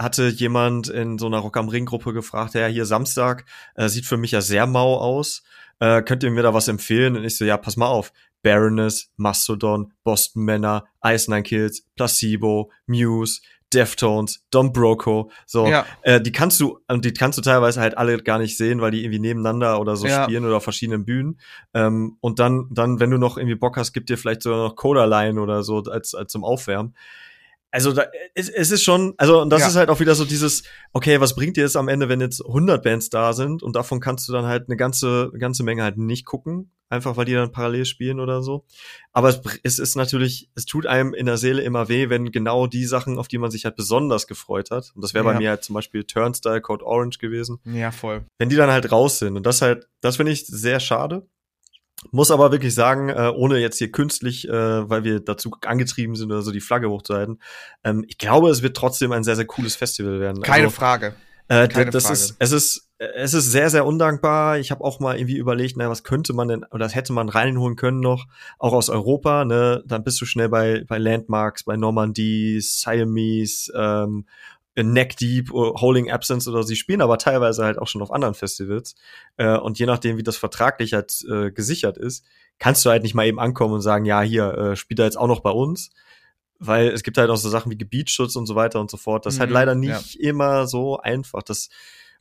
hatte jemand in so einer Rock am Ring Gruppe gefragt, ja, hier Samstag, äh, sieht für mich ja sehr mau aus. Äh, könnt ihr mir da was empfehlen? Und ich so, ja, pass mal auf. Baroness, Mastodon, Boston Männer, Ice Nine Kills, Placebo, Muse, Deftones, Don Broco, so, Ja. äh, die kannst du, und die kannst du teilweise halt alle gar nicht sehen, weil die irgendwie nebeneinander oder so Ja. spielen oder auf verschiedenen Bühnen. Ähm, und dann, dann, wenn du noch irgendwie Bock hast, gibt dir vielleicht sogar noch Coda-Line oder so als, als zum Aufwärmen. Also da, es, es ist schon, also und das Ja. ist halt auch wieder so dieses, okay, was bringt dir es am Ende, wenn jetzt 100 Bands da sind und davon kannst du dann halt eine ganze, eine ganze Menge halt nicht gucken, einfach weil die dann parallel spielen oder so. Aber es, es ist natürlich, es tut einem in der Seele immer weh, wenn genau die Sachen, auf die man sich halt besonders gefreut hat, und das wäre bei Ja. mir halt zum Beispiel Turnstile, Code Orange gewesen, Ja, voll. wenn die dann halt raus sind. Und das halt, das finde ich sehr schade. Muss aber wirklich sagen, äh, ohne jetzt hier künstlich, äh, weil wir dazu angetrieben sind oder so die Flagge hochzuhalten, ähm, ich glaube, es wird trotzdem ein sehr, sehr cooles Festival werden. Keine also, Frage. äh, keine das Frage. ist, es ist, es ist sehr, sehr undankbar. Ich habe auch mal irgendwie überlegt, na, was könnte man denn, oder das hätte man reinholen können noch, auch aus Europa, ne? Dann bist du schnell bei, bei Landmarks, bei Normandie, Siamese, ähm, Neck Deep, oder Holding Absence oder sie spielen aber teilweise halt auch schon auf anderen Festivals. Äh, und je nachdem, wie das vertraglich halt äh, gesichert ist, kannst du halt nicht mal eben ankommen und sagen, ja, hier, äh, spielt er jetzt auch noch bei uns. Weil es gibt halt auch so Sachen wie Gebietsschutz und so weiter und so fort. Das ist halt Mhm, leider ja. nicht immer so einfach. Das,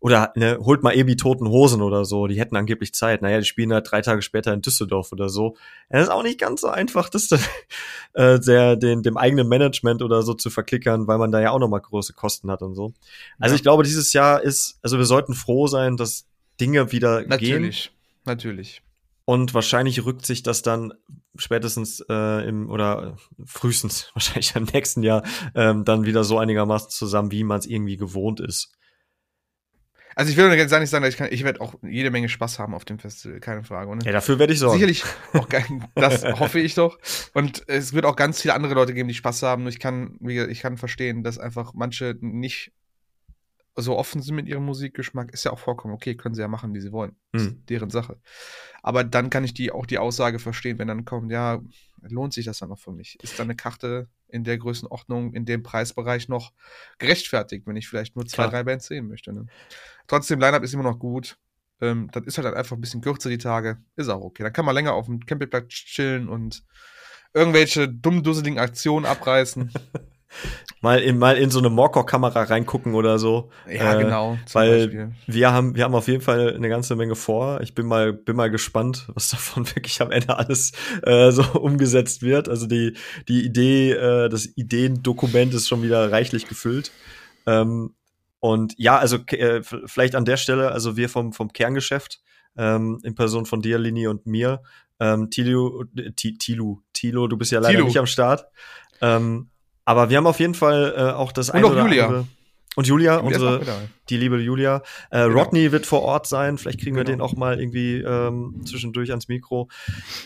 oder ne, holt mal eben die toten Hosen oder so, die hätten angeblich Zeit. Naja, die spielen halt drei Tage später in Düsseldorf oder so. Ja, das ist auch nicht ganz so einfach, das dann, (laughs) äh, der, den, dem eigenen Management oder so zu verklickern, weil man da ja auch nochmal große Kosten hat und so. Also Ja. ich glaube, dieses Jahr ist, also wir sollten froh sein, dass Dinge wieder gehen. Natürlich. Natürlich. Und wahrscheinlich rückt sich das dann spätestens äh, im oder frühestens (laughs) wahrscheinlich im nächsten Jahr ähm, dann wieder so einigermaßen zusammen, wie man es irgendwie gewohnt ist. Also ich will jetzt nicht sagen, ich kann, ich werde auch jede Menge Spaß haben auf dem Festival, keine Frage. Ne? Ja, dafür werde ich sorgen. Sicherlich auch (laughs) geil, das hoffe ich doch. Und es wird auch ganz viele andere Leute geben, die Spaß haben. Ich kann, ich kann verstehen, dass einfach manche nicht so offen sind mit ihrem Musikgeschmack, ist ja auch vollkommen okay, können sie ja machen, wie sie wollen. Das ist Hm. deren Sache. Aber dann kann ich die auch die Aussage verstehen, wenn dann kommt, ja, lohnt sich das dann noch für mich? Ist dann eine Karte in der Größenordnung, in dem Preisbereich noch gerechtfertigt, wenn ich vielleicht nur zwei, Klar. drei Bands sehen möchte? Ne? Trotzdem, Line-Up ist immer noch gut. Ähm, das ist halt einfach ein bisschen kürzer die Tage. Ist auch okay. Dann kann man länger auf dem Campingplatz chillen und irgendwelche dumm dusseligen Aktionen abreißen. (laughs) Mal in, mal in so eine Morkor-Kamera reingucken oder so. ja, Äh, genau. weil Beispiel. wir haben, wir haben auf jeden Fall eine ganze Menge vor. Ich bin mal, bin mal gespannt, was (laughs) davon wirklich am Ende alles äh, so umgesetzt wird. Also die, die Idee, äh, das Ideendokument ist schon wieder reichlich gefüllt. Ähm, und ja, also äh, vielleicht an der Stelle, also wir vom, vom Kerngeschäft, ähm, in Person von dir, Lini und mir, ähm, Tilo, äh, Ti- Tilo, Tilo, du bist ja leider Tilo. nicht am Start. Ähm, aber wir haben auf jeden Fall äh, auch das eine oder Julia. andere. Und Julia, unsere, die liebe Julia. Äh, Genau. Rodney wird vor Ort sein. Vielleicht kriegen wir Genau. den auch mal irgendwie ähm, zwischendurch ans Mikro.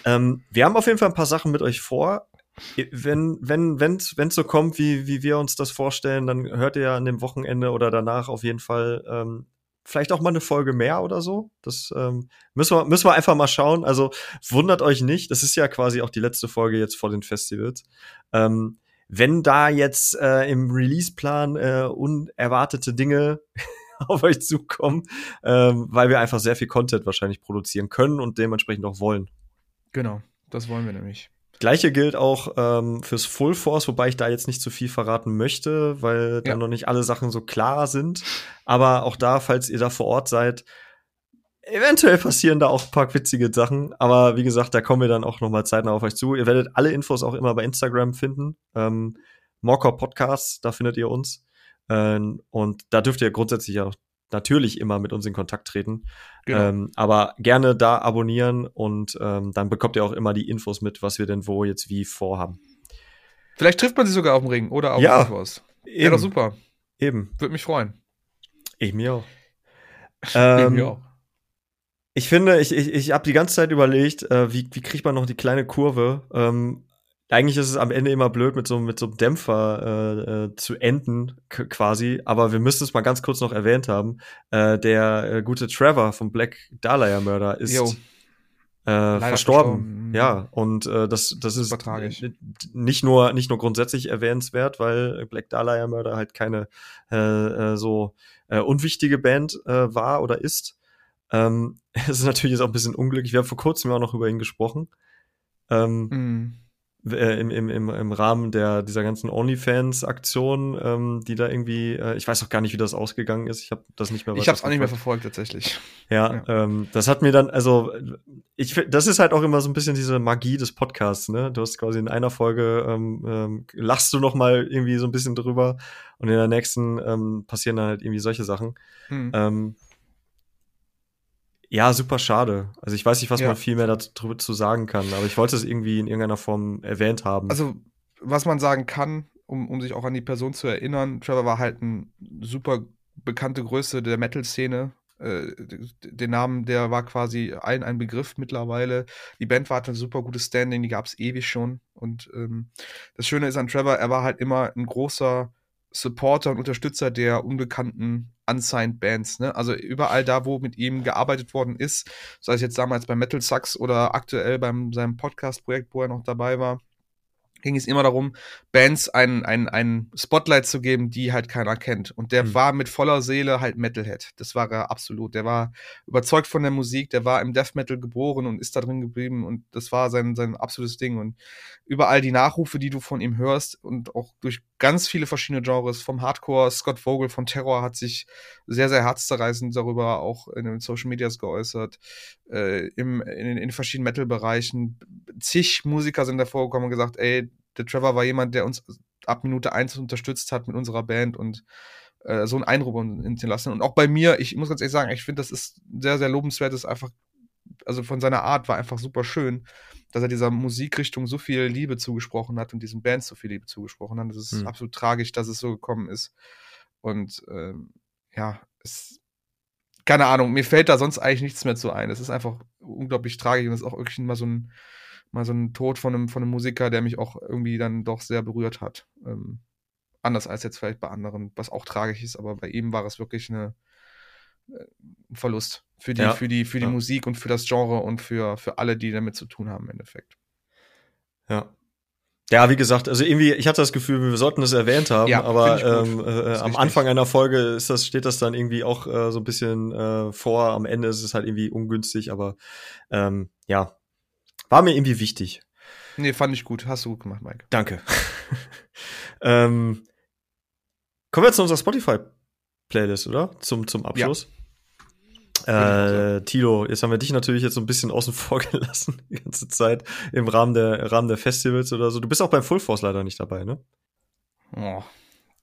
Ähm, wir haben auf jeden Fall ein paar Sachen mit euch vor. Wenn wenn wenn's wenn's so kommt, wie wie wir uns das vorstellen, dann hört ihr ja an dem Wochenende oder danach auf jeden Fall ähm, vielleicht auch mal eine Folge mehr oder so. Das ähm, müssen wir müssen wir einfach mal schauen. Also wundert euch nicht. Das ist ja quasi auch die letzte Folge jetzt vor den Festivals. Ähm, wenn da jetzt äh, im Release-Plan äh, unerwartete Dinge (laughs) auf euch zukommen, ähm, weil wir einfach sehr viel Content wahrscheinlich produzieren können und dementsprechend auch wollen. Genau, das wollen wir nämlich. Gleiche gilt auch ähm, fürs Full Force, wobei ich da jetzt nicht zu viel verraten möchte, weil da Ja. noch nicht alle Sachen so klar sind. Aber auch da, falls ihr da vor Ort seid, eventuell passieren da auch ein paar witzige Sachen. Aber wie gesagt, da kommen wir dann auch noch mal zeitnah auf euch zu. Ihr werdet alle Infos auch immer bei Instagram finden. Ähm, Morkor Podcasts, da findet ihr uns. Ähm, und da dürft ihr grundsätzlich auch natürlich immer mit uns in Kontakt treten. Genau. Ähm, aber gerne da abonnieren und ähm, dann bekommt ihr auch immer die Infos mit, was wir denn wo jetzt wie vorhaben. Vielleicht trifft man sich sogar auf dem Ring oder auf Ja. irgendwas. Ja, doch super. Eben. Würde mich freuen. Ich mir auch. (laughs) Ich Ähm, mir auch. Ich finde, ich, ich, ich habe die ganze Zeit überlegt, äh, wie, wie kriegt man noch die kleine Kurve? Ähm, eigentlich ist es am Ende immer blöd, mit so, mit so einem Dämpfer äh, äh, zu enden, quasi. Aber wir müssen es mal ganz kurz noch erwähnt haben. Äh, der äh, gute Trevor vom Black Dahlia Murder ist äh, verstorben. verstorben. Ja, und äh, das, das ist nicht nur, nicht nur grundsätzlich erwähnenswert, weil Black Dahlia Murder halt keine äh, äh, so äh, unwichtige Band äh, war oder ist. Ähm, (laughs) es ist natürlich jetzt auch ein bisschen unglücklich. Wir haben vor kurzem auch noch über ihn gesprochen. Ähm, Mhm. äh, im, im, im, im Rahmen der dieser ganzen OnlyFans-Aktion, ähm, die da irgendwie, äh, ich weiß auch gar nicht, wie das ausgegangen ist. Ich habe das nicht mehr Ich habe es auch nicht mehr verfolgt. tatsächlich. Ja, Ähm, das hat mir dann, also ich das ist halt auch immer so ein bisschen diese Magie des Podcasts, ne? Du hast quasi in einer Folge ähm, ähm, lachst du noch mal irgendwie so ein bisschen drüber und in der nächsten ähm, passieren dann halt irgendwie solche Sachen. Mhm. Ähm, ja, super schade. Also ich weiß nicht, was Ja. man viel mehr dazu zu sagen kann, aber ich wollte es irgendwie in irgendeiner Form erwähnt haben. Also, was man sagen kann, um, um sich auch an die Person zu erinnern, Trevor war halt ein super bekannte Größe der Metal-Szene. Äh, den Namen, der war quasi allen ein Begriff mittlerweile. Die Band war halt ein super gutes Standing, die gab es ewig schon. Und ähm, das Schöne ist an Trevor, er war halt immer ein großer Supporter und Unterstützer der unbekannten unsigned Bands. Ne? Also überall da, wo mit ihm gearbeitet worden ist, sei es jetzt damals bei Metal Sucks oder aktuell beim seinem Podcast-Projekt, wo er noch dabei war, ging es immer darum, Bands ein, ein, ein Spotlight zu geben, die halt keiner kennt. Und der Mhm. war mit voller Seele halt Metalhead. Das war er absolut. Der war überzeugt von der Musik, der war im Death Metal geboren und ist da drin geblieben und das war sein, sein absolutes Ding. Und überall die Nachrufe, die du von ihm hörst und auch durch ganz viele verschiedene Genres, vom Hardcore, Scott Vogel von Terror hat sich sehr, sehr herzzerreißend darüber auch in den Social Medias geäußert, äh, im, in, in verschiedenen Metal-Bereichen. Zig Musiker sind davor gekommen und gesagt, ey, der Trevor war jemand, der uns ab Minute eins unterstützt hat mit unserer Band und äh, so einen Eindruck hinterlassen. Und auch bei mir, ich muss ganz ehrlich sagen, ich finde, das ist sehr, sehr lobenswert, das ist einfach, also von seiner Art war einfach super schön, dass er dieser Musikrichtung so viel Liebe zugesprochen hat und diesen Bands so viel Liebe zugesprochen hat. Das ist Hm. absolut tragisch, dass es so gekommen ist. Und ähm, ja, es keine Ahnung, mir fällt da sonst eigentlich nichts mehr zu ein. Es ist einfach unglaublich tragisch und es ist auch wirklich mal so ein, mal so ein Tod von einem, von einem Musiker, der mich auch irgendwie dann doch sehr berührt hat. Ähm, anders als jetzt vielleicht bei anderen, was auch tragisch ist, aber bei ihm war es wirklich eine, äh, ein Verlust für die, Ja. für die, für die Ja. Musik und für das Genre und für, für alle, die damit zu tun haben im Endeffekt. Ja. Ja, wie gesagt, also irgendwie, ich hatte das Gefühl, wir sollten das erwähnt haben, Ja, aber ähm, äh, Ist am. Anfang einer Folge ist das, steht das dann irgendwie auch äh, so ein bisschen äh, vor, am Ende ist es halt irgendwie ungünstig, aber ähm, ja, war mir irgendwie wichtig. Nee, fand ich gut. Hast du gut gemacht, Mike. Danke. (laughs) ähm, kommen wir zu unserer Spotify-Playlist, oder? Zum, zum Abschluss. Würde Äh, Tilo, jetzt haben wir dich natürlich jetzt so ein bisschen außen (laughs) vor gelassen, die ganze Zeit, im Rahmen der, Rahmen der Festivals oder so. Du bist auch beim Full Force leider nicht dabei, ne? Oh.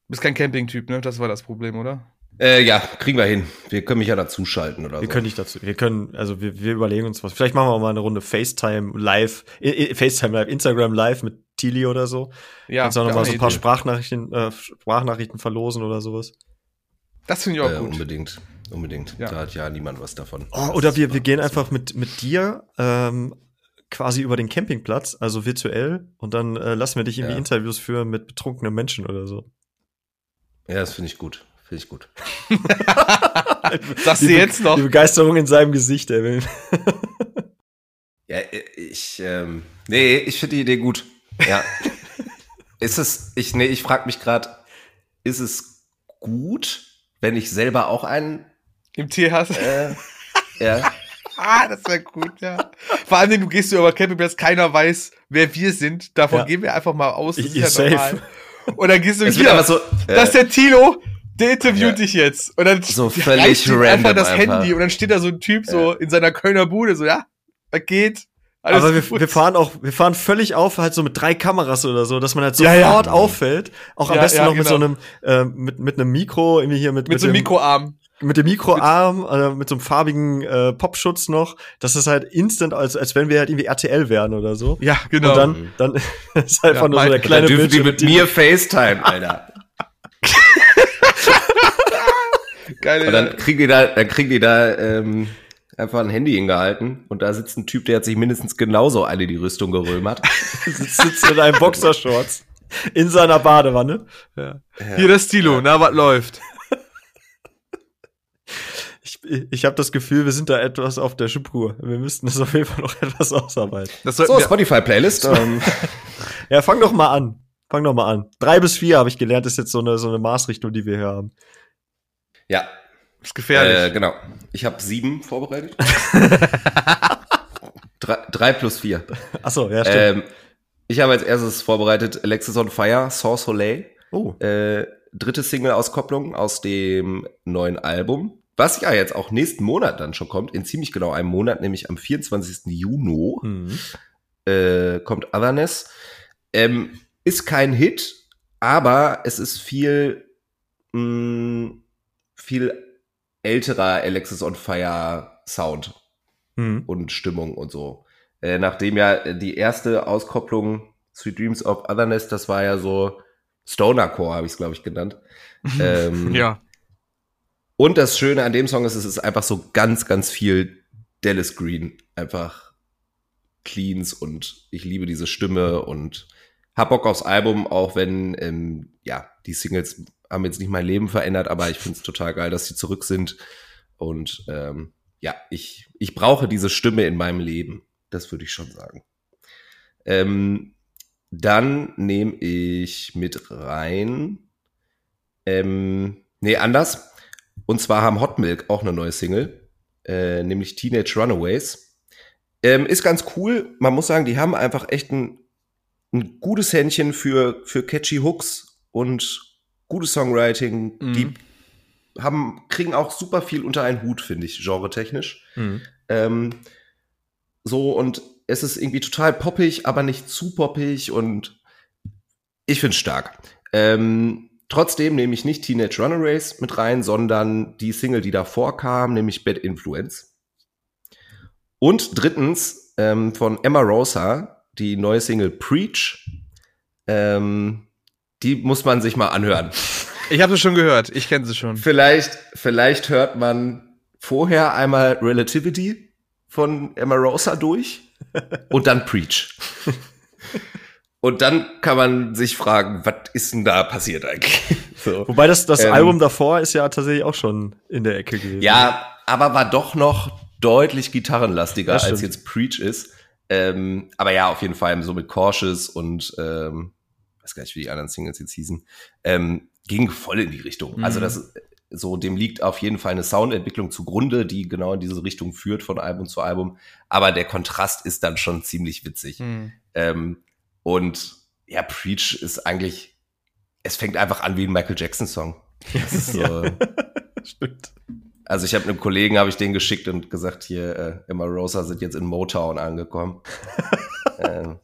Bist kein Camping-Typ, ne? Das war das Problem, oder? Äh, ja, kriegen wir hin. Wir können mich ja dazuschalten oder Wir so. können nicht dazu, wir können, also wir, wir überlegen uns was. Vielleicht machen wir auch mal eine Runde FaceTime live, äh, äh, FaceTime live, Instagram live mit Tili oder so. Ja. Kannst auch noch mal so ein eine paar Idee. Sprachnachrichten, äh, Sprachnachrichten verlosen oder sowas. Das finde ich auch äh, gut. unbedingt. Unbedingt. Ja. Da hat ja niemand was davon. Oh, oder wir, wir gehen einfach mit, mit dir ähm, quasi über den Campingplatz, also virtuell, und dann äh, lassen wir dich irgendwie Ja. Interviews führen mit betrunkenen Menschen oder so. Ja, das finde ich gut. Finde ich gut. (laughs) Sagst du jetzt noch? Die Begeisterung in seinem Gesicht, ey. Ja, ich, ähm, nee, ich finde die Idee gut. Ja. (laughs) ist es, ich, nee, ich frage mich gerade, ist es gut, wenn ich selber auch einen, Im Tee hast. äh, ja, (laughs) Ah, das wäre gut, ja. Vor allem, du gehst über Campingplatz, keiner weiß, wer wir sind. Davon Ja. gehen wir einfach mal aus. Das Ihr ist ja safe. normal. Und dann gehst du einfach so, das ist äh, der Tilo, der interviewt Ja. dich jetzt. Und dann So völlig random einfach das einfach. Handy und dann steht da so ein Typ so in seiner Kölner Bude, so, ja, was geht? Alles Aber wir, wir fahren auch, wir fahren völlig auf, halt so mit drei Kameras oder so, dass man halt Ja, sofort ja. auffällt. Auch am Ja, besten ja, noch mit so genau. einem, äh, mit, mit einem Mikro, irgendwie hier mit, mit so einem dem, Mikroarm. mit dem Mikroarm, äh, mit so einem farbigen äh, Popschutz noch. Das ist halt instant, als, als wenn wir halt irgendwie RTL wären oder so. Ja, genau. Und dann, dann (laughs) ist einfach Ja, nur so der kleine dann dürfen die Bildschirm. mit mir FaceTime, Alter. (laughs) Geile Und dann kriegen die da, dann kriegen die da ähm, einfach ein Handy hingehalten und da sitzt ein Typ, der hat sich mindestens genauso alle die Rüstung gerömert. (laughs) sitzt, sitzt in einem Boxershorts in seiner Badewanne. Ja. Hier das Tilo, na, was läuft? (laughs) Ich, ich habe das Gefühl, wir sind da etwas auf der Spur. Wir müssten das auf jeden Fall noch (laughs) etwas ausarbeiten. Das So, Spotify-Playlist. Ähm, Ja, fang doch mal an. Fang doch mal an. Drei bis vier habe ich gelernt, ist jetzt so eine, so eine Maßrichtung, die wir hier haben. Ja, ist gefährlich. äh, genau. Ich habe sieben vorbereitet. (laughs) drei, drei plus vier. Achso, ja, stimmt. Ähm, ich habe als erstes vorbereitet Alexis on Fire, Sans Soleil. oh. Äh, dritte Single-Auskopplung aus dem neuen Album. Was ja jetzt auch nächsten Monat dann schon kommt, in ziemlich genau einem Monat, nämlich am 24. Juni, Hm. äh, kommt Otherness. Ähm, ist kein Hit, aber es ist viel, mh, viel älterer Alexis on Fire Sound Hm. und Stimmung und so. Äh, nachdem ja äh, die erste Auskopplung Sweet Dreams of Otherness, das war ja so Stonercore, habe ich es, glaube ich, genannt. (laughs) ähm, ja. Und das Schöne an dem Song ist, es ist einfach so ganz, ganz viel Dallas Green. Einfach Cleans und ich liebe diese Stimme und hab Bock aufs Album, auch wenn, ähm, ja, die Singles haben jetzt nicht mein Leben verändert, aber ich finde es total geil, dass sie zurück sind. Und ähm, ja, ich, ich brauche diese Stimme in meinem Leben. Das würde ich schon sagen. Ähm, dann nehme ich mit rein. Ähm, nee, anders. Und zwar haben Hot Milk auch eine neue Single, äh, nämlich Teenage Runaways. Ähm, ist ganz cool. Man muss sagen, die haben einfach echt ein, ein gutes Händchen für, für catchy Hooks und gutes Songwriting. Mhm. Die haben, kriegen auch super viel unter einen Hut, finde ich, genre-technisch. Hm. Ähm, so, und es ist irgendwie total poppig, aber nicht zu poppig und ich finde es stark. Ähm, trotzdem nehme ich nicht Teenage Runaways mit rein, sondern die Single, die davor kam, nämlich Bad Influence. Und drittens ähm, von Emma Rosa, die neue Single Preach. Ähm, die muss man sich mal anhören. Ich habe sie schon gehört. Ich kenne sie schon. Vielleicht, vielleicht hört man vorher einmal Relativity von Emma Rosa durch (laughs) und dann Preach. Und dann kann man sich fragen, was ist denn da passiert eigentlich? (laughs) So. Wobei das, das ähm, Album davor ist ja tatsächlich auch schon in der Ecke gewesen. Ja, aber war doch noch deutlich gitarrenlastiger, als jetzt Preach ist. Ähm, aber ja, auf jeden Fall so mit Cautious und ähm, weiß gar nicht, wie die anderen Singles jetzt hießen, ähm, ging voll in die Richtung. Also mhm. Also das so, dem liegt auf jeden Fall eine Soundentwicklung zugrunde, die genau in diese Richtung führt von Album zu Album. Aber der Kontrast ist dann schon ziemlich witzig. Mhm. Ähm, und ja, Preach ist eigentlich, es fängt einfach an wie ein Michael Jackson Song. Das ist so, (laughs) ja. Stimmt. Also ich habe einem Kollegen habe ich den geschickt und gesagt, hier äh, Emma Rosa sind jetzt in Motown angekommen. (laughs) ähm.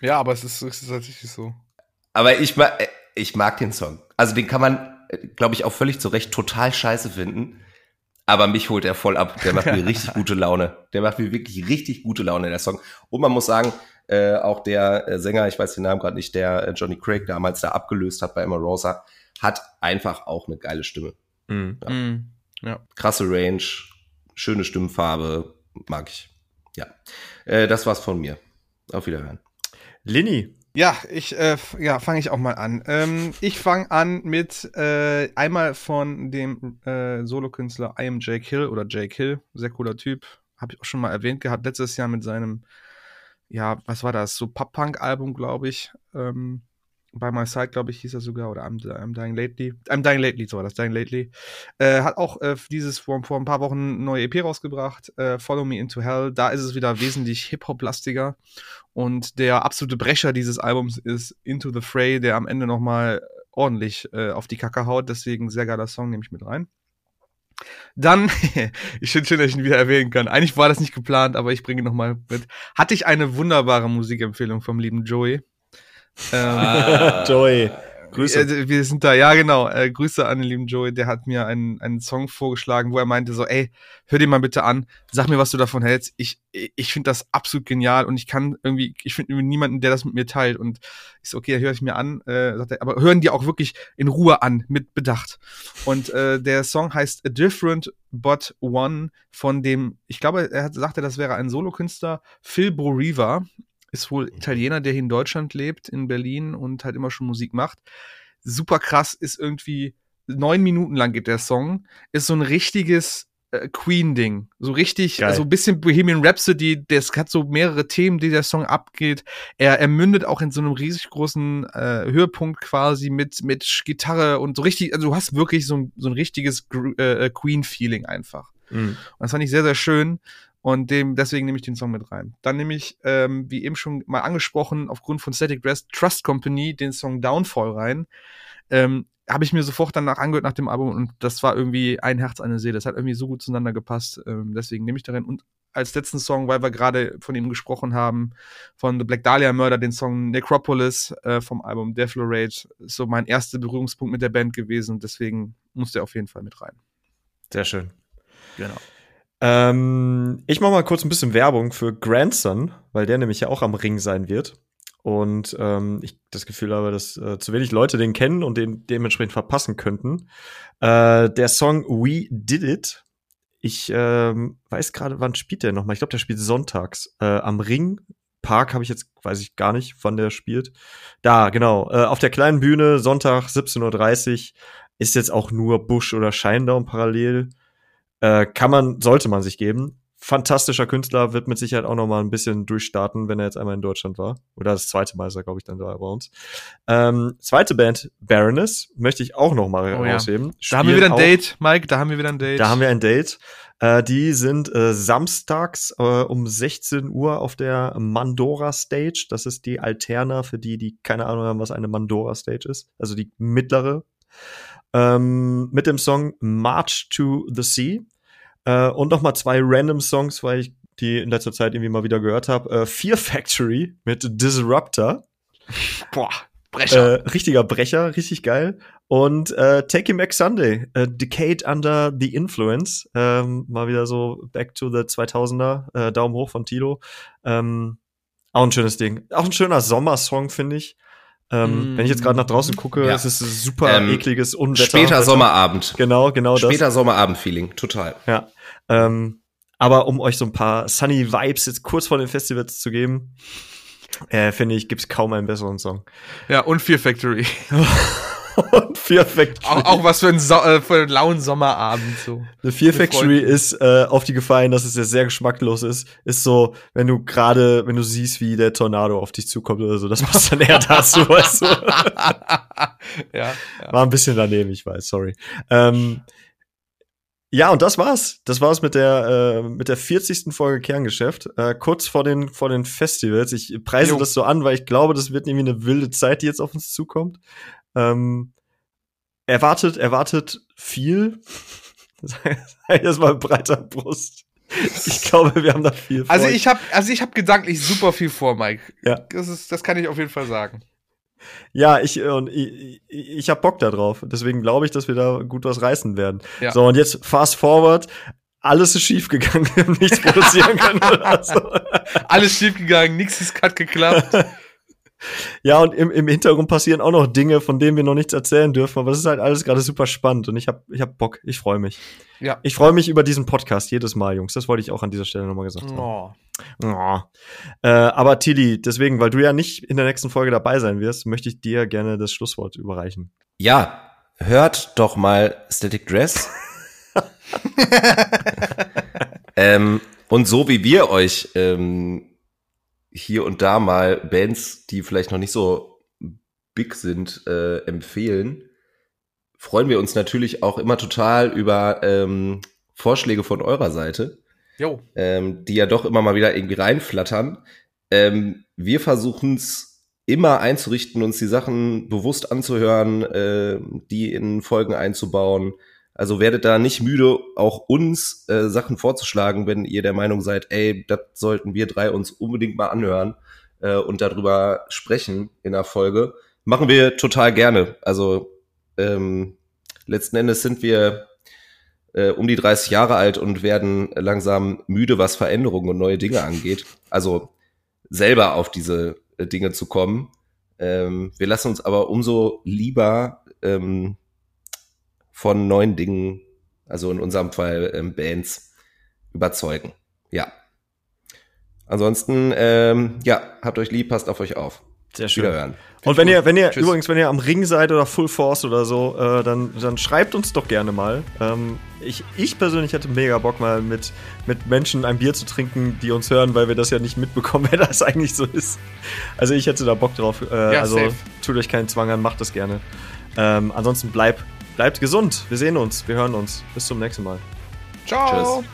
Ja, aber es ist, es ist tatsächlich so. Aber ich mag, äh, ich mag den Song. Also den kann man, äh, glaube ich, auch völlig zu Recht total scheiße finden. Aber mich holt er voll ab. Der macht mir richtig (laughs) gute Laune. Der macht mir wirklich richtig gute Laune, der Song. Und man muss sagen, äh, auch der äh, Sänger, ich weiß den Namen gerade nicht, der äh, Johnny Craig damals da abgelöst hat bei Emma Rosa, hat einfach auch eine geile Stimme. Mhm. Ja. Mhm. Ja. Krasse Range, schöne Stimmfarbe, mag ich. Ja, äh, das war's von mir. Auf Wiederhören. Lini. Ja, ich äh, ja, fange ich auch mal an. Ähm, ich fange an mit äh, einmal von dem äh, Solokünstler I am Jake Hill oder Jake Hill, sehr cooler Typ, habe ich auch schon mal erwähnt gehabt letztes Jahr mit seinem ja, was war das? So Pop-Punk-Album, glaube ich. Ähm, By My Side, glaube ich, hieß er sogar, oder I'm, I'm Dying Lately. I'm Dying Lately, so war das, Dying Lately. Äh, hat auch äh, dieses vor, vor ein paar Wochen neue EP rausgebracht, äh, Follow Me Into Hell. Da ist es wieder wesentlich Hip-Hop-lastiger. Und der absolute Brecher dieses Albums ist Into the Fray, der am Ende nochmal ordentlich äh, auf die Kacke haut. Deswegen sehr geiler Song, nehme ich mit rein. Dann, (laughs) ich finde schön, dass ich ihn wieder erwähnen kann. Eigentlich war das nicht geplant, aber ich bringe ihn nochmal mit. Hatte ich eine wunderbare Musikempfehlung vom lieben Joey. Ähm, ah. (laughs) Joey. Grüße. Wir sind da, ja genau. Äh, Grüße an den lieben Joey. Der hat mir einen, einen Song vorgeschlagen, wo er meinte so, ey, hör dir mal bitte an, sag mir, was du davon hältst. Ich, ich finde das absolut genial und ich kann irgendwie, ich finde niemanden, der das mit mir teilt. Und ich so, okay, höre ich mir an. Äh, sagt er, aber hören die auch wirklich in Ruhe an, mit Bedacht. Und äh, der Song heißt A Different But One von dem, ich glaube, er hat, sagte, das wäre ein Solokünstler, Phil Boriva ist wohl Italiener, der hier in Deutschland lebt, in Berlin und halt immer schon Musik macht. Super krass, ist irgendwie neun Minuten lang geht der Song, ist so ein richtiges äh, Queen-Ding. So richtig, Geil. so ein bisschen Bohemian Rhapsody, das hat so mehrere Themen, die der Song abgeht. Er, er mündet auch in so einem riesig großen äh, Höhepunkt quasi mit, mit Gitarre und so richtig, also du hast wirklich so ein, so ein richtiges äh, Queen-Feeling einfach. Mhm. Und das fand ich sehr, sehr schön. Und dem, deswegen nehme ich den Song mit rein. Dann nehme ich, ähm, wie eben schon mal angesprochen, aufgrund von Static Dress Trust Company den Song Downfall rein. Ähm, habe ich mir sofort danach angehört nach dem Album und das war irgendwie ein Herz, eine Seele. Das hat irgendwie so gut zueinander gepasst. Ähm, deswegen nehme ich darin. Und als letzten Song, weil wir gerade von ihm gesprochen haben, von The Black Dahlia Murder, den Song Necropolis äh, vom Album Death Rage, ist so mein erster Berührungspunkt mit der Band gewesen. Deswegen muss der auf jeden Fall mit rein. Sehr schön. Genau. Ähm, ich mache mal kurz ein bisschen Werbung für Grandson, weil der nämlich ja auch am Ring sein wird. Und ähm, ich das Gefühl habe, dass äh, zu wenig Leute den kennen und den dementsprechend verpassen könnten. Äh, der Song We Did It. Ich ähm, weiß gerade, wann spielt der nochmal? Ich glaube, der spielt sonntags äh, am Ring. Park habe ich jetzt, weiß ich gar nicht, wann der spielt. Da, genau. Äh, auf der kleinen Bühne, Sonntag 17.30 Uhr. Ist jetzt auch nur Bush oder Shinedown parallel. Äh, kann man, sollte man sich geben. Fantastischer Künstler, wird mit Sicherheit auch noch mal ein bisschen durchstarten, wenn er jetzt einmal in Deutschland war. Oder das zweite Mal ist er, glaube ich, dann da bei uns. Ähm, zweite Band, Baroness, möchte ich auch noch mal oh, rausheben. Ja. Da haben wir wieder ein Date, Mike, da haben wir wieder ein Date. Da haben wir ein Date. Äh, die sind äh, samstags äh, um 16 Uhr auf der Mandora Stage. Das ist die Alterna für die, die keine Ahnung haben, was eine Mandora Stage ist. Also die mittlere. Ähm, mit dem Song March to the Sea. Äh, und noch mal zwei random Songs, weil ich die in letzter Zeit irgendwie mal wieder gehört habe. Äh, Fear Factory mit Disruptor. Boah, Brecher. Äh, richtiger Brecher, richtig geil. Und äh, Take Him Back Sunday, A Decade Under the Influence. Ähm, mal wieder so Back to the 2000er. Äh, Daumen hoch von Tilo. Ähm, auch ein schönes Ding. Auch ein schöner Sommersong, finde ich. Ähm, Mm. Wenn ich jetzt gerade nach draußen gucke, Ja. es ist ein super Ähm, ekliges Unwetter. Später heute. Sommerabend. Genau, genau Später Sommerabend-Feeling, total. das. Ja. Ähm, aber um euch so ein paar Sunny Vibes jetzt kurz vor den Festivals zu geben, äh, finde ich, gibt's kaum einen besseren Song. Ja, und Fear Factory. (laughs) (laughs) Fear Factory. Auch, auch was für ein, so äh, für einen lauen Sommerabend so. The Fear Mit Factory Freunden. ist äh, auf die Gefahr hin, dass es ja sehr geschmacklos ist. Ist so, wenn du gerade, wenn du siehst, wie der Tornado auf dich zukommt oder so, das passt dann eher dazu, (laughs) weißt du. ja, ja. War ein bisschen daneben, ich weiß, sorry. Ähm, ja, und das war's. Das war's mit der äh, mit der 40. Folge Kerngeschäft. Äh, kurz vor den vor den Festivals. Ich preise Jo. das so an, weil ich glaube, das wird irgendwie eine wilde Zeit, die jetzt auf uns zukommt. Ähm, erwartet erwartet viel. (laughs) Ich das mal breiter Brust. Ich glaube, wir haben da viel. vor. Also ich habe also ich habe gedanklich super viel vor, Mike. Ja. Das ist das kann ich auf jeden Fall sagen. Ja, ich äh, und ich, ich, habe Bock da drauf. Deswegen glaube ich, dass wir da gut was reißen werden. Ja. So und jetzt fast forward. Alles ist schief gegangen, nichts produzieren können oder so. (laughs) Alles schief gegangen, nichts ist hat geklappt. (laughs) Ja, und im, im Hintergrund passieren auch noch Dinge, von denen wir noch nichts erzählen dürfen, aber es ist halt alles gerade super spannend und ich habe ich hab Bock, ich freue mich. Ja. Ich freue mich über diesen Podcast jedes Mal, Jungs. Das wollte ich auch an dieser Stelle nochmal gesagt haben. Oh. Oh. Äh, aber Tilly, deswegen, weil du ja nicht in der nächsten Folge dabei sein wirst, möchte ich dir gerne das Schlusswort überreichen. Ja, hört doch mal Static Dress. (laughs) ähm, und so wie wir euch ähm, hier und da mal Bands, die vielleicht noch nicht so big sind, äh, empfehlen, freuen wir uns natürlich auch immer total über ähm, Vorschläge von eurer Seite, Jo. ähm, die ja doch immer mal wieder irgendwie reinflattern. Ähm, wir versuchen es immer einzurichten, uns die Sachen bewusst anzuhören, äh, die in Folgen einzubauen. Also werdet da nicht müde, auch uns äh, Sachen vorzuschlagen, wenn ihr der Meinung seid, ey, das sollten wir drei uns unbedingt mal anhören äh, und darüber sprechen in der Folge. Machen wir total gerne. Also ähm, letzten Endes sind wir äh, um die 30 Jahre alt und werden langsam müde, was Veränderungen und neue Dinge angeht. Also selber auf diese äh, Dinge zu kommen. Ähm, wir lassen uns aber umso lieber ähm, von neuen Dingen, also in unserem Fall ähm, Bands, überzeugen. Ja. Ansonsten, ähm, ja, habt euch lieb, passt auf euch auf. Sehr schön. Wiederhören. Und wenn ihr, wenn ihr, Tschüss. übrigens, wenn ihr am Ring seid oder Full Force oder so, äh, dann, dann schreibt uns doch gerne mal. Ähm, ich, ich persönlich hätte mega Bock, mal mit, mit Menschen ein Bier zu trinken, die uns hören, weil wir das ja nicht mitbekommen, (laughs) wer das eigentlich so ist. Also ich hätte da Bock drauf. Äh, Ja, also safe. tut euch keinen Zwang an, macht das gerne. Ähm, ansonsten bleibt, bleibt gesund. Wir sehen uns, wir hören uns. Bis zum nächsten Mal. Ciao. Tschüss.